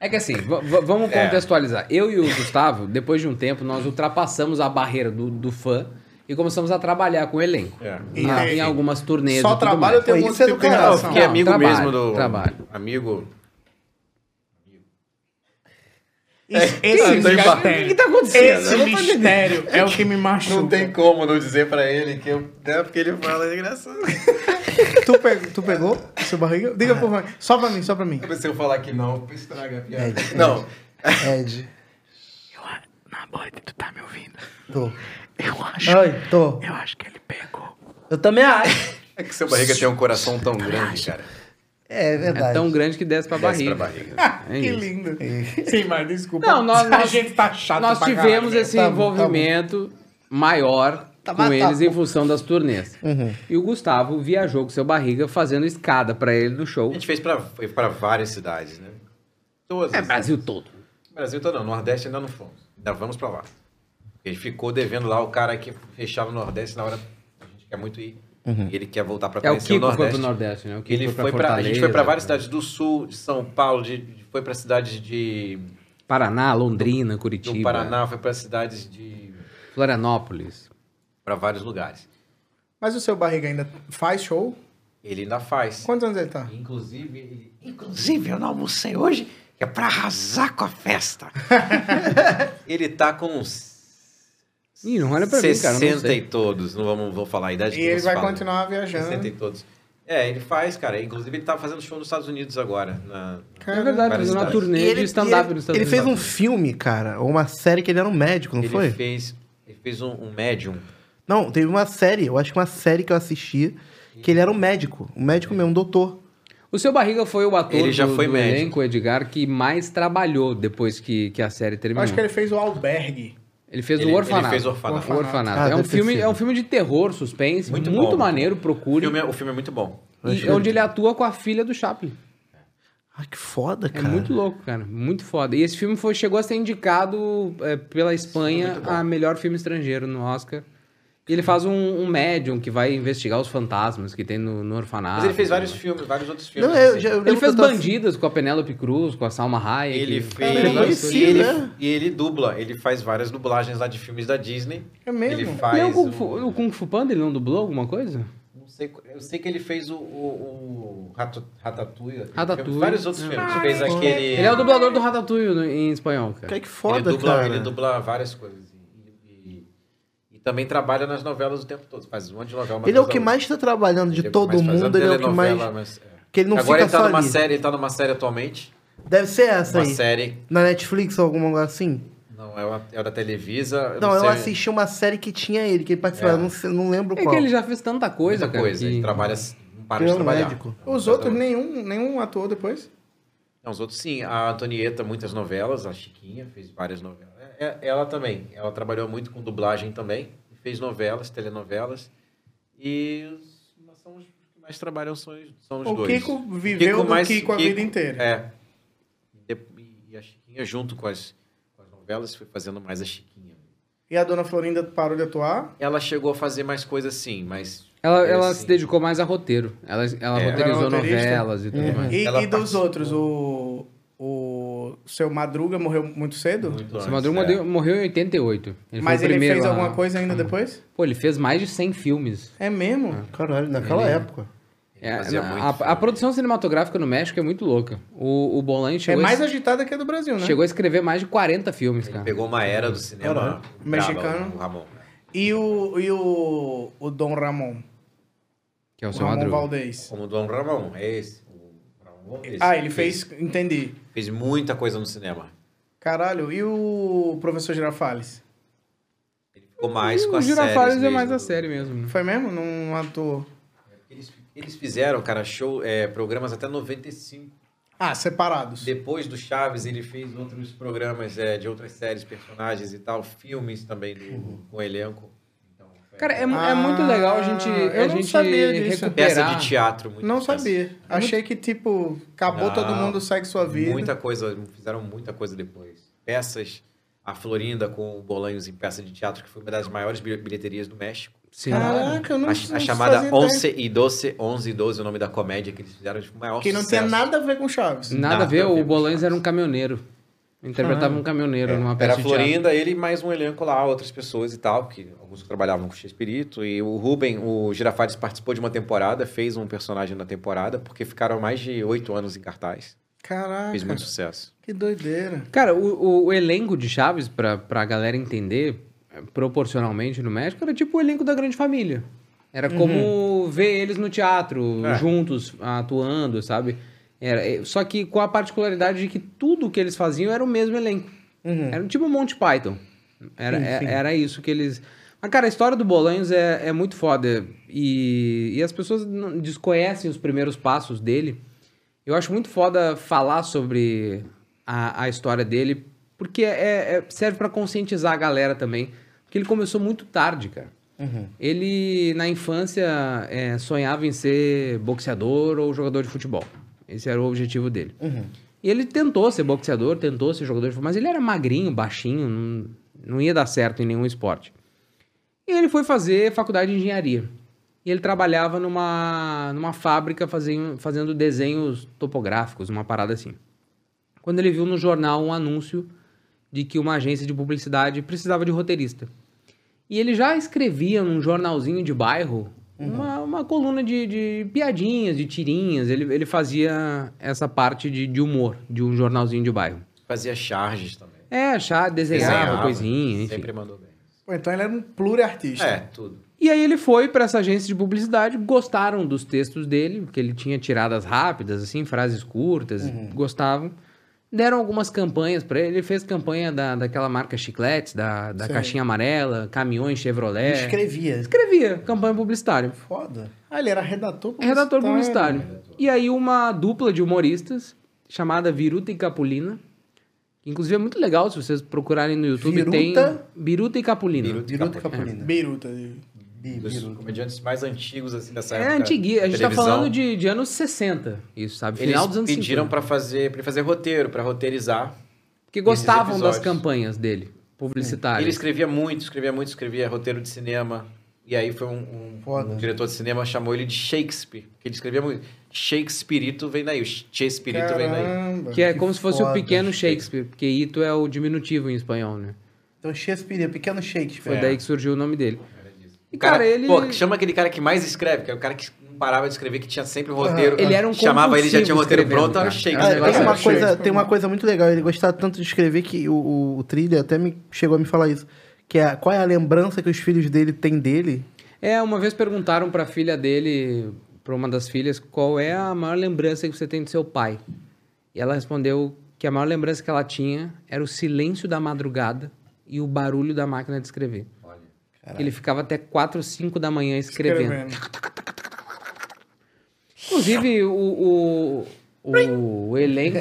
É que assim, vamos É. contextualizar. Eu e o Gustavo, depois de um tempo, nós ultrapassamos a barreira do, do fã e começamos a trabalhar com o elenco. É. Na- E- em algumas turnês. Só e tudo trabalho mais. eu tenho Pô, outro isso é do caralho. Fiquei Não, amigo trabalho, mesmo do. trabalho. Amigo. Esse, É, esse mistério. O que tá acontecendo? esse Eu mistério é o que me machuca. Não tem como não dizer pra ele que eu. É porque ele fala é engraçado. Tu, pe- tu pegou seu barriga? Diga por favor. Só pra mim, só pra mim. Se eu falar que não, estraga a piada. É, Não. Ed. Nabote, tu tá me ouvindo? Tô. Eu acho, Oi, tô. eu acho que ele pegou. Eu também acho. É que seu barriga tem um coração tão grande, cara. É verdade. É tão grande que desce pra Desce barriga. pra barriga. É que lindo. Sim, mas desculpa. Não, nós, a nós, gente tá chato nós pra tivemos caralho. esse Tá tá envolvimento maior Tá com tá eles em função das turnês. E o Gustavo viajou com seu barriga fazendo escada pra ele no show. A gente fez pra várias cidades, né? Todas. É Brasil todo. Brasil todo não. Nordeste ainda não fomos. Ainda vamos pra lá. Ele ficou devendo lá o cara que fechava o Nordeste na hora. A gente quer muito ir. E ele quer voltar pra É o conhecer Kiko o Nordeste. Nordeste, né? O Kiko Ele foi foi pra pra, a gente foi pra Fortaleza, várias cidades do Sul, de São Paulo, de, foi pra cidades de Paraná, Londrina, Curitiba. do Paraná, foi pra cidades de Florianópolis. Pra vários lugares. Mas o seu barriga ainda faz show? Ele ainda faz. Quantos anos ele tá? Inclusive, ele, Inclusive, eu não almocei hoje, que é pra arrasar com a festa. ele tá com uns Ih, não olha pra mim, cara. eu Não 60 sei. e todos. Não vamos, vou falar a idade E que ele vai fala. continuar viajando. 60 e todos. É, ele faz, cara. Inclusive, ele tá fazendo show nos Estados Unidos agora. na- É verdade, fazendo uma turnê ele, de stand-up ele- nos Estados ele fez um Unidos. filme, cara, ou uma série que ele era um médico, não ele foi? fez Ele fez um, um médium. Não, teve uma série, eu acho que uma série que eu assisti, que ele era um médico, um médico mesmo, um doutor. O seu Barriga foi o ator Ele já do, foi do médico. elenco, Edgar, que mais trabalhou depois que, que a série Eu terminou. acho que ele fez o Albergue. Ele fez Ele- o Orfanato. ele fez Orfanato. O Orfanato. Ah, é, um filme, é um filme de terror, suspense, muito, Muito bom. maneiro, O procure. filme, é, o filme é muito bom. E onde ele atua com a filha do Chaplin. Ai, que foda, É cara. muito louco, cara. Muito foda. E esse filme foi, chegou a ser indicado é, pela Espanha a melhor filme estrangeiro no Oscar. E ele faz um, um médium que vai investigar os fantasmas que tem no, no orfanato. Mas ele fez vários filmes, vários outros filmes. Não, eu assim. eu Ele fez que tava- Bandidas com a Penélope Cruz, com a Salma Hayek. Ele Cara, ele é fez. conhecido, e, ele, né? e ele dubla. Ele faz várias dublagens lá de filmes da Disney. É mesmo? Ele faz. é o Kung, Fu, o Kung Fu Panda, ele não dublou alguma coisa? Não sei, eu sei que ele fez o, o, o Ratatouille. Ratatouille. Vários outros Ah, filmes. fez aquele. Ele é o dublador do Ratatouille em espanhol, cara. Cara, que foda, ele dubla, cara. Ele dubla várias coisas. Também trabalha nas novelas o tempo todo. Faz um monte de novela. uma Ele é o que mais tá trabalhando de todo Ele é o que mais faz. mundo, ele é o que mais... mas, é. Que ele não Agora fica ele tá só numa ali. série, ele tá numa série atualmente. Deve ser essa Uma aí. série. Na Netflix ou alguma coisa assim? Não, é, uma, é da Televisa. eu Não, eu sei, assisti uma série que tinha ele, que ele participava, É. não, sei- não lembro É qual. que ele já fez tanta coisa, muita cara. coisa. que- Ele trabalha. Não para Ele de é trabalhar. médico. Os outros, nenhum, nenhum atuou depois? Não, os outros sim. A Antonieta, muitas novelas. A Chiquinha fez várias novelas. Ela também. Ela trabalhou muito com dublagem também. Fez novelas, telenovelas. E os, são os que mais trabalham são, os- são os O dois. Kiko viveu do Kiko a vida inteira. É. E, a Chiquinha, junto com as, com as novelas, foi fazendo mais a Chiquinha. E a dona Florinda parou de atuar? Ela chegou a fazer mais coisas sim, mas... Ela, ela assim, se dedicou mais a roteiro. Ela, ela É. roteirizou Ela novelas e tudo mais. E, e dos outros, o, seu Madruga morreu muito cedo? muito Seu antes, Madruga é. morreu, em 88. Ele Mas ele primeiro fez a- alguma coisa ainda depois? Pô, ele fez mais de 100 filmes. É mesmo? Caralho, naquela Ele- época. É, na- a, a produção cinematográfica no México é muito louca. O, o Bolan É chegou, mais a, agitada que a do Brasil, né? chegou a escrever mais de 40 filmes, cara. Pegou uma era do cinema Caralho. Mexicano. o Ramon. E o, e o, o Dom Ramon? Que é o O seu Ramon Madruga. Valdez. Como o Dom Ramon, é esse. O Ramon é esse. Ah, ele fez... Entendi. Fez muita coisa no cinema. Caralho. E o professor Girafales? Ele ficou mais com O as Girafales séries é mais a série mesmo. né? Foi mesmo? Não atuou? Eles, eles fizeram, cara, show, é, programas até 95. Ah, separados. Depois do Chaves, ele fez outros programas é, de outras séries, personagens e tal, filmes também do, com elenco. Cara, é, mu- é muito legal a gente, Ah, eu a não gente sabia disso. recuperar. peça de teatro. Muito Não peça. sabia. Achei que, tipo, acabou Não. todo mundo, segue sua vida. Muita coisa, fizeram muita coisa depois. Peças, a Florinda com Bolanhos em peça de teatro, que foi uma das maiores bil- bilheterias do México. Sim. Caraca, eu não A, não a chamada fazia ideia. 11 e 12, 11 e 12, o nome da comédia que eles fizeram de maior Que não sucesso. tinha nada a ver com Chaves. Nada, a ver, o Bolões era um caminhoneiro. Interpretava um caminhoneiro numa peça Era. Florinda, ele e mais um elenco lá, outras pessoas e tal, que alguns que trabalhavam com o Espírito. E o Ruben, o Girafares, participou de uma temporada, fez um personagem na temporada, porque ficaram mais de oito anos em cartaz. Caraca, Fez muito sucesso. que doideira. Cara, o, o- o elenco de Chaves, pra, pra galera entender, proporcionalmente no México, era tipo o elenco da grande família. Era como ver eles no teatro, É. juntos, atuando, sabe? Era, eh, só que com a particularidade de que tudo que eles faziam era o mesmo elenco. Era um tipo Monty Python. Era, Sim, é- sim. era isso que eles... Mas, cara, a história do Bolanhos é, é muito foda. E, e as pessoas não- desconhecem os primeiros passos dele. Eu acho muito foda falar sobre a, a história dele, porque é, é- serve pra conscientizar a galera também. Porque ele começou muito tarde, cara. Ele, na infância, é, sonhava em ser boxeador ou jogador de futebol. Esse era o objetivo dele. E ele tentou ser boxeador, tentou ser jogador de futebol, mas ele era magrinho, baixinho, não, não ia dar certo em nenhum esporte. E ele foi fazer faculdade de engenharia. E ele trabalhava numa, numa fábrica fazendo, fazendo desenhos topográficos, uma parada assim. Quando ele viu no jornal um anúncio de que uma agência de publicidade precisava de roteirista. E ele já escrevia num jornalzinho de bairro uma, uma coluna de, de piadinhas, de tirinhas. Ele, ele fazia essa parte de, de humor de um jornalzinho de bairro. Fazia charges também. É, chá, desenhava, coisinha, enfim. Sempre mandou bem. Pô, então ele era um pluriartista. É, tudo. E aí ele foi para essa agência de publicidade, gostaram dos textos dele, que ele tinha tiradas rápidas, assim, frases curtas, gostavam. Deram algumas campanhas para ele, ele fez campanha da, daquela marca Chicletes, da, da caixinha amarela, caminhões Chevrolet. Escrevia. Escrevia, campanha publicitária. Foda. Ah, ele era redator É Redator publicitário. E aí uma dupla de humoristas, chamada Viruta e Capulina, inclusive é muito legal, se vocês procurarem no YouTube, Viruta? tem... Viruta e Capulina. Viruta e Capulina. Capulina. Beiruta. Dos comediantes mais antigos, assim, dessa É época. antiguinha, a gente tá televisão. falando de, de anos 60, isso, sabe? Eles Final dos anos pediram 50. pra fazer, pra ele fazer roteiro, pra roteirizar. Porque esses gostavam das campanhas dele, Ele publicitárias. escrevia muito, escrevia muito, escrevia roteiro de cinema. E aí foi um, um- um diretor de cinema chamou ele de Shakespeare. Porque ele escrevia muito. Shakespeare vem daí. O Shakespeare vem daí. Que é como se fosse o pequeno Shakespeare, porque Ito é o diminutivo em espanhol, né? Então Shakespeare, pequeno Shakespeare. Foi daí que surgiu o nome dele. E, O cara, cara, ele... Pô, chama aquele cara que mais escreve, que é o cara que não parava de escrever, que tinha sempre o roteiro. Ele era um Chamava ele, já tinha o roteiro pronto, cara. Ah, tem, uma coisa, tem uma coisa muito legal. Ele gostava tanto de escrever que o, o, o Trilha até me chegou a me falar isso. Que é qual é a lembrança que os filhos dele têm dele. É, uma vez perguntaram pra filha dele, pra uma das filhas, qual é a maior lembrança que você tem do seu pai? E ela respondeu que a maior lembrança que ela tinha era o silêncio da madrugada e o barulho da máquina de escrever. Ele ficava até 4, 5 da manhã escrevendo. Inclusive, o, o, o, o elenco.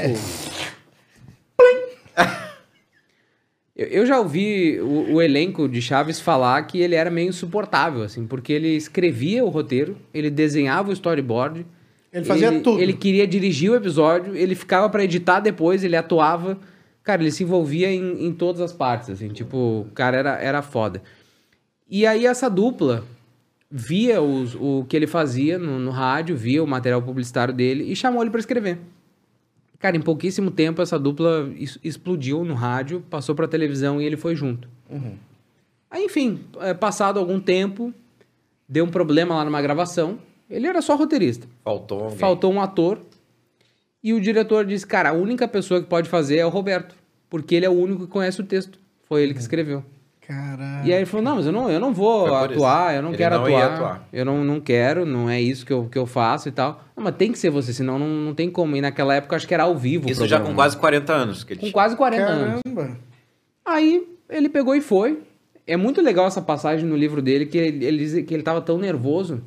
Eu, eu já ouvi o, o elenco de Chaves falar que ele era meio insuportável, assim, porque ele escrevia o roteiro, ele desenhava o storyboard. Ele fazia tudo. Ele queria dirigir o episódio, ele ficava pra editar depois, ele atuava. Cara, ele se envolvia em, em todas as partes, assim, tipo, o cara era, era foda. E aí essa dupla via os- o que ele fazia no, no rádio, via o material publicitário dele e chamou ele pra escrever. Cara, em pouquíssimo tempo essa dupla es- explodiu no rádio, passou pra televisão e ele foi junto. Aí, enfim, é, passado algum tempo, deu um problema lá numa gravação. Ele era só roteirista. Faltou alguém. Faltou um ator. E o diretor disse: Cara, a única pessoa que pode fazer é o Roberto. Porque ele é o único que conhece o texto. Foi ele que escreveu. Caralho. E aí ele falou: Não, mas eu não, eu não vou atuar, isso. eu não Ele quero não atuar, atuar. Eu não, não quero, não é isso que eu, que eu faço e tal. Não, mas tem que ser você, senão não, não tem como. E naquela época eu acho que era ao vivo. o Isso já com quase 40 anos. Que ele Com tinha. quase 40 anos. Caramba. Aí ele pegou e foi. É muito legal essa passagem no livro dele, que ele, ele diz que ele tava tão nervoso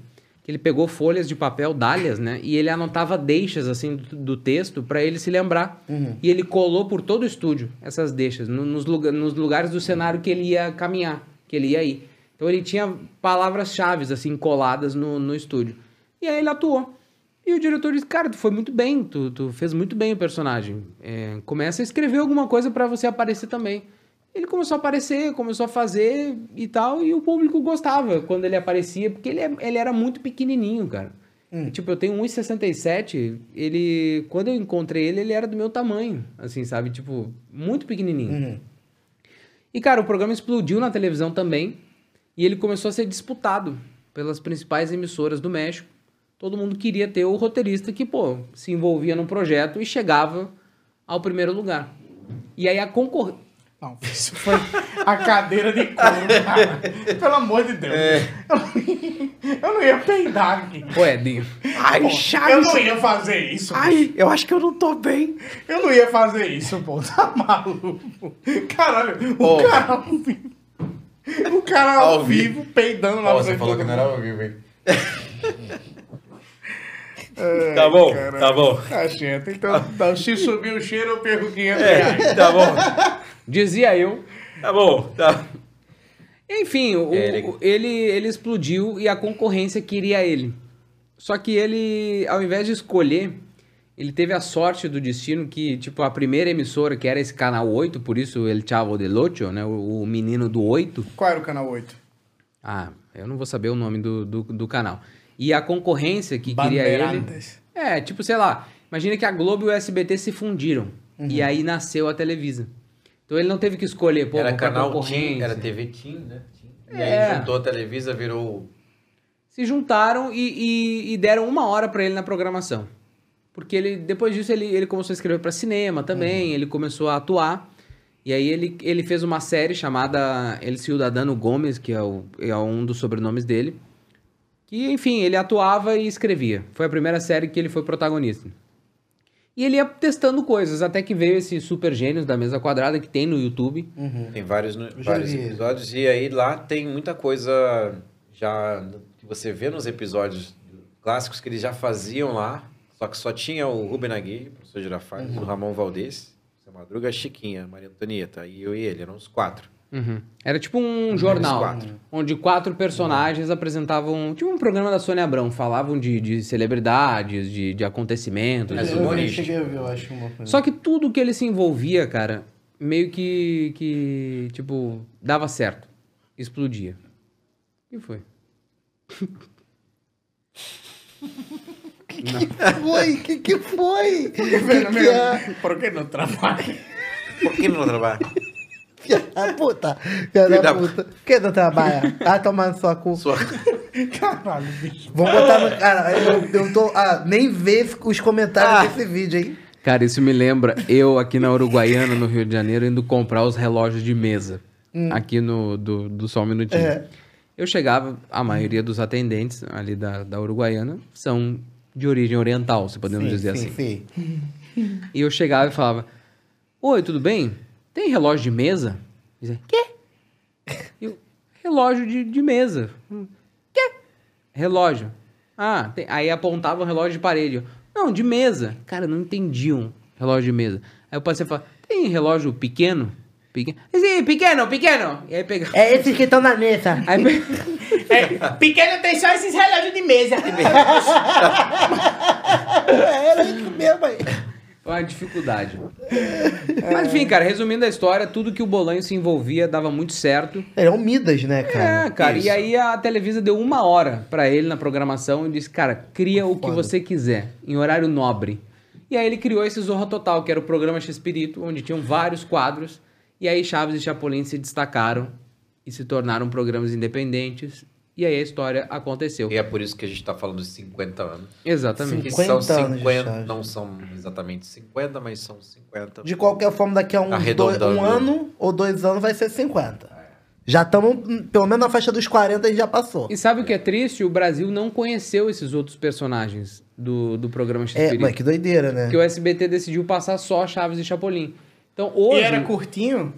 que ele pegou folhas de papel, dálias, né? E ele anotava deixas, assim, do, do texto pra ele se lembrar. E ele colou por todo o estúdio essas deixas, no- nos, lugar- nos lugares do cenário que ele ia caminhar, que ele ia ir. Então ele tinha palavras-chave, assim, coladas no, no estúdio. E aí ele atuou. E o diretor disse, cara, tu foi muito bem, tu, tu fez muito bem o personagem. É, começa a escrever alguma coisa pra você aparecer também. Ele começou a aparecer, começou a fazer e tal, e o público gostava quando ele aparecia, porque ele, é- ele era muito pequenininho, cara. Tipo, eu tenho 1,67, ele... Quando eu encontrei ele, ele era do meu tamanho, assim, sabe? Tipo, muito pequenininho. E, cara, o programa explodiu na televisão também. E ele começou a ser disputado pelas principais emissoras do México. Todo mundo queria ter o roteirista que, pô, se envolvia num projeto e chegava ao primeiro lugar. E aí a concorrência. Não, isso foi a cadeira de couro, cara. Pelo amor de Deus. Eu, não ia, eu não ia peidar aqui. Pô, Edinho. Ai, Eu não ia fazer isso. Ai, eu acho que eu não tô bem. Eu não ia fazer isso, pô. Tá maluco? Caralho, o cara ao vivo. O cara ao, Ao vivo, peidando na Ó, você falou que não era ao vivo, hein? Ai, Tá bom, caralho. tá bom. Tá certo. Então, tá, se subir o cheiro, eu perco 500 É, reais. tá bom. Dizia eu. Tá bom, tá. Enfim, o- o- ele, ele explodiu e a concorrência queria ele. Só que ele, ao invés de escolher, ele teve a sorte do destino que, tipo, a primeira emissora, que era esse canal 8, por isso ele Chavo del Ocho, né? O, o menino do 8. Qual era o canal 8? Ah, eu não vou saber o nome do, do, do canal. E a concorrência que queria ele. É, tipo, sei lá. Imagina que a Globo e o SBT se fundiram. Uhum. E aí nasceu a Televisa. Então ele não teve que escolher, pô, Era pra canal. Team, era TV Team, né? E É. aí juntou a Televisa, virou... se juntaram e, e- e deram uma hora pra ele na programação. Porque ele, depois disso ele, ele começou a escrever pra cinema também, ele começou a atuar. E aí ele, ele fez uma série chamada El Ciudadano Gomes, que é, o, é um dos sobrenomes dele. Que, enfim, ele atuava e escrevia. Foi a primeira série que ele foi protagonista. E ele ia testando coisas, até que veio esse Super Gênios da Mesa Quadrada, que tem no YouTube. Tem vários, no- vários vi. episódios. E aí lá tem muita coisa já que você vê nos episódios clássicos que eles já faziam lá. Só que só tinha o Ruben Aguirre, o professor Girafales, o Ramon Valdez, o Madruga, a Chiquinha, a Maria Antonieta. E eu e ele, eram os quatro. Uhum. Era tipo um jornal, quatro. onde quatro personagens apresentavam, tipo um programa da Sônia Abrão, falavam de, de celebridades, de, de acontecimentos. Mas Eu humorista. cheguei a ver, eu acho, uma coisa. Só que tudo que ele se envolvia, cara, meio que, que tipo, dava certo, explodia. O que foi? Foi? Que que foi? Que Pelo que menos, é? Por que não trabalha? Por que não trabalha? Filha da puta. Filha da puta. Por que não trabalha? Ah, tomando sua cu. Caralho, bicho. Vamos botar no. Cara, eu, eu tô. Ah, nem ver os comentários desse vídeo, hein? Cara, isso me lembra eu aqui na Uruguaiana, no Rio de Janeiro, indo comprar os relógios de mesa. Aqui no do, do Só um Minutinho. É. Eu chegava, a maioria dos atendentes ali da, da Uruguaiana são de origem oriental, se podemos dizer assim. sim. E eu chegava e falava: Oi, tudo bem? Tem relógio de mesa? Dizia, quê? Eu, relógio de, de mesa. "Hum, Quê? Relógio. Ah, tem- aí apontava um relógio de parede. Eu, Não, de mesa. Cara, não entendiam relógio de mesa. Aí eu passei a falar: Tem relógio pequeno? Pequeno? Sim, pequeno, pequeno. E aí pegava. É esses que estão na mesa. Aí pe- É, pequeno tem só esses relógios de mesa. Era isso mesmo aí. Uma dificuldade. Mas enfim, cara, resumindo a história, tudo que o Bolanho se envolvia dava muito certo. Ele é um Midas, né, cara? É, cara, Isso. e aí a Televisa deu uma hora pra ele na programação e disse, cara, cria o que você quiser, em horário nobre. E aí ele criou esse Zorra Total, que era o programa X-Espírito, onde tinham vários quadros, e aí Chaves e Chapolin se destacaram e se tornaram programas independentes, e aí a história aconteceu. E é por isso que a gente tá falando de 50 anos. Exatamente. Que 50 são anos de 50, Chaves. não são exatamente 50, mas são 50. De qualquer forma, daqui a uns dois, um ano ou dois anos vai ser 50. Já estamos, pelo menos na faixa dos 40 a gente já passou. E sabe o que é triste? O Brasil não conheceu esses outros personagens do, do programa É, X-Espírito. mas que doideira, né? Porque o SBT decidiu passar só Chaves e Chapolin. Então hoje. E era curtinho?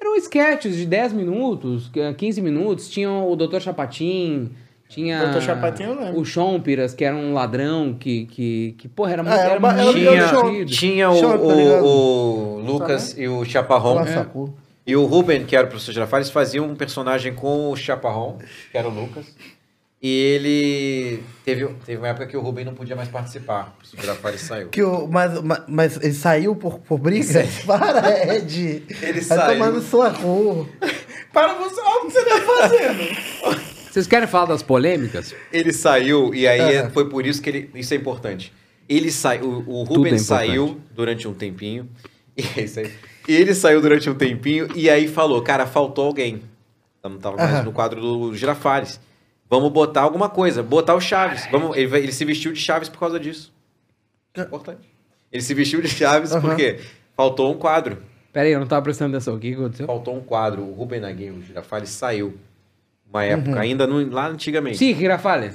Eram sketches de 10 minutos, 15 minutos. Tinha o Dr. Chapatin, tinha. Dr. Chapatin eu lembro. O Chompiras, que era um ladrão que. que, que porra, era Ah, muito. era era Tinha, tinha o, tá o, o Lucas e o Chaparrão. Sacu. E o Ruben, que era o professor Girafales, fazia um personagem com o Chaparrão, que era o Lucas. E ele. Teve, teve uma época que o Rubem não podia mais participar. O Girafales saiu. Que o, mas, mas, mas ele saiu por, por briga? Para, Ed. Ele Vai saiu. tomando sua cu. Para você, olha o que você tá fazendo. Vocês querem falar das polêmicas? Ele saiu, e aí Aham. foi por isso que ele. Isso é importante. Ele saiu. O, o é Rubens importante. saiu durante um tempinho. E é isso aí. Ele saiu durante um tempinho e aí falou: Cara, faltou alguém. Não tava mais no quadro do Girafales. Vamos botar alguma coisa, botar o Chaves. Vamos, ele, ele se vestiu de Chaves por causa disso. Importante. Ele se vestiu de Chaves Aham. porque faltou um quadro. Pera aí, eu não tava prestando atenção. O que aconteceu? Faltou um quadro. O Rubem Naguinho, o Girafales, saiu. Uma época, ainda no- lá antigamente. Sim, Girafales.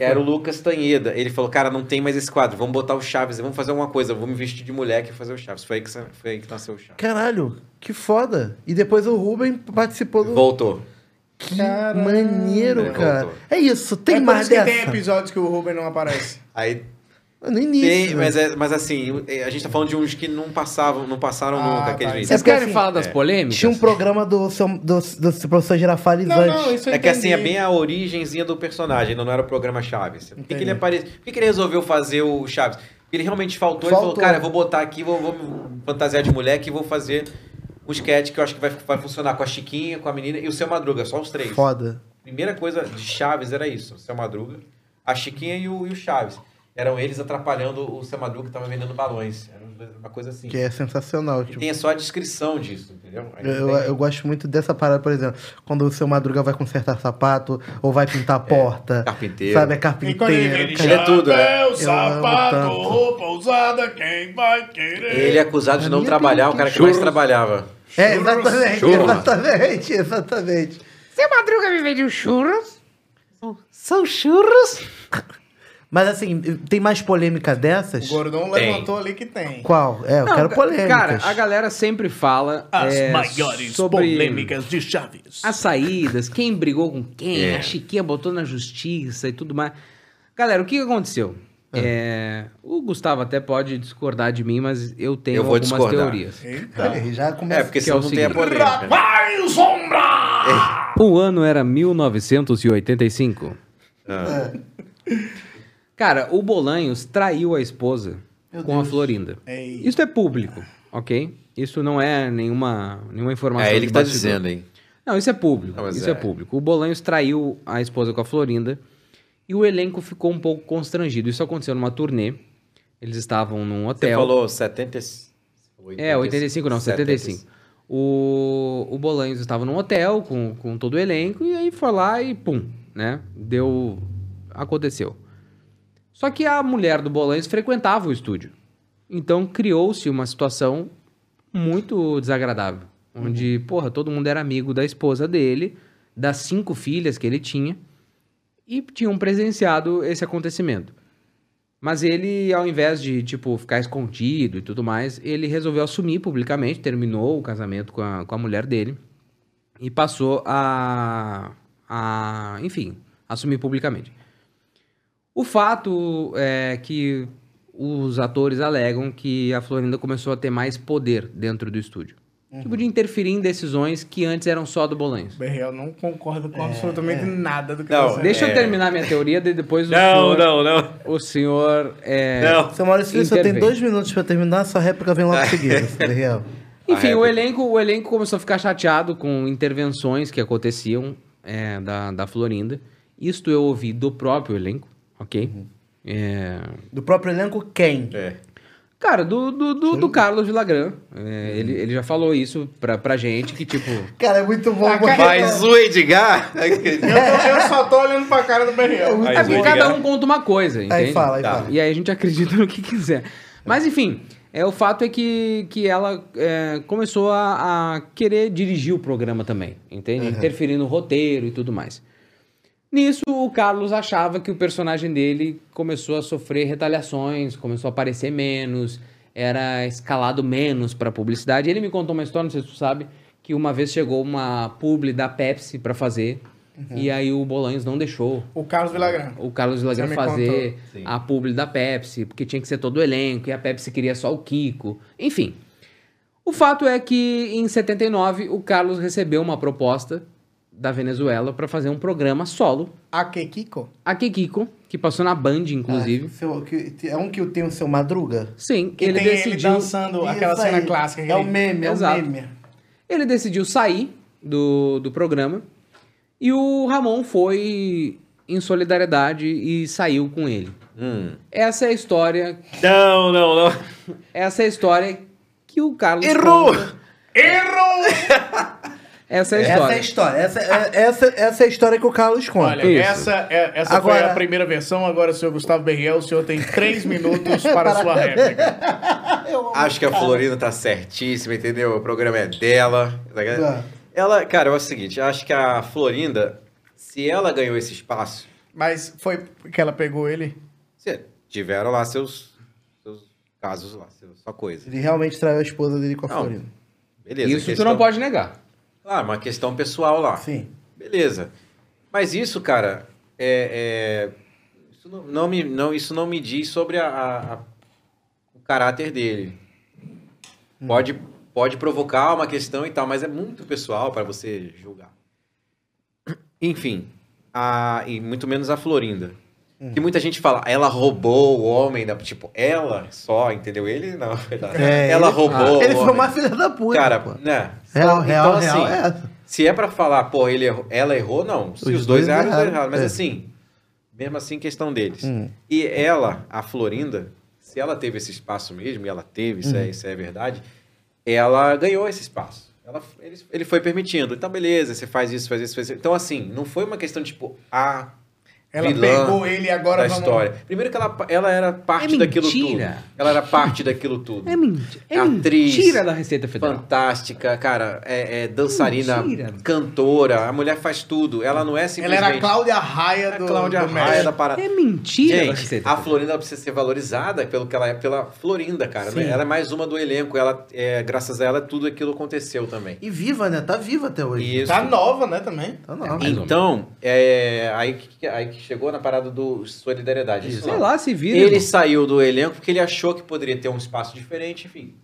Era o. Lucas Tanheda. Ele falou, cara, não tem mais esse quadro. Vamos botar o Chaves, vamos fazer alguma coisa. Vamos me vestir de mulher e fazer o Chaves. Foi aí que, foi aí que nasceu o Chaves. Caralho, que foda. E depois o Ruben participou do. Voltou. Que maneiro, Ele cara. voltou. É isso, tem é mais dessa. tem episódios que o Ruben não aparece. Aí No início. tem, né? mas, é, mas assim, a gente tá falando de uns que não passavam, não passaram Ah, nunca tá. aquele vídeo. Vocês É porque, querem assim, falar das é. polêmicas? Tinha um programa do, seu, do, do professor Girafales Não, antes. não, isso eu É que assim, é bem a origenzinha do personagem, não era o programa Chaves. Por que, que ele apare... Por que, que ele resolveu fazer o Chaves? Porque ele realmente faltou, ele Faltou. falou, cara, eu vou botar aqui, vou, vou me fantasiar de mulher que vou fazer um sketch que eu acho que vai, vai funcionar com a Chiquinha, com a menina e o Seu Madruga, só os três. Foda. Primeira coisa de Chaves era isso, o Seu Madruga, a Chiquinha e o, e o Chaves. Eram eles atrapalhando o Seu Madruga que tava vendendo balões. Uma coisa assim. Que é sensacional. E Tipo, tem só a descrição disso, entendeu? Eu, tem- eu gosto muito dessa parada, por exemplo, quando o seu Madruga vai consertar sapato ou vai pintar a porta. carpinteiro. Sabe, é ele carpinteiro. cara. Ele é tudo, chapéu, Eu sapato, roupa usada, quem vai querer? Ele é acusado de não trabalhar, o cara que mais trabalhava. É, exatamente, Churros. exatamente, exatamente. Seu Madruga me vendeu churros? São churros. Mas assim, tem mais polêmica dessas? O Gordão Tem. levantou ali que tem. Qual? É, eu quero ca- polêmicas. Cara, a galera sempre fala As é, maiores sobre polêmicas de Chaves. as saídas, quem brigou com quem, É. a Chiquinha botou na justiça e tudo mais. Galera, o que aconteceu? É, o Gustavo até pode discordar de mim, mas eu tenho Eu vou algumas discordar. teorias. Eita. Aí já começa. É, porque Que é senão o não tem a polêmica. Vai, sombra! O ano era 1985. Ah. Cara, o Bolanhos traiu a esposa com a Florinda. Ei. Isso é público, ok? Isso não é nenhuma, nenhuma informação. É ele que tá bastidor. dizendo, hein? Não, isso é público. Não, isso é. é. público. O Bolanhos traiu a esposa com a Florinda e o elenco ficou um pouco constrangido. Isso aconteceu numa turnê. Eles estavam num Você hotel. falou 70... É, 85 não, 75. O, o Bolanhos estava num hotel com, com todo o elenco e aí foi lá e pum, né? Deu. Aconteceu. Só que a mulher do Bolanhos frequentava o estúdio. Então criou-se uma situação muito desagradável. Onde, porra, todo mundo era amigo da esposa dele, das cinco filhas que ele tinha, e tinham presenciado esse acontecimento. Mas ele, ao invés de, tipo, ficar escondido e tudo mais, ele resolveu assumir publicamente, terminou o casamento com a, com a mulher dele e passou a, a, enfim, assumir publicamente. O fato é que os atores alegam que a Florinda começou a ter mais poder dentro do estúdio. Tipo, de interferir em decisões que antes eram só do Bolanhos. Berreal não concordo com absolutamente nada do que Não, você Deixa eu É. terminar minha teoria, de depois o Não, senhor... não, não. O senhor... É... Não. Seu Maurício, você tem intervém. dois minutos pra terminar, sua réplica vem logo em seguida, Gabriel. Enfim, A o elenco, o elenco começou a ficar chateado com intervenções que aconteciam é, da, da Florinda. Isto eu ouvi do próprio elenco, ok? É, Do próprio elenco, quem? É. Cara, do, do, do, do Carlos Villagrán. É, ele, ele já falou isso pra, pra gente, que tipo... Cara, é muito bom. porque- Mas o Edgar... Eu, tô- eu só tô olhando pra cara do Berreal. Mas É porque o cada um conta uma coisa, entende? Aí fala, aí Tá. fala. E aí a gente acredita no que quiser. Mas enfim, é, o fato é que, que ela é, começou a, a querer dirigir o programa também, entende? Interferir no roteiro e tudo mais. Nisso, o Carlos achava que o personagem dele começou a sofrer retaliações, começou a aparecer menos, era escalado menos para publicidade. Ele me contou uma história, não sei se tu sabe, que uma vez chegou uma publi da Pepsi para fazer, e aí o Bolanhos não deixou O Carlos Villagrán. o Carlos Villagrán fazer a publi da Pepsi, porque tinha que ser todo o elenco, e a Pepsi queria só o Kiko. Enfim. O fato é que em 79 o Carlos recebeu uma proposta da Venezuela pra fazer um programa solo. A que, Kiko? A Kikiko, que passou na Band, inclusive. Seu- que- é um que tem o seu Madruga? Sim, Que ele tem ele decidiu. dançando aquela cena aí. clássica. É o meme, é o Exato. meme. Ele decidiu sair do, do programa e o Ramon foi em solidariedade e saiu com ele. Hum. Essa é a história. Não, não, não. Essa é a história que o Carlos. Errou! conta. Errou! Essa é a Essa história. é a história. Essa, é, essa, essa é a história que o Carlos conta. Olha, Isso. essa, é, essa foi Agora- a primeira versão. Agora, senhor Gustavo Berriel, o senhor tem três minutos para a sua réplica. Acho que a Florinda tá certíssima, entendeu? O programa é dela. Tá. Ela, cara, é o seguinte, acho que a Florinda, se ela ganhou esse espaço, Mas foi que ela pegou ele? se- tiveram lá seus, seus casos lá, sua coisa. Ele realmente traiu a esposa dele com a Não. Florina. Beleza. Isso tu questão- não pode negar. Claro, uma questão pessoal lá. Sim. Beleza. Mas isso, cara, é, é- isso, não, não me, não, isso não me diz sobre a, a- a- o caráter dele. Pode, pode provocar uma questão e tal, mas é muito pessoal para você julgar. Enfim, a, e muito menos a Florinda. Que muita gente fala, ela roubou o homem, da, tipo, ela só, entendeu? Ele não, verdade. É, ela ele- roubou. o Ele foi uma filha da puta. Cara, pô. né? Real, Então, real, assim, real é essa. Se é pra falar, pô, ele errou- ela errou, não. Se os, Os dois dois erraram, erraram, erraram. Mas é. assim, mesmo assim, questão deles. Hum. E ela, a Florinda, se ela teve esse espaço mesmo, e ela teve, isso, é, isso é verdade, ela ganhou esse espaço. Ela, ele, ele foi permitindo. Então, beleza, você faz isso, faz isso, faz isso. Então, assim, não foi uma questão, tipo, a Ela vilã pegou ele e agora da vamos... história. Primeiro que ela, ela era parte É daquilo mentira. tudo. Ela era parte daquilo tudo. É mentira. É Atriz, mentira da Receita Federal. Fantástica, cara, é, é dançarina, Mentira. cantora, a mulher faz tudo. Ela não é Ela simplesmente... era a Cláudia Raia É a do, Cláudia do Raia México. da parada. É mentira da Gente, Receita a. Florinda ela precisa ser valorizada pelo que ela é, pela Florinda, cara. Sim. Ela é mais uma do elenco. Ela, é, graças a ela, tudo aquilo aconteceu também. E viva, né? Tá viva até hoje. Isso. Tá nova, né, também? Tá não. Então, é, aí, que- aí que chegou na parada do solidariedade. Isso Sei não. lá, se vira. Ele irmão. saiu do elenco porque ele achou que poderia ter um espaço diferente, enfim.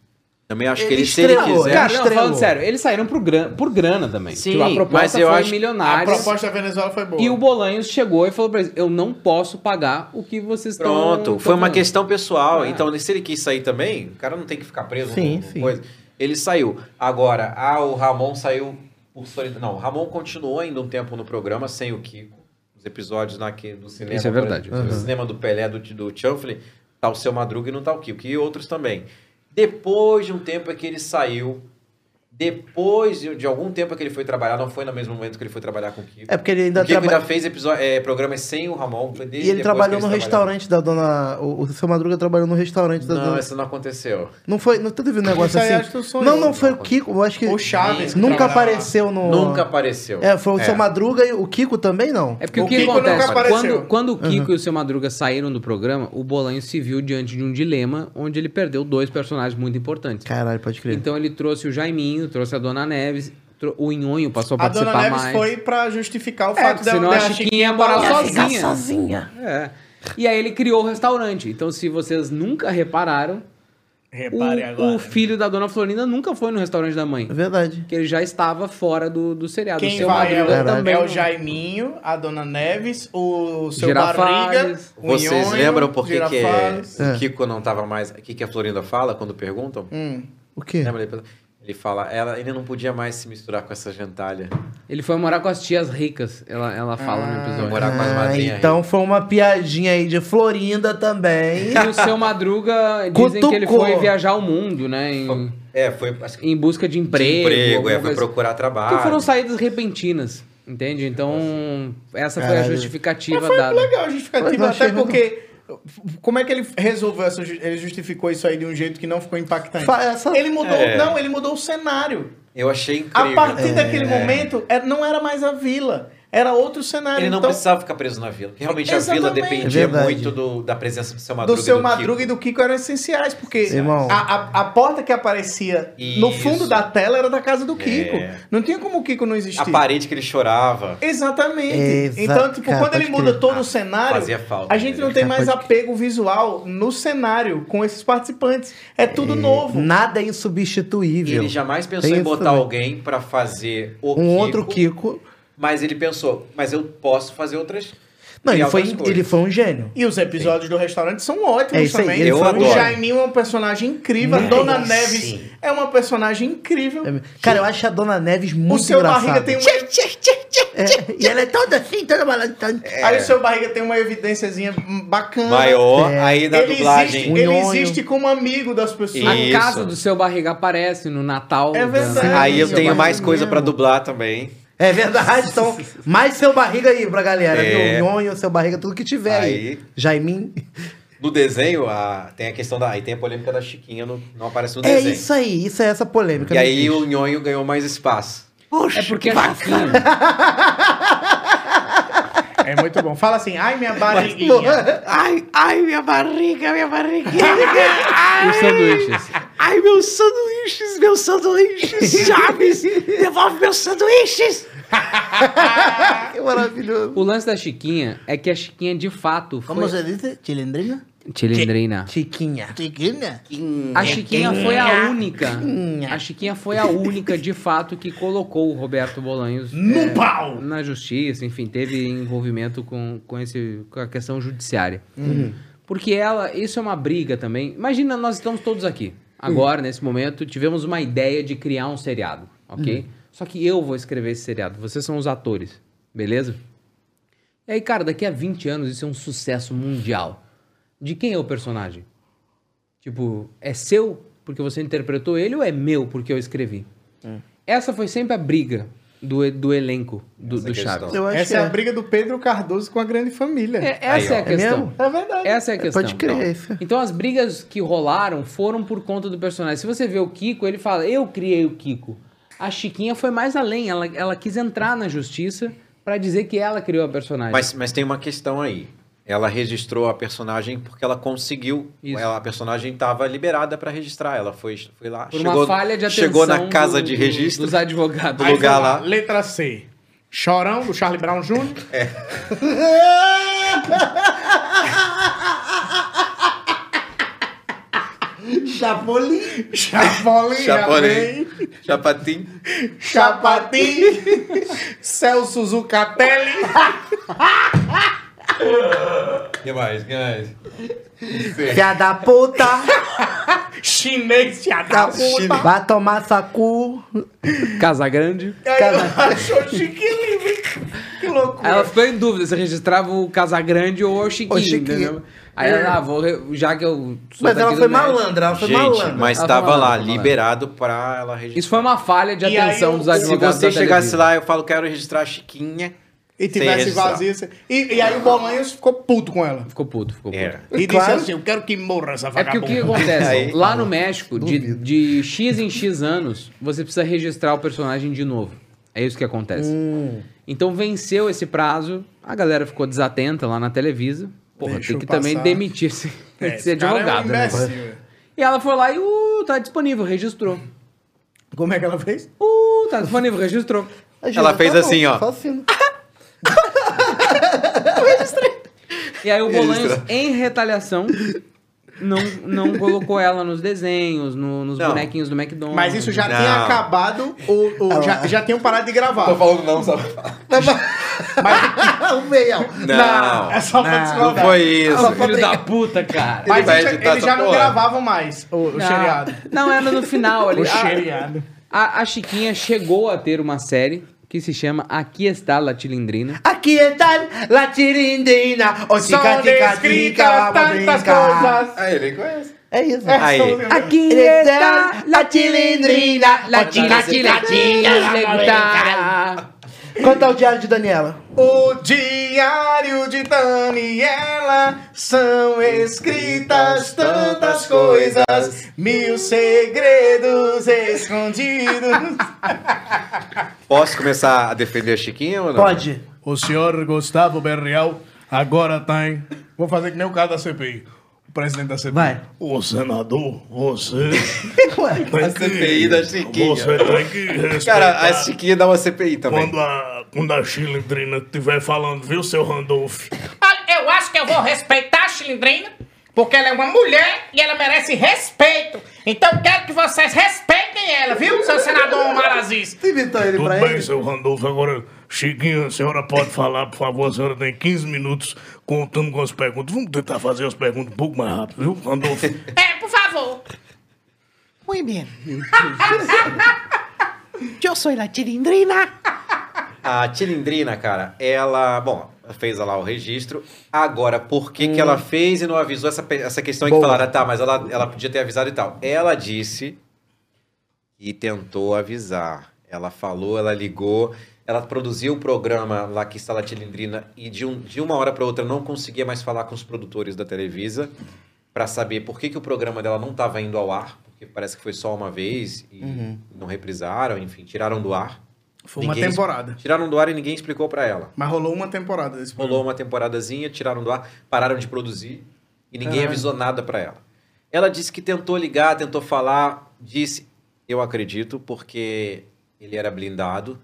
Também acho que Ele ele, se ele estrelou, quiser... Cara, não, estrelou. falando sério, eles saíram por, gran... por grana também. Sim, Tipo, a proposta mas eu foi acho- A milionária. proposta da Venezuela foi boa. E o Bolanhos chegou e falou pra eles: Eu não posso pagar o que vocês estão. Pronto, estão foi uma falando." questão pessoal. Ah. Então, se ele quis sair também, o cara não tem que ficar preso Sim, sim. coisa. Ele saiu. Agora, ah, o Ramon saiu por solidariedade. Não, o Ramon continuou ainda um tempo no programa sem o Kiko. Os episódios naque, do cinema. Isso é verdade. exemplo, No cinema do Pelé, do, do Chanfley, tá o Seu Madruga e não tá o Kiko. E outros também. Depois de um tempo é que ele saiu. Depois de, algum tempo é que ele foi trabalhar, não foi no mesmo momento que ele foi trabalhar com o Kiko. É porque ele ainda o Kiko trabalha. ainda fez episódio, é, programas sem o Ramon. Foi desde E ele trabalhou no restaurante da dona. O, o seu Madruga trabalhou no restaurante da Não, dona. isso não aconteceu. Não foi. Não teve um negócio Isso aí assim? acho que tu sonhou. Não, não foi o Kiko. Eu acho que. O Chaves que Nunca apareceu no. Nunca apareceu. É, foi o seu Madruga e o Kiko também não. É porque o, O que Kiko acontece? nunca apareceu. Quando, quando o Kiko e o seu Madruga saíram do programa, o Bolanho se viu diante de um dilema onde ele perdeu dois personagens muito importantes. Caralho, pode crer. Então ele trouxe o Jaiminho, trouxe a Dona Neves, o Inhonho passou a A Dona participar Neves mais. foi pra justificar o É, fato porque senão a dela Chiquinha ia morar falar- sozinha. sozinha. É. E aí ele criou o restaurante. Então, se vocês nunca repararam, Repare o, agora. o filho da Dona Florinda nunca foi no restaurante da mãe. É verdade. Que ele já estava fora do, do seriado. Quem o seu vai é Madruga também. é o. Jaiminho, a Dona Neves, o seu Girafales. Barriga, o Vocês Nhonho, lembram por que, que é. É. o Kiko não tava mais. O que, que a Florinda fala quando perguntam? Hum. O quê? Lembra? Ele, fala, ela, ele não podia mais se misturar com essa gentalha. Ele foi morar com as tias ricas, ela, ela fala no episódio. Morar com as Ah, madrinhas. então foi uma piadinha aí de Florinda também. E o seu Madruga dizem que ele foi viajar o mundo, né? Em, É, foi acho que em busca de de emprego. emprego, alguma é, foi coisa. procurar trabalho. Porque foram saídas repentinas, entende? Então, essa foi a justificativa Foi dada. legal a justificativa, até porque... Como é que ele resolveu essa... Ele justificou isso aí de um jeito que não ficou impactante? Fa- essa- Ele mudou... É. Não, ele mudou o cenário. Eu achei A incrível. partir daquele momento, é- não era mais a vila. Era outro cenário. Ele não então, precisava ficar preso na vila. Realmente a vila Exatamente. dependia É muito do- da presença do seu Madruga. do seu e Madruga Kiko. e do Kiko eram essenciais, porque Irmão. a, a, a porta que aparecia no Isso. fundo da tela era da casa do Kiko. É. Não tinha como o Kiko não existir. A parede que ele chorava. Exatamente. Exa- Então, tipo, cara, quando ele muda crer. todo Ah, o cenário, fazia falta, a gente não tem mais apego visual no cenário com esses participantes. É tudo novo. Nada é insubstituível. ele jamais pensou Tem em botar também. alguém pra fazer o Um Kiko outro Kiko. Mas ele pensou, mas eu posso fazer outras. Não, ele foi, coisas. ele foi um gênio. E os episódios do restaurante são ótimos É isso aí, também. ele Eu adoro. O gênio. Jaiminho é um personagem incrível. A Muito. Dona Sim. Neves é uma personagem incrível. Cara, eu acho a Dona Neves muito o seu engraçada. barriga tem uma. É, e ela é toda assim, toda balançando. Aí o seu barriga tem uma evidênciazinha bacana. Maior, É. aí na Ele dublagem. existe, ele existe como amigo das pessoas. A Isso. casa do seu barriga aparece no Natal. É da- verdade. Aí eu tenho mais coisa pra dublar também. É verdade, então, mais seu barriga aí pra galera, É. viu? Nhonho, seu barriga, tudo que tiver aí. Aí. Jaimin. No desenho, a- tem a questão da. Aí tem a polêmica da Chiquinha, no- não aparece no É desenho. isso aí, isso é essa polêmica. E não aí existe. o Nhonho ganhou mais espaço. É porque a Chiquinha. É muito bom. Fala assim, ai minha barriguinha. Ai, ai, minha barriga, minha barriguinha. Os sanduíches. Ai, meus sanduíches, meus sanduíches, Chaves, devolve meus sanduíches. Que maravilhoso. O lance da Chiquinha é que a Chiquinha de fato foi. Como se dice? ¿Chilindrina? Chilindrina. Chiquinha. Chiquina. A Chiquinha foi a única. A Chiquinha foi a única, de fato, que colocou o Roberto Bolanhos No é, pau! na justiça, enfim, teve envolvimento com, com, esse, com a questão judiciária. Porque ela, isso é uma briga também. Imagina, nós estamos todos aqui. Agora, nesse momento, tivemos uma ideia de criar um seriado, ok? Só que eu vou escrever esse seriado, vocês são os atores, beleza? E aí, cara, daqui a 20 anos isso é um sucesso mundial. De quem é o personagem? Tipo, é seu porque você interpretou ele ou é meu porque eu escrevi? Essa foi sempre a briga do, do elenco do, do. Chaves. Eu acho Essa que é é. a briga do Pedro Cardoso com a grande família. É, essa Aí, é a. É questão. mesmo? É verdade. Essa é a questão. Pode crer. Então. Então as brigas que rolaram foram por conta do personagem. Se você vê o Kiko, ele fala, eu criei o Kiko. A Chiquinha foi mais além, ela, ela quis entrar na justiça pra dizer que ela criou a personagem. Mas, mas tem uma questão aí. Ela registrou a personagem porque ela conseguiu. Isso. Ela, a personagem estava liberada para registrar. Ela foi, foi lá. por chegou, uma falha de atenção Chegou na casa do- de registro. dos advogados. do lugar lá. Letra C. Chorão, do Charlie Brown Jr. Chapolin. Chapolin, Chapolin. Chapatim. Chapatim. Celso Zucatelli. que mais? que mais? Filha da puta. Chinês, filha da puta. Vai tomar sacu. Casa Grande. Aí ela achou chique livre. Que loucura. Ela ficou em dúvida se registrava o Casagrande ou o Chiquinho, O Chiquinho. entendeu? Aí ela, ah, vou, já que eu sou Mas ela foi malandra, ela foi Gente, malandra. mas Ela estava foi lá, liberado para ela registrar. Isso foi uma falha de atenção aí, dos se Se advogados você da chegasse lá, eu falo, quero registrar a Chiquinha. E tivesse vazio. E, e aí o Bolanhos ficou puto com ela. Ficou puto, ficou puto. Era. E Claro. disse assim: Eu quero que morra essa É porque o que vagabunda. acontece? Aí- lá no México, de, de X em X anos, você precisa registrar o personagem de novo. É isso que acontece. Hum. Então venceu esse prazo, a galera ficou desatenta lá na Televisa. Porra, Deixou tem que também demitir esse, É, esse cara é um advogado, né? E ela foi lá e, uh, tá disponível, registrou. Como é que ela fez? Uh, tá disponível, registrou. Ela fez assim, ó. Só assim. E aí o Bolanhos, em retaliação, não, não colocou ela nos desenhos, no- nos Não. bonequinhos do McDonald's. Mas isso já Não. tinha acabado, ou, ou já, já tinham parado de gravar. falando não, sabe? o meião. Não, É só pra não discordar. foi isso. Ah, filho da puta, cara. Mas vai isso- editar eles essa já não porra. gravavam mais o, o Não, seriado. Não, era no final ali. O A- seriado. A, a Chiquinha chegou a ter uma série que se chama Aqui Está La Tilindrina. Aqui está la tirindina. O tica, São tica, descritas tica, tantas coisas. Ah, ele conhece. É isso. Aí. Aqui está La Tilindrina, La Tica, Tica, Tica, Quanto é o diário de Daniela? O diário de Daniela são escritas tantas coisas, mil segredos escondidos. Posso começar a defender a Chiquinha ou não? Pode. O senhor Gustavo Berrial agora tem. Vou fazer que nem o cara da CPI. Presidente da CPI. Vai. Ô senador, você. Ué. A CPI da Chiquinha. Você tem que respeitar. Cara, a Chiquinha dá uma CPI também. Quando a, quando a Chilindrina estiver falando, viu, seu Randolph? Olha, eu acho que eu vou respeitar a Chilindrina, porque ela é uma mulher e ela merece respeito. Então eu quero que vocês respeitem ela, viu, seu senador Omar Aziz? Imitou ele Tudo pra bem, ele? seu Randolph. Agora, Chiquinho, a senhora pode falar, por favor? A senhora tem 15 minutos contando com as perguntas. Vamos tentar fazer as perguntas um pouco mais rápido, viu, Randolfo? É, por favor. Muy bien. Yo soy la chilindrina. A Tilindrina, cara, ela, bom, fez lá o registro. Agora, por que, que ela fez e não avisou essa, essa questão aí que falaram, tá, mas ela, ela podia ter avisado e tal. Ela disse e tentou avisar. Ela falou, ela ligou, ela produziu o programa lá que está a Tilindrina e de, um, de uma hora para outra não conseguia mais falar com os produtores da Televisa para saber por que, que o programa dela não estava indo ao ar, porque parece que foi só uma vez e Uhum. não reprisaram, enfim, tiraram do ar. Foi uma Ninguém- temporada. Tiraram do ar e ninguém explicou para ela. Mas rolou uma temporada desse Rolou uma temporadazinha, tiraram do ar, pararam de produzir e ninguém avisou nada pra ela. Ela disse que tentou ligar, tentou falar, disse, eu acredito, porque ele era blindado,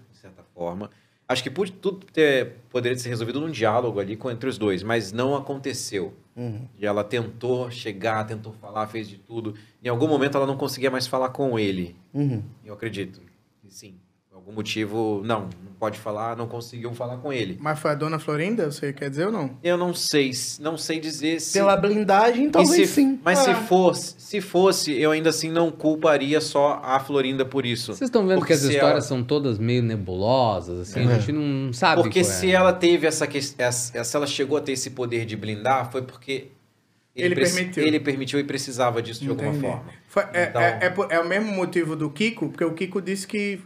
forma. Acho que pude, tudo ter, poderia ser resolvido num diálogo ali com, entre os dois, mas não aconteceu. Uhum. E ela tentou chegar, tentou falar, fez de tudo. Em algum momento ela não conseguia mais falar com ele. Uhum. Eu acredito. Sim. Por algum motivo, não pode falar, não conseguiu falar com ele. Mas foi a dona Florinda, você quer dizer ou não? Eu não sei, se- não sei dizer se. Pela blindagem, talvez se- sim. Mas se Ah. fosse, se fosse, eu ainda assim não culparia só a Florinda por isso. Vocês estão vendo Porque que as se histórias ela- são todas meio nebulosas, assim, a É. gente não sabe Porque qual é. se ela teve essa questão, se ela chegou a ter esse poder de blindar, foi porque Ele preci- permitiu. ele permitiu e precisava disso de alguma Entendi. forma. Foi- é, Então- é- é por- é o mesmo motivo do Kiko, porque o Kiko disse que.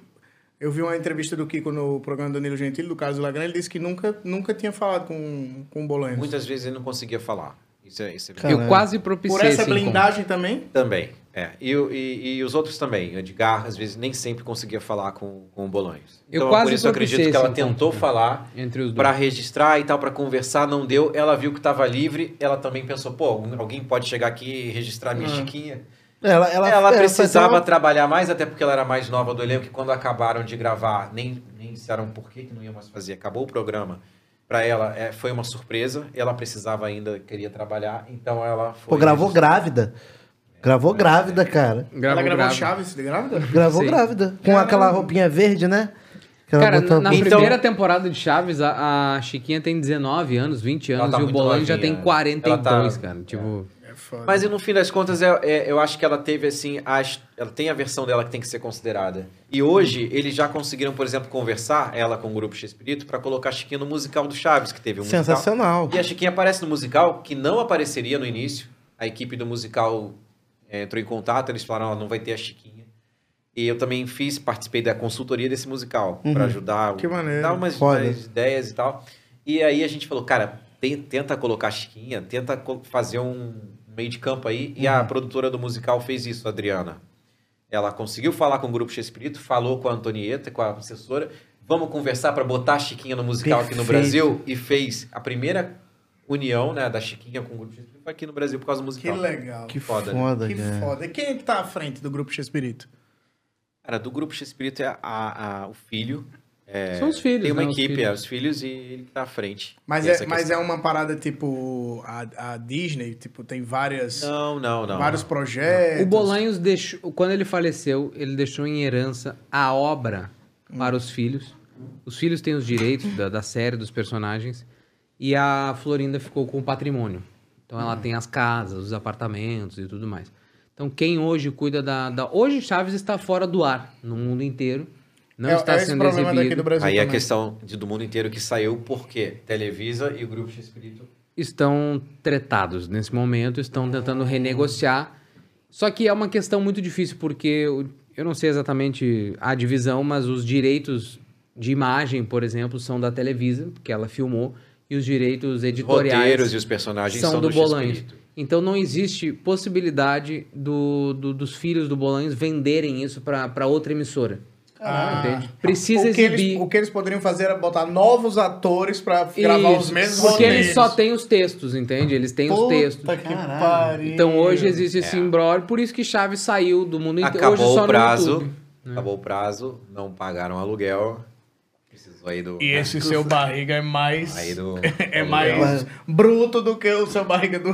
Eu vi uma entrevista do Kiko no programa do Danilo Gentili, do Carlos Lagran, ele disse que nunca, nunca tinha falado com, com o Bolanhos. Muitas vezes ele não conseguia falar. Isso é, isso é Eu verdade. quase propiciei Por essa esse encontro. blindagem também? Também, é. E, e- e os outros também. O Edgar, às vezes, nem sempre conseguia falar com, com o Bolonhos. Eu Então, quase por isso eu acredito que ela tentou né? falar Entre os dois. para registrar e tal, para conversar, não deu. Ela viu que estava livre, ela também pensou, pô, alguém pode chegar aqui e registrar minha Ah. chiquinha. Ela, ela, Ela é, precisava uma- trabalhar mais, até porque ela era mais nova do elenco, e quando acabaram de gravar, nem, nem disseram por que, que não ia mais fazer. Acabou o programa. Para ela, é, foi uma surpresa. Ela precisava ainda, queria trabalhar, então ela foi... Pô, gravou grávida. Gravou grávida, cara. Ela gravou Chaves de grávida? Gravou Sim. grávida. Com aquela roupinha verde, né? Que ela Cara, botou- na, na Então- primeira temporada de Chaves, a, a Chiquinha tem 19 anos, 20 Ela anos, tá e o Bolanho já tem né? 42, Ela tá- cara. Tipo, Mas e no fim das contas, é- é- eu acho que ela teve assim, as- ela tem a versão dela que tem que ser considerada. E hoje eles já conseguiram, por exemplo, conversar ela com o grupo X-Espírito para colocar a Chiquinha no musical do Chaves, que teve um musical. Sensacional. E a Chiquinha aparece no musical, que não apareceria no início. A equipe do musical é, entrou em contato, eles falaram, ela não vai ter a Chiquinha. E eu também fiz, participei da consultoria desse musical, Uhum. para ajudar, Que maneiro. dar umas, Foda. umas ideias e tal. E aí a gente falou, cara, tenta colocar a Chiquinha, tenta fazer um meio de campo aí. E Uhum. a produtora do musical fez isso, Adriana. Ela conseguiu falar com o grupo X-Espírito, falou com a Antonieta, com a assessora. Vamos conversar para botar a Chiquinha no musical aqui no Perfeito. Brasil. E fez a primeira união né, da Chiquinha com o grupo X-Espírito foi aqui no Brasil por causa do Que musical. legal. Que foda, né? foda, Que cara. foda. E quem é que tá à frente do grupo X-Espírito? Cara, do grupo X-Espírito é a, a- o filho. É, São os filhos, Tem uma né, os equipe, filhos. é, os filhos e ele que tá à frente. Mas, é, mas questão. é uma parada tipo a, a Disney, tipo, tem várias, Não, não, não. vários projetos. o Bolanhos deixou, quando ele faleceu, ele deixou em herança a obra para os filhos. Os filhos têm os direitos da, da série, dos personagens. E a Florinda ficou com o patrimônio. Então ela tem as casas, os apartamentos e tudo mais. Então quem hoje cuida da, da- Hoje Chaves está fora do ar no mundo inteiro. Não É- está é sendo exibido. Aí a também. questão de, do mundo inteiro que saiu, por quê? Televisa e o grupo X-Espírito estão tretados nesse momento, estão tentando renegociar. Só que é uma questão muito difícil, porque eu não sei exatamente a divisão, mas os direitos de imagem, por exemplo, são da Televisa, que ela filmou, e os direitos editoriais roteiros e os personagens são, são do do Bolanhos. Então não existe possibilidade do, do- dos filhos do Bolanhos venderem isso para outra emissora. Ah. Entende? Precisa o que exibir. Eles, o que eles poderiam fazer era botar novos atores pra gravar os mesmos Porque roteiros. eles só têm os textos, entende? Eles têm os Puta textos. que pariu. Então hoje existe esse É. imbróglio, por isso que Chaves saiu do mundo inteiro. Acabou hoje só o prazo. no YouTube. Acabou o prazo, não pagaram aluguel. Precisou aí do. E esse seu barriga é mais. Aí do. É do mais aluguel. bruto do que o seu barriga do.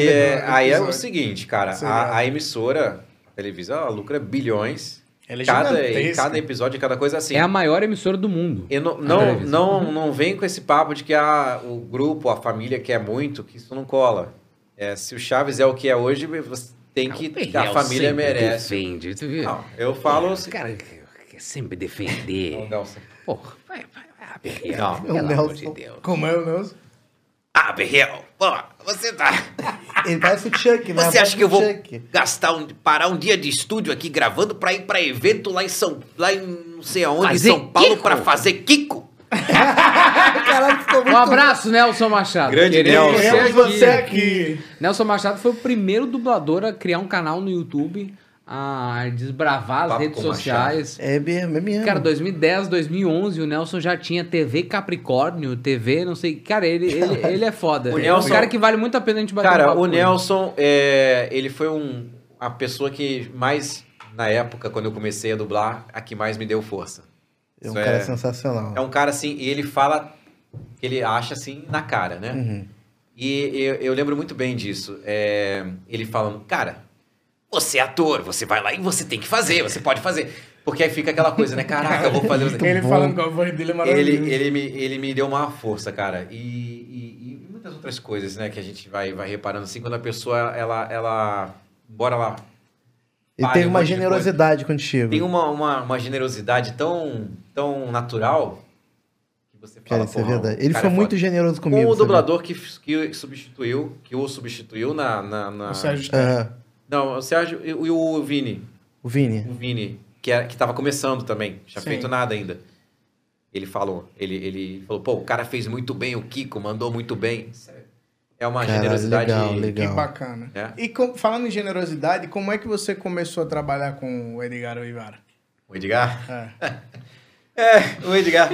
E é- aí é o seguinte, cara, a, a emissora, a televisão, ela lucra bilhões Ela é cada, gigantesca. cada episódio, cada coisa assim. É a maior emissora do mundo. Eu não, A não, não, não vem com esse papo de que a, o grupo, a família quer muito, que isso não cola. É, se o Chaves é o que é hoje, você tem que. a Real família merece. Defende, tu viu? Não, eu falo. O cara quer sempre defender. Não, Nelson. Porra, vai, vai, vai. Ah, Não. pelo O amor Nelson. de Deus. Como é o Nelson? Ah, Berriel, pô, você tá... Ele parece o Chuck, né? Você acha que eu vou Chuck. gastar um, parar um dia de estúdio aqui gravando pra ir pra evento lá em São... Lá em não sei aonde, Fazer em São Paulo, Kiko? pra fazer Kiko? Caralho, ficou muito Um abraço, Nelson Machado. Grande Nelson. Queremos você aqui. Nelson Machado foi o primeiro dublador a criar um canal no YouTube, a desbravar as Papo redes com sociais. É mesmo, é mesmo. Cara, 2010, 2011, o Nelson já tinha TV Capricórnio, TV, não sei. Cara, ele, ele, ele é foda. O é Nelson- um cara que vale muito a pena a gente bater um Cara, papo o. Nelson, é, ele foi um, a pessoa que mais, na época, quando eu comecei a dublar, a que mais me deu força. É um Isso cara sensacional. É um cara assim, e ele fala ele acha assim na cara, né? Uhum. E eu, eu lembro muito bem disso. É, ele falando, cara, Você é ator, você vai lá e você tem que fazer, você pode fazer. porque aí fica aquela coisa, né? Caraca, eu vou fazer. Ele falando com a voz dele é maravilhoso. ele, ele, me, ele me deu uma força, cara. E, e- e muitas outras coisas, né? Que a gente vai, vai reparando assim, quando a pessoa, ela, ela embora ela Ele tem um uma generosidade contigo. tem uma, uma, uma generosidade tão, tão natural que você Cara, fala, isso é "Porra, verdade. Ele foi é muito foda." generoso comigo. Com o dublador que, que substituiu, que o substituiu na... na, na- O Sérgio Sterling. Não, o Sérgio e o, e o Vini. O Vini. O Vini, que, era, que tava começando também. Tinha Sim. feito nada ainda. Ele falou, ele, ele falou, pô, o cara fez muito bem o Kiko, mandou muito bem. É- É uma Caralho, generosidade... legal, Que legal. bacana. É. E com- falando em generosidade, como é que você começou a trabalhar com o Edgar Oivara? O Edgar? É. É, o Edgar.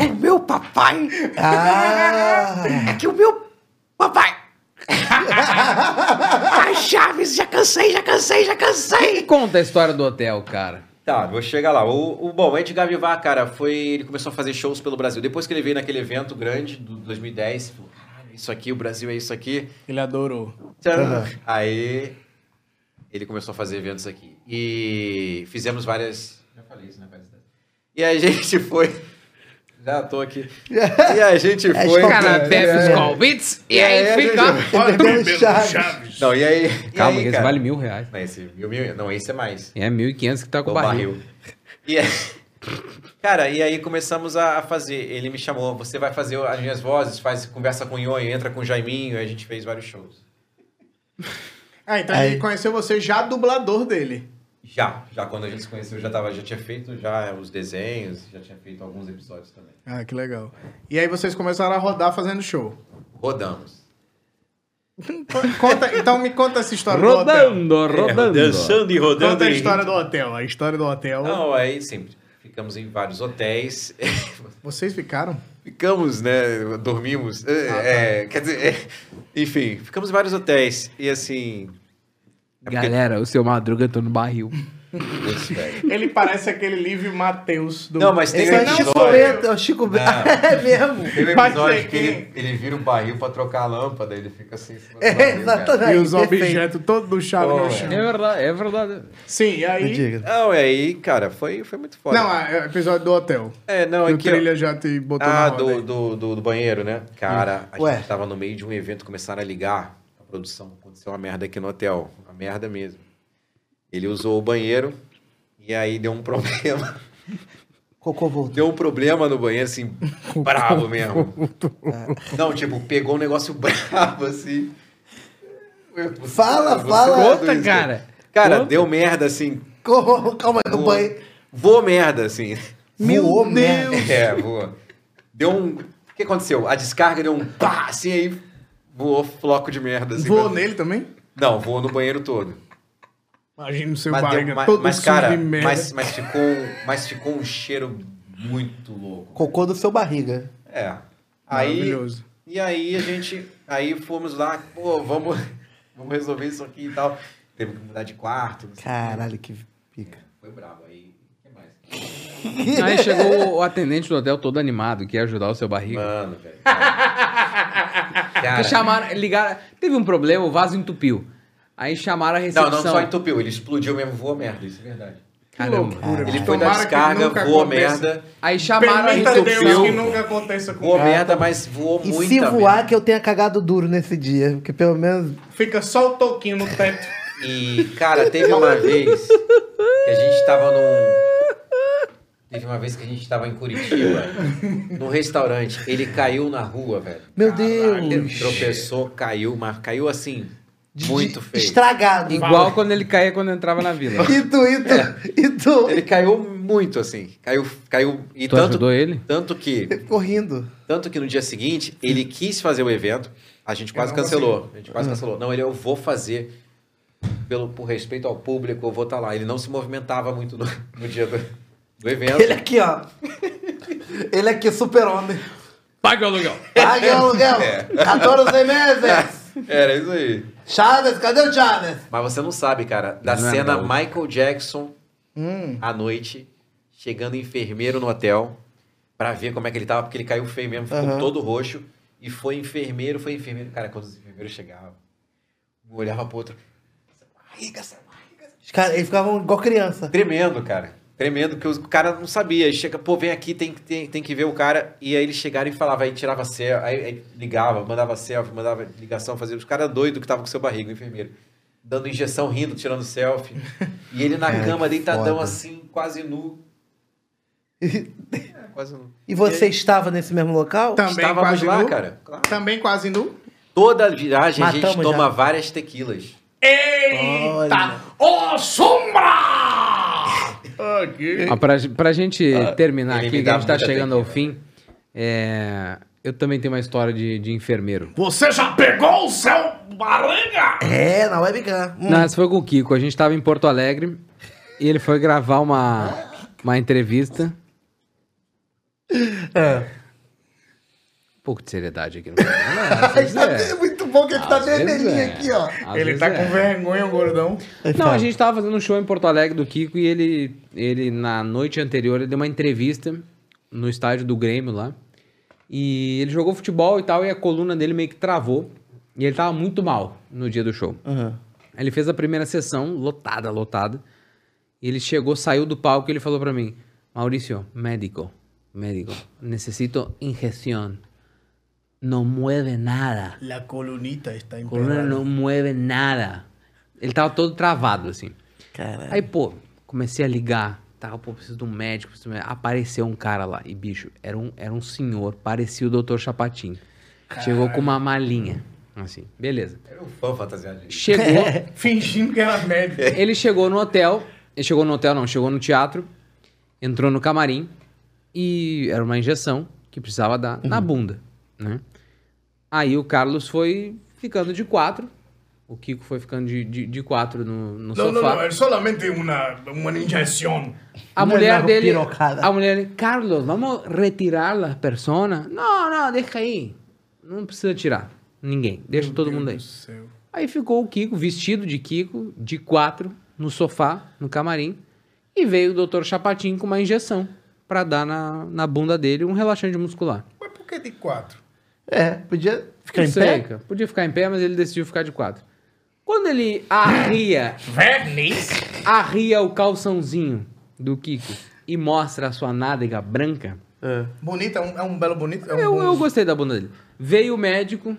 O meu papai Ah! é que o meu papai... Ai, Chaves, já cansei, já cansei, já cansei. Conta a história do hotel, cara. Tá, vou chegar lá. O, o, bom, o Edgar Vivar, cara, foi. Ele começou a fazer shows pelo Brasil. Depois que ele veio naquele evento grande do 2010, falou, "Caralho, isso aqui, o Brasil é isso aqui. Ele adorou. Aham. Aí ele começou a fazer eventos aqui. E fizemos várias. Já falei isso, né? E a gente foi. Já tô aqui. E a gente É, foi. Cara, bebe os convites e aí fica. Bebendo Chaves. Não, e aí. e Calma, aí, que esse cara? vale mil reais. Não, esse, mil, mil, não, esse é mais. É 1.500 que tá com O barril. barril. E aí- cara, e aí começamos a fazer. Ele me chamou, você vai fazer as minhas vozes, faz conversa com o Nhonho, entra com o Jaiminho, aí a gente fez vários shows. Ah, então Aí- ele conheceu você já dublador dele. Já, já quando a gente se conheceu, já tava, já tinha feito já os desenhos, já tinha feito alguns episódios também. Ah, que legal. E aí vocês começaram a rodar fazendo show. Rodamos. Conta, então me conta essa história do hotel. Rodando, rodando. Dançando e rodando. Conta a história do hotel. A história do hotel. Não, aí sempre ficamos em vários hotéis. Vocês ficaram? ficamos, né? Dormimos. é, é, quer dizer, é, enfim, ficamos em vários hotéis. E assim. É porque- Galera, o seu Madruga tá no barril. Ele parece aquele Lívio Matheus do. Não, mas tem Esse um é o Chico episódio. Bento, é o Chico Bento. É mesmo. Tem um episódio que ele, ele vira o barril pra trocar a lâmpada, ele fica assim. É, exatamente. E os objetos todos do chave Oh, no é. chão. É verdade, é verdade. Sim, e aí. Não, e aí, cara, foi, foi muito foda. Não, é o episódio do hotel. é, não, Que é o que. trilha já te botou Ah, do, do, do, do banheiro, né? Cara, a Ué. gente tava no meio de um evento, começaram a ligar a produção. Aconteceu uma merda aqui no hotel. Merda mesmo. Ele usou o banheiro e aí deu um problema. Cocô voltou. Deu um problema no banheiro, assim, bravo mesmo. Não, tipo, pegou um negócio bravo, assim. Fala, Você fala. conta isso, cara. Cara, Conta. deu merda, assim. Calma, aí, no Voou, banheiro. voou merda, assim. Meu Deus. É, voou. Deu um... O que aconteceu? A descarga deu um pá, assim, aí voou floco de merda. Assim, Voou pra- nele também? Não, voou no banheiro todo. Imagina o seu Mas, deu- barriga mas- todo mas, cara, mas, mas, ficou, um- mas ficou um cheiro muito louco. Cocô do seu barriga. É. Aí, Maravilhoso. e aí a gente, aí fomos lá, pô, vamos, vamos resolver isso aqui e tal. Teve que mudar de quarto. Caralho, que pica. Foi brabo. Aí, o que mais? Aí chegou o atendente do hotel todo animado, que ia ajudar o seu barriga. Mano, velho. Que chamaram, ligaram. Teve um problema, o vaso entupiu. Aí chamaram a Não, recepção. não só entupiu, ele explodiu mesmo, voou merda, isso é verdade. Caramba. Ele foi da Tomara que descarga, voou aconteça. merda. Aí chamaram a recepção. que nunca aconteça com Voou merda, mas voou E muita se voar, que eu tenha cagado duro nesse dia. Porque pelo menos. Fica só o toquinho no teto. E, cara, teve uma vez que a gente tava num. Teve uma vez que a gente tava em Curitiba, num restaurante. Ele caiu na rua, velho. Meu Ele Deus. tropeçou, caiu, mas caiu assim, muito feio. Estragado. Igual quando ele caía quando entrava na vila. E tu, e tu, e tu. Ele caiu muito assim. Caiu. caiu e Tu tanto, ajudou ele? Tanto que. Ficou rindo. Tanto que no dia seguinte, ele quis fazer o evento, a gente quase cancelou. A gente quase Uhum. cancelou. Não, ele, eu vou fazer. Pelo, por respeito ao público, eu vou estar lá. Ele não se movimentava muito no, no dia do, do evento. Ele aqui, ó. Ele aqui, super-homem. Paga o aluguel. Pague o aluguel. É. 14 meses. Era isso aí. Chaves, cadê o Chaves? Mas você não sabe, cara, da Não é cena. Michael Jackson Hum. à noite, chegando enfermeiro no hotel, pra ver como é que ele tava, porque ele caiu feio mesmo, ficou Aham. todo roxo. E foi enfermeiro, foi enfermeiro. Cara, quando os enfermeiros chegavam, um olhava pro outro. Barriga, essa barriga. Os caras, eles ficavam igual criança. Tremendo, cara. Tremendo, que o cara não sabia. Aí chega, pô, vem aqui, tem, que- tem, tem que ver o cara. E aí eles chegaram e falavam, aí tirava selfie, aí, aí ligava, mandava selfie, mandava ligação, fazia. Os caras doidos que estavam com seu barriga, o enfermeiro. Dando injeção, rindo, tirando selfie. E ele na Cara, cama, deitadão foda. assim, quase nu. É, quase nu. E você estava nesse mesmo local? Também Estávamos quase lá, nu. cara. Claro. Também quase nu. Toda viagem a gente Matamos toma já. várias tequilas. Eita! Ô, sombra! Ó, pra, pra gente terminar ele aqui, que a gente tá chegando ao fim, é, eu também tenho uma história de, de enfermeiro. Você já pegou o seu baranga? É, na webcam. Hum. Não, essa foi com o Kiko. A gente tava em Porto Alegre e ele foi gravar uma, uma entrevista. É. Um pouco de seriedade aqui no programa. Tá é. muito bom que ele tá vermelhinho é. aqui, ó. Às Ele tá é. com vergonha, o gordão. Não, a gente tava fazendo um show em Porto Alegre do Kiko e ele, ele na noite anterior, ele deu uma entrevista no estádio do Grêmio lá. E ele jogou futebol e tal, e a coluna dele meio que travou. E ele tava muito mal no dia do show. Uhum. Ele fez a primeira sessão, lotada, lotada. E ele chegou, saiu do palco e ele falou pra mim: Maurício, médico, médico, necesito injeção. Não mueve nada. La colunita está A coluna não mueve nada. Ele tava todo travado, assim. Caralho. Aí, pô, comecei a ligar. Tava, pô, preciso de um médico. preciso de um médico. Apareceu um cara lá. E, bicho, era um, era um senhor. Parecia o Dr. Chapatin. Chegou com uma malinha. Assim, beleza. Era um fã fantasiado. Chegou. Fingindo que era médico. ele chegou no hotel. Ele chegou no hotel, não. Chegou no teatro. Entrou no camarim. E era uma injeção que precisava dar na bunda, né? Aí o Carlos foi ficando de quatro. O Kiko foi ficando de, de, de quatro no, no Não, sofá. não, não, é solamente uma, uma injeção. A Não é mulher uma dele. pirocada. A mulher dele, Carlos, vamos retirar a persona? Não, não, deixa aí. Não precisa tirar. Ninguém. Deixa todo mundo aí. céu. Aí ficou o Kiko, vestido de Kiko, de quatro, no sofá, no camarim. E veio o Dr. Chapatin com uma injeção pra dar na, na bunda dele um relaxante muscular. Mas por que de quatro? É, podia ficar Não em sei, pé? cara. Podia ficar em pé, mas ele decidiu ficar de quatro. Quando ele arria, Verniz? arria o calçãozinho do Kiko e mostra a sua nádega branca, É. Bonito, é um, é um belo bonito. É um eu, bom- eu gostei da bunda dele. Veio o médico,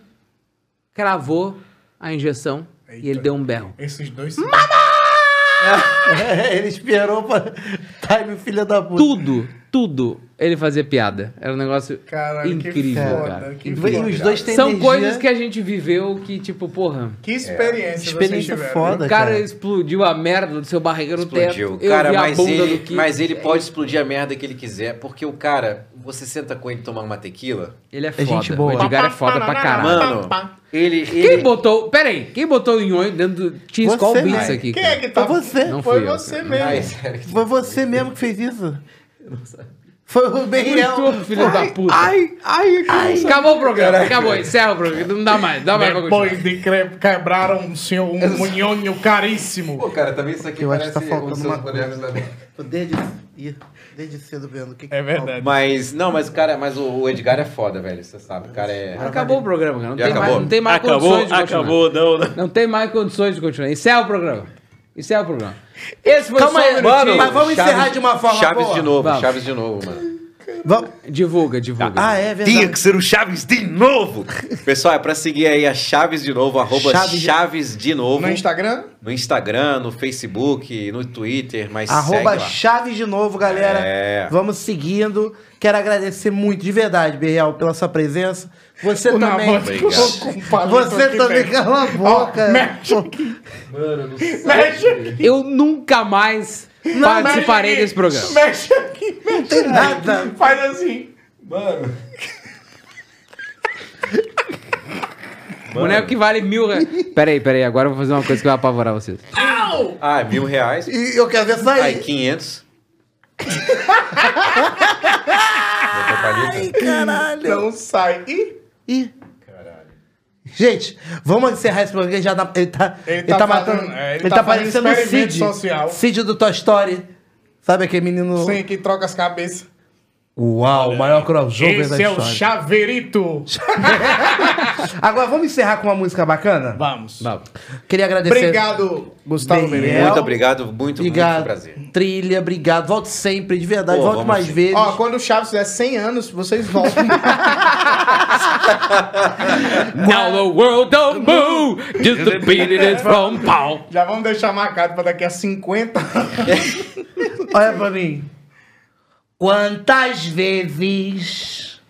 cravou a injeção e ele deu um berro. Esses dois. ele esperou pra time filha da puta. Tudo, tudo ele fazia piada. Era um negócio Caralho, que incrível, foda, cara. que Incrível. E os dois têm São energia. coisas que a gente viveu que, tipo, porra. Que experiência, Experiência vocês tiveram. foda, O cara, cara. explodiu a merda do seu barriga no Explodiu. teto. Eu Cara, vi mas ele, Kiko. mas ele pode explodir a merda que ele quiser, porque o cara, você senta com ele tomar uma tequila, Ele é É foda. gente boa. O Edgar é foda pra caralho. mano, ele, Quem ele botou. Pera aí, quem botou o nhonho dentro do. Tinha Skull Beats aqui. Quem cara. é que tá? Foi você. Não Foi eu, você cara. mesmo. Ai, sério. Foi você mesmo que fez isso. Foi o Berriel. Tu, filho da puta. Ai, ai, Ai, Acabou o programa, acabou. Encerra o programa. Não dá mais, não dá mais. Depois de cre- quebraram um, senhor, um munhonho caríssimo. Pô, cara, também isso aqui Eu acho que parece tá faltando um uma da minha- Desde, desde cedo vendo. O que que É falta? verdade. Mas, não, mas o cara, mas o Edgar é foda, velho, você sabe. O cara é... Acabou o programa, cara. Não tem, mais, acabou? não tem mais Acabou, condições de continuar. acabou, não, não. Não tem mais condições de continuar. Encerra o programa. Encerra o programa. Esse foi Calma só aí, um mano, mas vamos encerrar de uma forma Chaves boa. de novo, Vamos. Chaves de novo, mano. Vamos- Divulga, divulga. Ah, é Tinha verdade. que ser o Chaves de novo. Pessoal, é pra seguir aí a Chaves de novo, arroba Chaves Chaves, de- de novo. No Instagram? No Instagram, no Facebook, no Twitter, mas Arroba segue lá. Chaves de novo, galera. É. Vamos seguindo. Quero agradecer muito, de verdade, Berreal, pela sua presença. Você O também. Você também velho. cala a boca. Mexe aqui. Mexe aqui. Eu nunca mais participarei mexe aqui. desse programa. Mexe aqui. Não tem nada. Faz assim. Mano. Boneco que vale mil reais. Peraí, peraí. Agora eu vou fazer uma coisa que vai apavorar vocês. Au! Ah, mil reais. E eu quero ver Aí, sair. 500. Ai, caralho. Não sai. Ih, Ih. Gente, vamos encerrar esse programa. Ele já dá, ele tá, Ele ele tá tá matando. é, ele ele tá tá, parecendo o Cid. social. Cid do Toy Story. Sabe aquele menino. sim, que troca as cabeças. Uau, o maior crossover da Esse é o história. chaveirito. Agora vamos encerrar com uma música bacana? Vamos. Queria agradecer. Obrigado, Gustavo Berreal. Muito obrigado, muito, muito Obrigado. prazer. Trilha, obrigado. Volte sempre, de verdade. Pô, Volte mais sim. vezes. Ó, quando o Chaves fizer 100 anos, vocês voltam. Now the world don't move, just the beat it is from pau. Já vamos deixar marcado pra daqui a 50 Olha pra mim. Quantas vezes.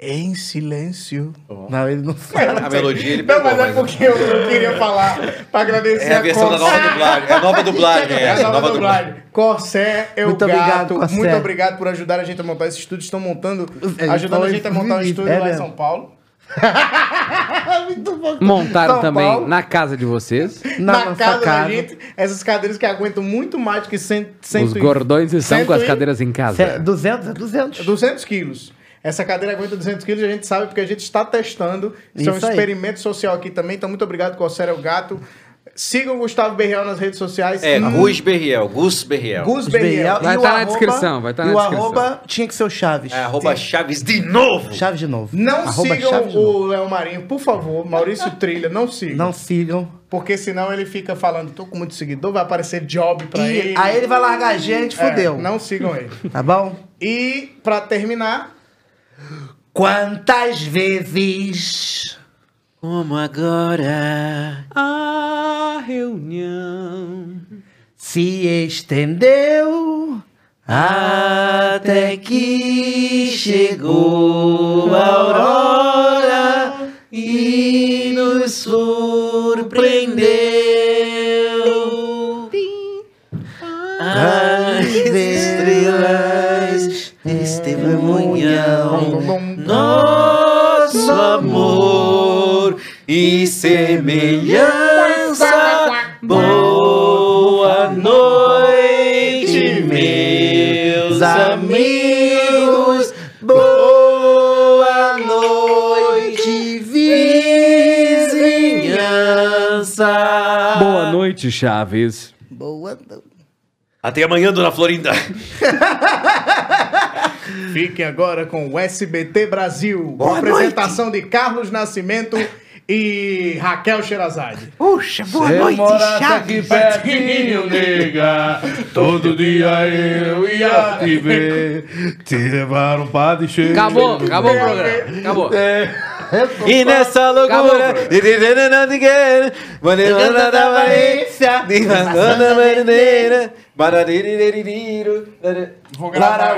Em silêncio. Não, ele não sabe. A melodia ele Não, pegou, mas é mas- porque eu não queria falar pra agradecer É a versão da nova dublagem. É a nova dublagem, É essa, a nova dublagem. Corsair, eu Muito gato. obrigado, Corsair. Muito obrigado por ajudar a gente a montar esse estúdio. Estão montando, Ele ajudando a gente a montar um estúdio é lá em mesmo. São Paulo. Muito bom. Montaram São também Paulo. na casa de vocês. Na, Na, nossa casa, casa. da gente, essas cadeiras que aguentam muito mais do que 100, Os gordões estão com as e- cadeiras em casa. 200? É 200. 200 quilos. Essa cadeira aguenta 200 quilos e a gente sabe porque a gente está testando. Isso, é um Isso aí. experimento social aqui também. Então, muito obrigado, Corsair é o Gato. Sigam o Gustavo Berreal nas redes sociais. É, Hum, Gus Berriel, Gus Berriel. Gus Berreal. Vai E o tá na arroba- descrição, vai tá e na o descrição. arroba tinha que ser o Chaves. É, arroba Chaves de novo. Chaves de novo. Não Arroba sigam Chaves o Léo Marinho, por favor. Maurício Trilha, não sigam. Não sigam. Porque senão ele fica falando, tô com muito seguidor, vai aparecer job pra E ele. aí ele vai largar a gente, É, fodeu. não sigam ele. Tá bom? E pra terminar, Quantas vezes Como agora. A reunião. se estendeu até que chegou a aurora e nos surpreendeu. As estrelas testemunham nosso amor e semelhança. Boa noite, meus amigos. Boa noite, vizinhança. Boa noite, Chaves. Boa noite. Até amanhã, dona Florinda. fiquem agora com o SBT Brasil. com Boa a apresentação de Carlos Nascimento e Raquel Sherazade. Puxa, boa Se noite, morasse aqui Chaves. pertinho, nega, todo dia eu ia te ver, te levaram pra descer. Acabou, acabou o programa. Acabou. E nessa loucura. Valência. Vou gravar.